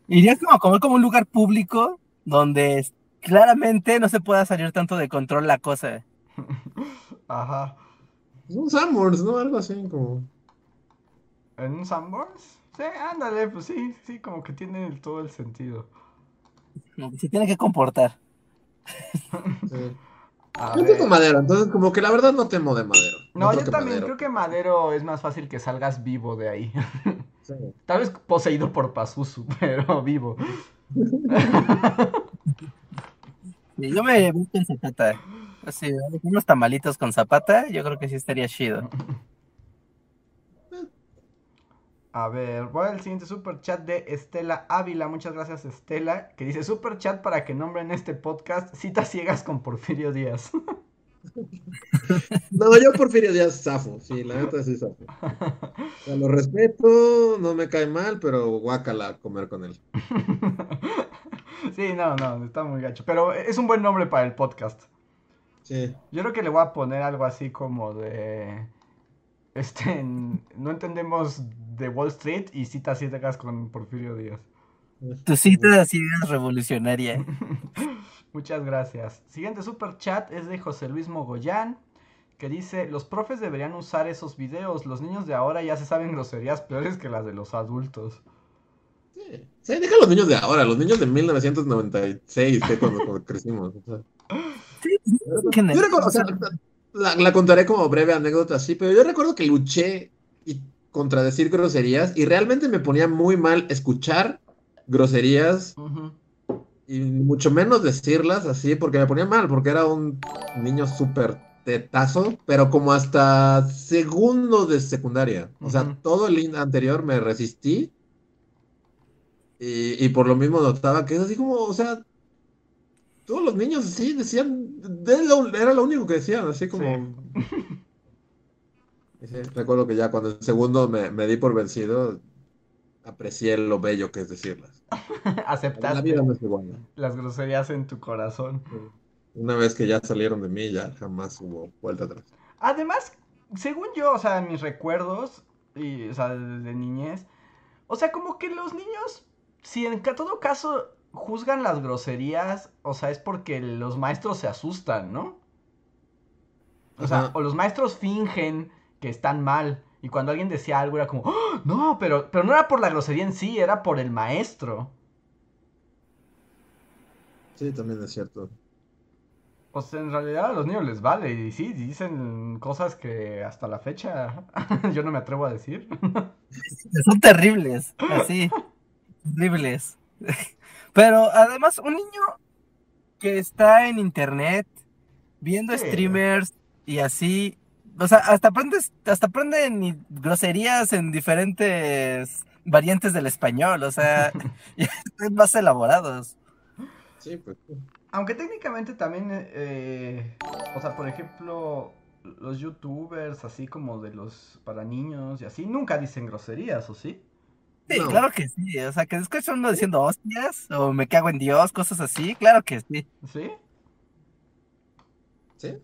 Iría como a comer como un lugar público donde claramente no se pueda salir tanto de control la cosa. Ajá. Un Sanborns, ¿no? Algo así como. ¿En un Sanborns? Sí, ándale, pues sí, sí, como que tiene el- todo el sentido. Se tiene que comportar. Sí. A Yo tengo madero, entonces como que la verdad no temo de madero. No, yo también Madero. creo que Madero es más fácil que salgas vivo de ahí. Sí. Tal vez poseído por Pazuzu, pero vivo. Sí, yo me busco en zapata. Así, unos tamalitos con zapata, yo creo que sí estaría chido. A ver, voy al siguiente super chat de Estela Ávila. Muchas gracias, Estela. Que dice super chat para que nombren este podcast Citas Ciegas con Porfirio Díaz. No, yo Porfirio Díaz zafo, sí, la neta sí zafo. O sea, lo respeto, no me cae mal, pero guácala comer con él. sí, no, no, está muy gacho. Pero es un buen nombre para el podcast. Sí. Yo creo que le voy a poner algo así como de. Este. No entendemos de Wall Street y citas ciegas con Porfirio Díaz. Tu cita así es revolucionaria. Muchas gracias. Siguiente super chat es de José Luis Mogollán. Que dice: Los profes deberían usar esos videos. Los niños de ahora ya se saben groserías peores que las de los adultos. Sí. Sí, deja a los niños de ahora, los niños de 1996, que cuando, cuando crecimos. o sea. General, Yo recuerdo, o sea, la, la contaré como breve anécdota, sí, pero yo recuerdo que luché y contra decir groserías y realmente me ponía muy mal escuchar groserías Ujú. Y mucho menos decirlas así, porque me ponía mal, porque era un niño súper tetazo, pero como hasta segundo de secundaria. O sea, todo el anterior me resistí y, y por lo mismo notaba que es así como, o sea, todos los niños sí decían, de lo- era lo único que decían, así como... Sí, recuerdo que ya cuando el segundo me, me di por vencido, aprecié lo bello que es decirlas. La Aceptaste vida no es igual. las groserías en tu corazón. Una vez que ya salieron de mí, ya jamás hubo vuelta atrás. Además, según yo, o sea, mis recuerdos, y, o sea, de niñez, o sea, como que los niños, si en todo caso juzgan las groserías, o sea, es porque los maestros se asustan, ¿no? O sea, o los maestros fingen que están mal. Y cuando alguien decía algo era como, "¡Ah! no, pero, pero no era por la grosería en sí, era por el maestro. Sí, también es cierto. O sea, en realidad a los niños les vale. Y sí, dicen cosas que hasta la fecha yo no me atrevo a decir. Son terribles, así, terribles. Pero además, un niño que está en internet viendo Sí. streamers y así, o sea, hasta aprendes, hasta aprenden groserías en diferentes variantes del español, o sea, están más elaborados. Sí, pues. Aunque técnicamente también, eh, o sea, por ejemplo, los youtubers, así como de los para niños y así, nunca dicen groserías, ¿o sí? Sí, No. claro que sí, o sea, que escuchas uno diciendo hostias o me cago en Dios, cosas así, claro que sí. ¿Sí? ¿Sí?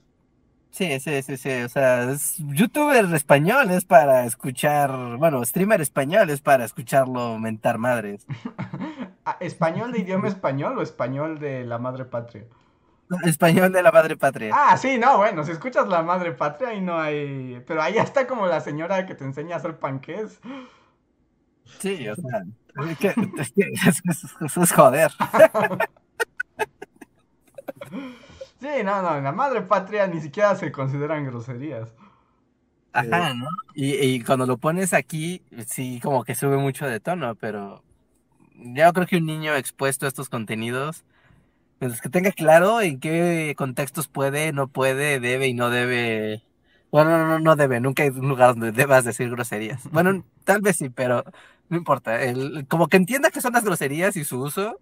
Sí, sí, sí, sí, o sea, es youtuber español es para escuchar, bueno, streamer español es para escucharlo mentar madres. Ah, ¿Español de idioma español o español de la madre patria? Español de la madre patria. Ah, sí, no, bueno, si escuchas la madre patria ahí no hay... Pero ahí está como la señora que te enseña a hacer panqués. Sí, o sea, es que, es, que es- es joder. Sí, no, no, en la madre patria ni siquiera se consideran groserías. Ajá, ¿no? Y, y cuando lo pones aquí, sí, como que sube mucho de tono, pero yo creo que un niño expuesto a estos contenidos, mientras que tenga claro en qué contextos puede, no puede, debe y no debe. Bueno, no, no, no debe, nunca hay un lugar donde debas decir groserías. Bueno, tal vez sí, pero no importa. El, como que entienda qué son las groserías y su uso,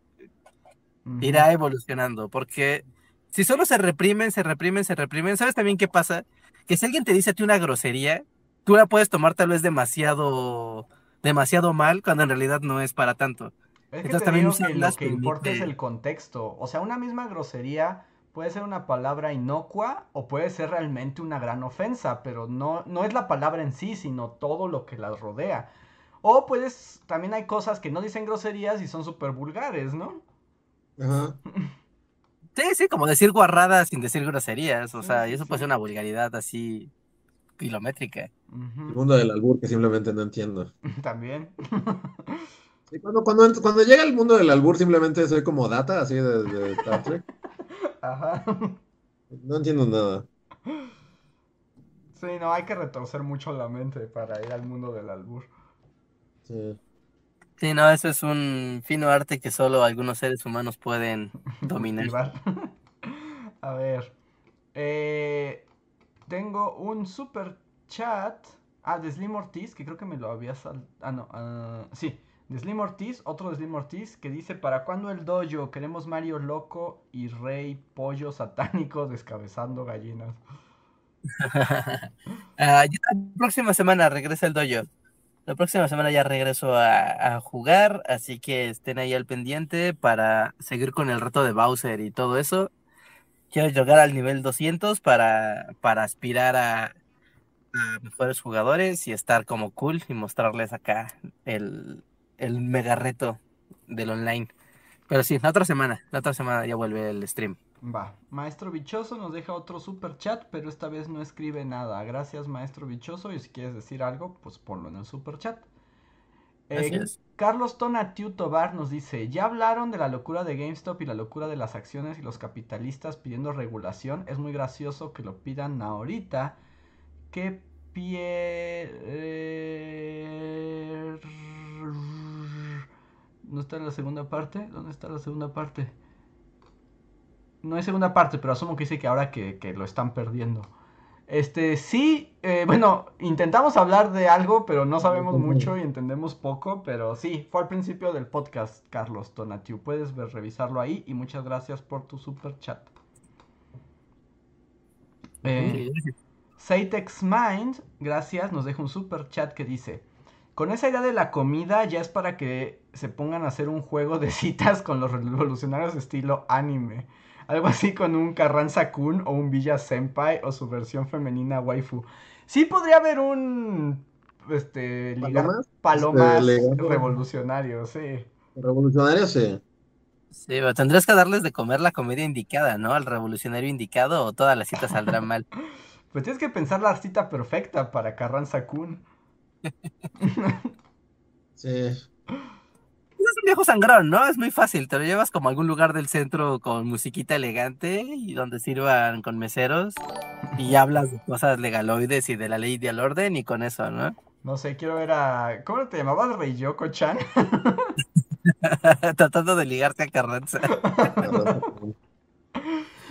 irá evolucionando, porque si solo se reprimen, se reprimen, se reprimen, ¿sabes también qué pasa? Que si alguien te dice a ti una grosería, tú la puedes tomar tal vez demasiado, demasiado mal, cuando en realidad no es para tanto. Es que Entonces también que lo que importa es el contexto. O sea, una misma grosería puede ser una palabra inocua o puede ser realmente una gran ofensa, pero no, no es la palabra en sí, sino todo lo que la rodea. O puedes, también hay cosas que no dicen groserías y son súper vulgares, ¿no? Ajá. Sí, sí, como decir guarradas sin decir groserías, o sea, sí, y eso puede ser una vulgaridad así kilométrica. El mundo del albur que simplemente no entiendo. También. Sí, cuando, cuando, cuando llega el mundo del albur simplemente soy como data, así de, de Star Trek. Ajá. No entiendo nada. Sí, no, hay que retorcer mucho la mente para ir al mundo del albur. Sí. Sí, no, eso es un fino arte que solo algunos seres humanos pueden dominar. A ver. eh, tengo un super chat. Ah, de Slim Ortiz, que creo que me lo había sal... Ah, no. ah, sí, de Slim Ortiz, otro de Slim Ortiz, que dice: ¿Para cuándo el dojo? Queremos Mario Loco y Rey Pollo Satánico descabezando gallinas. Ah, ya la próxima semana regresa el dojo. La próxima semana ya regreso a, jugar, así que estén ahí al pendiente para seguir con el reto de Bowser y todo eso. Quiero llegar al nivel 200 para, para aspirar a, a mejores jugadores y estar como cool y mostrarles acá el, el mega reto del online. Pero sí, la otra semana, la otra semana ya vuelve el stream. Va, Maestro Bichoso nos deja otro super chat, pero esta vez no escribe nada. Gracias, Maestro Bichoso, y si quieres decir algo, pues ponlo en el super chat. Eh. Carlos Tonatiu Tobar nos dice, ya hablaron de la locura de GameStop y la locura de las acciones y los capitalistas pidiendo regulación. Es muy gracioso que lo pidan ahorita. ¿Qué pie... eh, ¿No está la segunda parte? ¿Dónde está la segunda parte? No hay segunda parte, pero asumo que dice que ahora que, que lo están perdiendo. Este, sí, eh, bueno, intentamos hablar de algo, pero no sabemos mucho y entendemos poco, pero sí, fue al principio del podcast, Carlos Tonatiu. Puedes ver, revisarlo ahí y muchas gracias por tu super chat. Eh, Mind, gracias, nos deja un super chat que dice: Con esa idea de la comida ya es para que se pongan a hacer un juego de citas con los revolucionarios estilo anime. Algo así con un Carranza Kun o un Villa Senpai o su versión femenina waifu. Sí podría haber un este ligar palomas, este, revolucionario, sí. Revolucionario, sí. Sí, pero tendrías que darles de comer la comida indicada, ¿no? Al revolucionario indicado o toda la cita saldrá mal. Pues tienes que pensar la cita perfecta para Carranza Kun. sí es un viejo sangrón, ¿no? Es muy fácil, te lo llevas como a algún lugar del centro con musiquita elegante y donde sirvan con meseros y hablas de cosas legaloides y de la ley del orden y con eso, ¿no? No sé, quiero ver a... ¿Cómo te llamabas, Rey Yoko-chan? Tratando de ligarte a Carranza.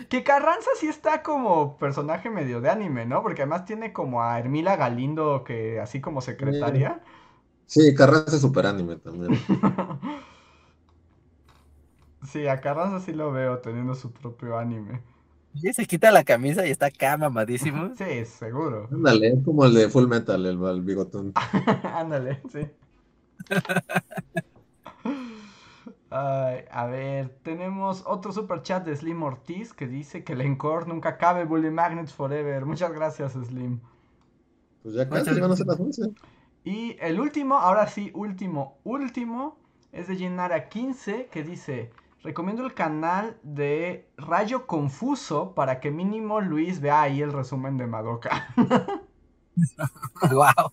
que Carranza sí está como personaje medio de anime, ¿no? Porque además tiene como a Hermila Galindo que así como secretaria. Sí, Carranza es super anime también. sí, a Carranza sí lo veo teniendo su propio anime. Y se quita la camisa y está acá mamadísimo. sí, seguro. Ándale, es como el de Full Metal, el, bigotón. Ándale, sí. a ver, tenemos otro super chat de Slim Ortiz que dice que el encore nunca cabe, Bully Magnets Forever. Muchas gracias, Slim. Pues ya casi van a ser las 11. Y el último, ahora sí, último, último, es de Gennara 15 que dice, recomiendo el canal de Rayo Confuso para que mínimo Luis vea ahí el resumen de Madoka. wow.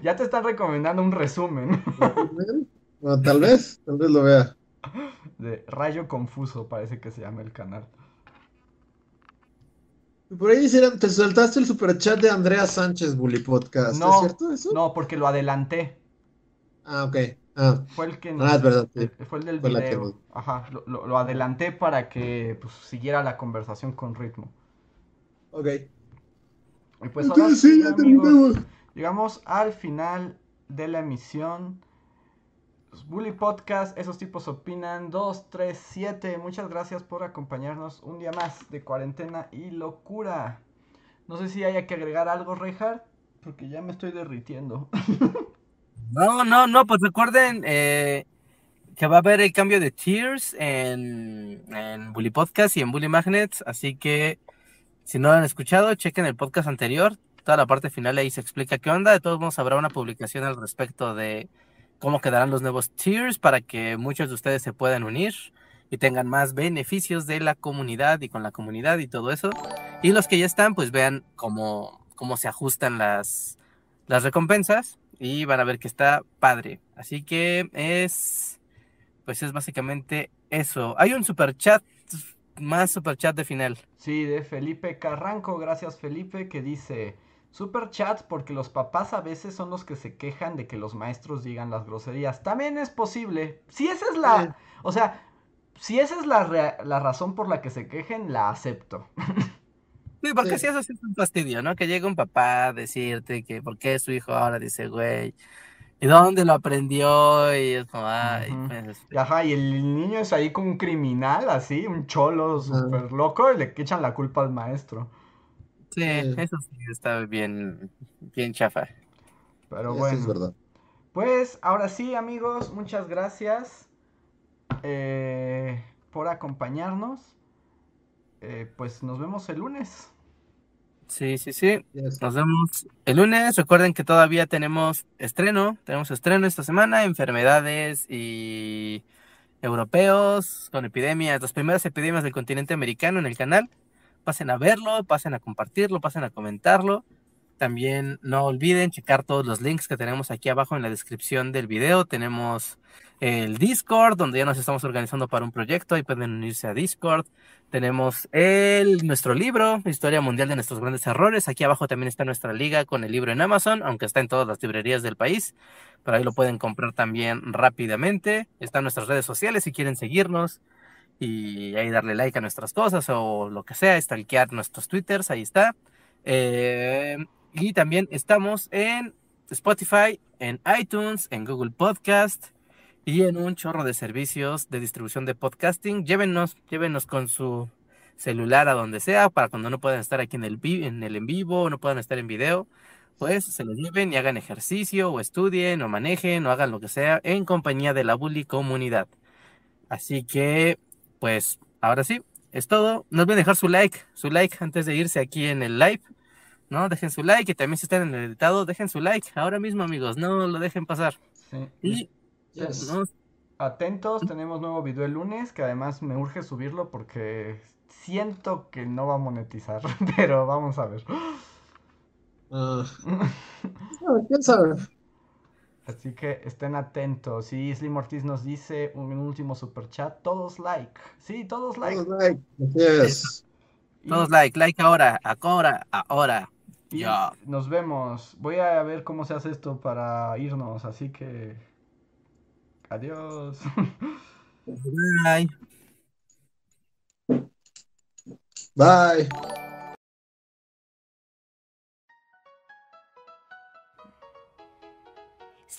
Ya te están recomendando un resumen. Bueno, tal vez, tal vez lo vea. De Rayo Confuso parece que se llama el canal. Por ahí hicieron, te saltaste el superchat de Andrea Sánchez, Bully Podcast. No, ¿Es cierto eso? No, porque lo adelanté. Ah, ok. Ah, fue el que ah, es verdad, Fue el del video. Ajá, lo, adelanté para que pues, siguiera la conversación con ritmo. Ok. Y pues ahora sí, amigos, llegamos al final de la emisión. Bully Podcast, esos tipos opinan. 2, 3, 7. Muchas gracias por acompañarnos un día más de cuarentena y locura. No sé si haya que agregar algo, Reinhardt, porque ya me estoy derritiendo. no, no, no, pues recuerden eh, que va a haber el cambio de tiers en, en Bully Podcast y en Bully Magnets. Así que si no lo han escuchado, chequen el podcast anterior. Toda la parte final ahí se explica qué onda. De todos modos, habrá una publicación al respecto de cómo quedarán los nuevos tiers para que muchos de ustedes se puedan unir y tengan más beneficios de la comunidad y con la comunidad y todo eso. Y los que ya están, pues vean cómo, cómo se ajustan las, las recompensas y van a ver que está padre. Así que es, pues es básicamente eso. Hay un super chat, más super chat de final. Sí, de Felipe Carranco. Gracias Felipe, que dice... Super chat porque los papás a veces son los que se quejan de que los maestros digan las groserías. También es posible. Si esa es la... O sea, si esa es la, la razón por la que se quejen, la acepto. Sí, porque si eso es un fastidio, ¿no? Que llega un papá a decirte que por qué su hijo ahora dice, güey, ¿y dónde lo aprendió? Y es como, ay, pues, este". Ajá, y el niño es ahí como un criminal, así, un cholo súper loco, y le echan la culpa al maestro. Sí, eso sí está bien, bien chafa. Pero bueno. es verdad. Pues ahora sí, amigos, muchas gracias eh, por acompañarnos. Eh, pues nos vemos el lunes. Sí, sí, sí. Nos vemos el lunes. Recuerden que todavía tenemos estreno. Tenemos estreno esta semana. Enfermedades y europeos con epidemias. Las primeras epidemias del continente americano en el canal pasen a verlo, pasen a compartirlo, pasen a comentarlo. También no olviden checar todos los links que tenemos aquí abajo en la descripción del video. Tenemos el Discord, donde ya nos estamos organizando para un proyecto, ahí pueden unirse a Discord. Tenemos el, nuestro libro, Historia Mundial de Nuestros Grandes Errores. Aquí abajo también está nuestra liga con el libro en Amazon, aunque está en todas las librerías del país, pero ahí lo pueden comprar también rápidamente. Están nuestras redes sociales si quieren seguirnos. Y ahí darle like a nuestras cosas o lo que sea, stalkear nuestros twitters, ahí está. Eh, y también estamos en Spotify, en iTunes, en Google Podcast y en un chorro de servicios de distribución de podcasting. Llévenos, llévenos con su celular a donde sea para cuando no puedan estar aquí en el, en el en vivo, no puedan estar en video, pues se los lleven y hagan ejercicio o estudien o manejen o hagan lo que sea en compañía de la Bully comunidad. Así que pues ahora sí, es todo. No olviden dejar su like, su like antes de irse aquí en el live. ¿No? Dejen su like y también si están en el editado, dejen su like ahora mismo, amigos. No lo dejen pasar. Sí. Y Yes. no, Atentos, tenemos nuevo video el lunes, que además me urge subirlo porque siento que no va a monetizar, pero vamos a ver. Ah, ¿quién sabe? ¿Quién sabe? Así que estén atentos. Y Slim Ortiz nos dice un último super chat, todos like. Sí, todos like. Todos like. Así es. Y- todos like, like ahora, ahora, ahora. y Ya. nos vemos. Voy a ver cómo se hace esto para irnos, así que adiós. Bye. Bye.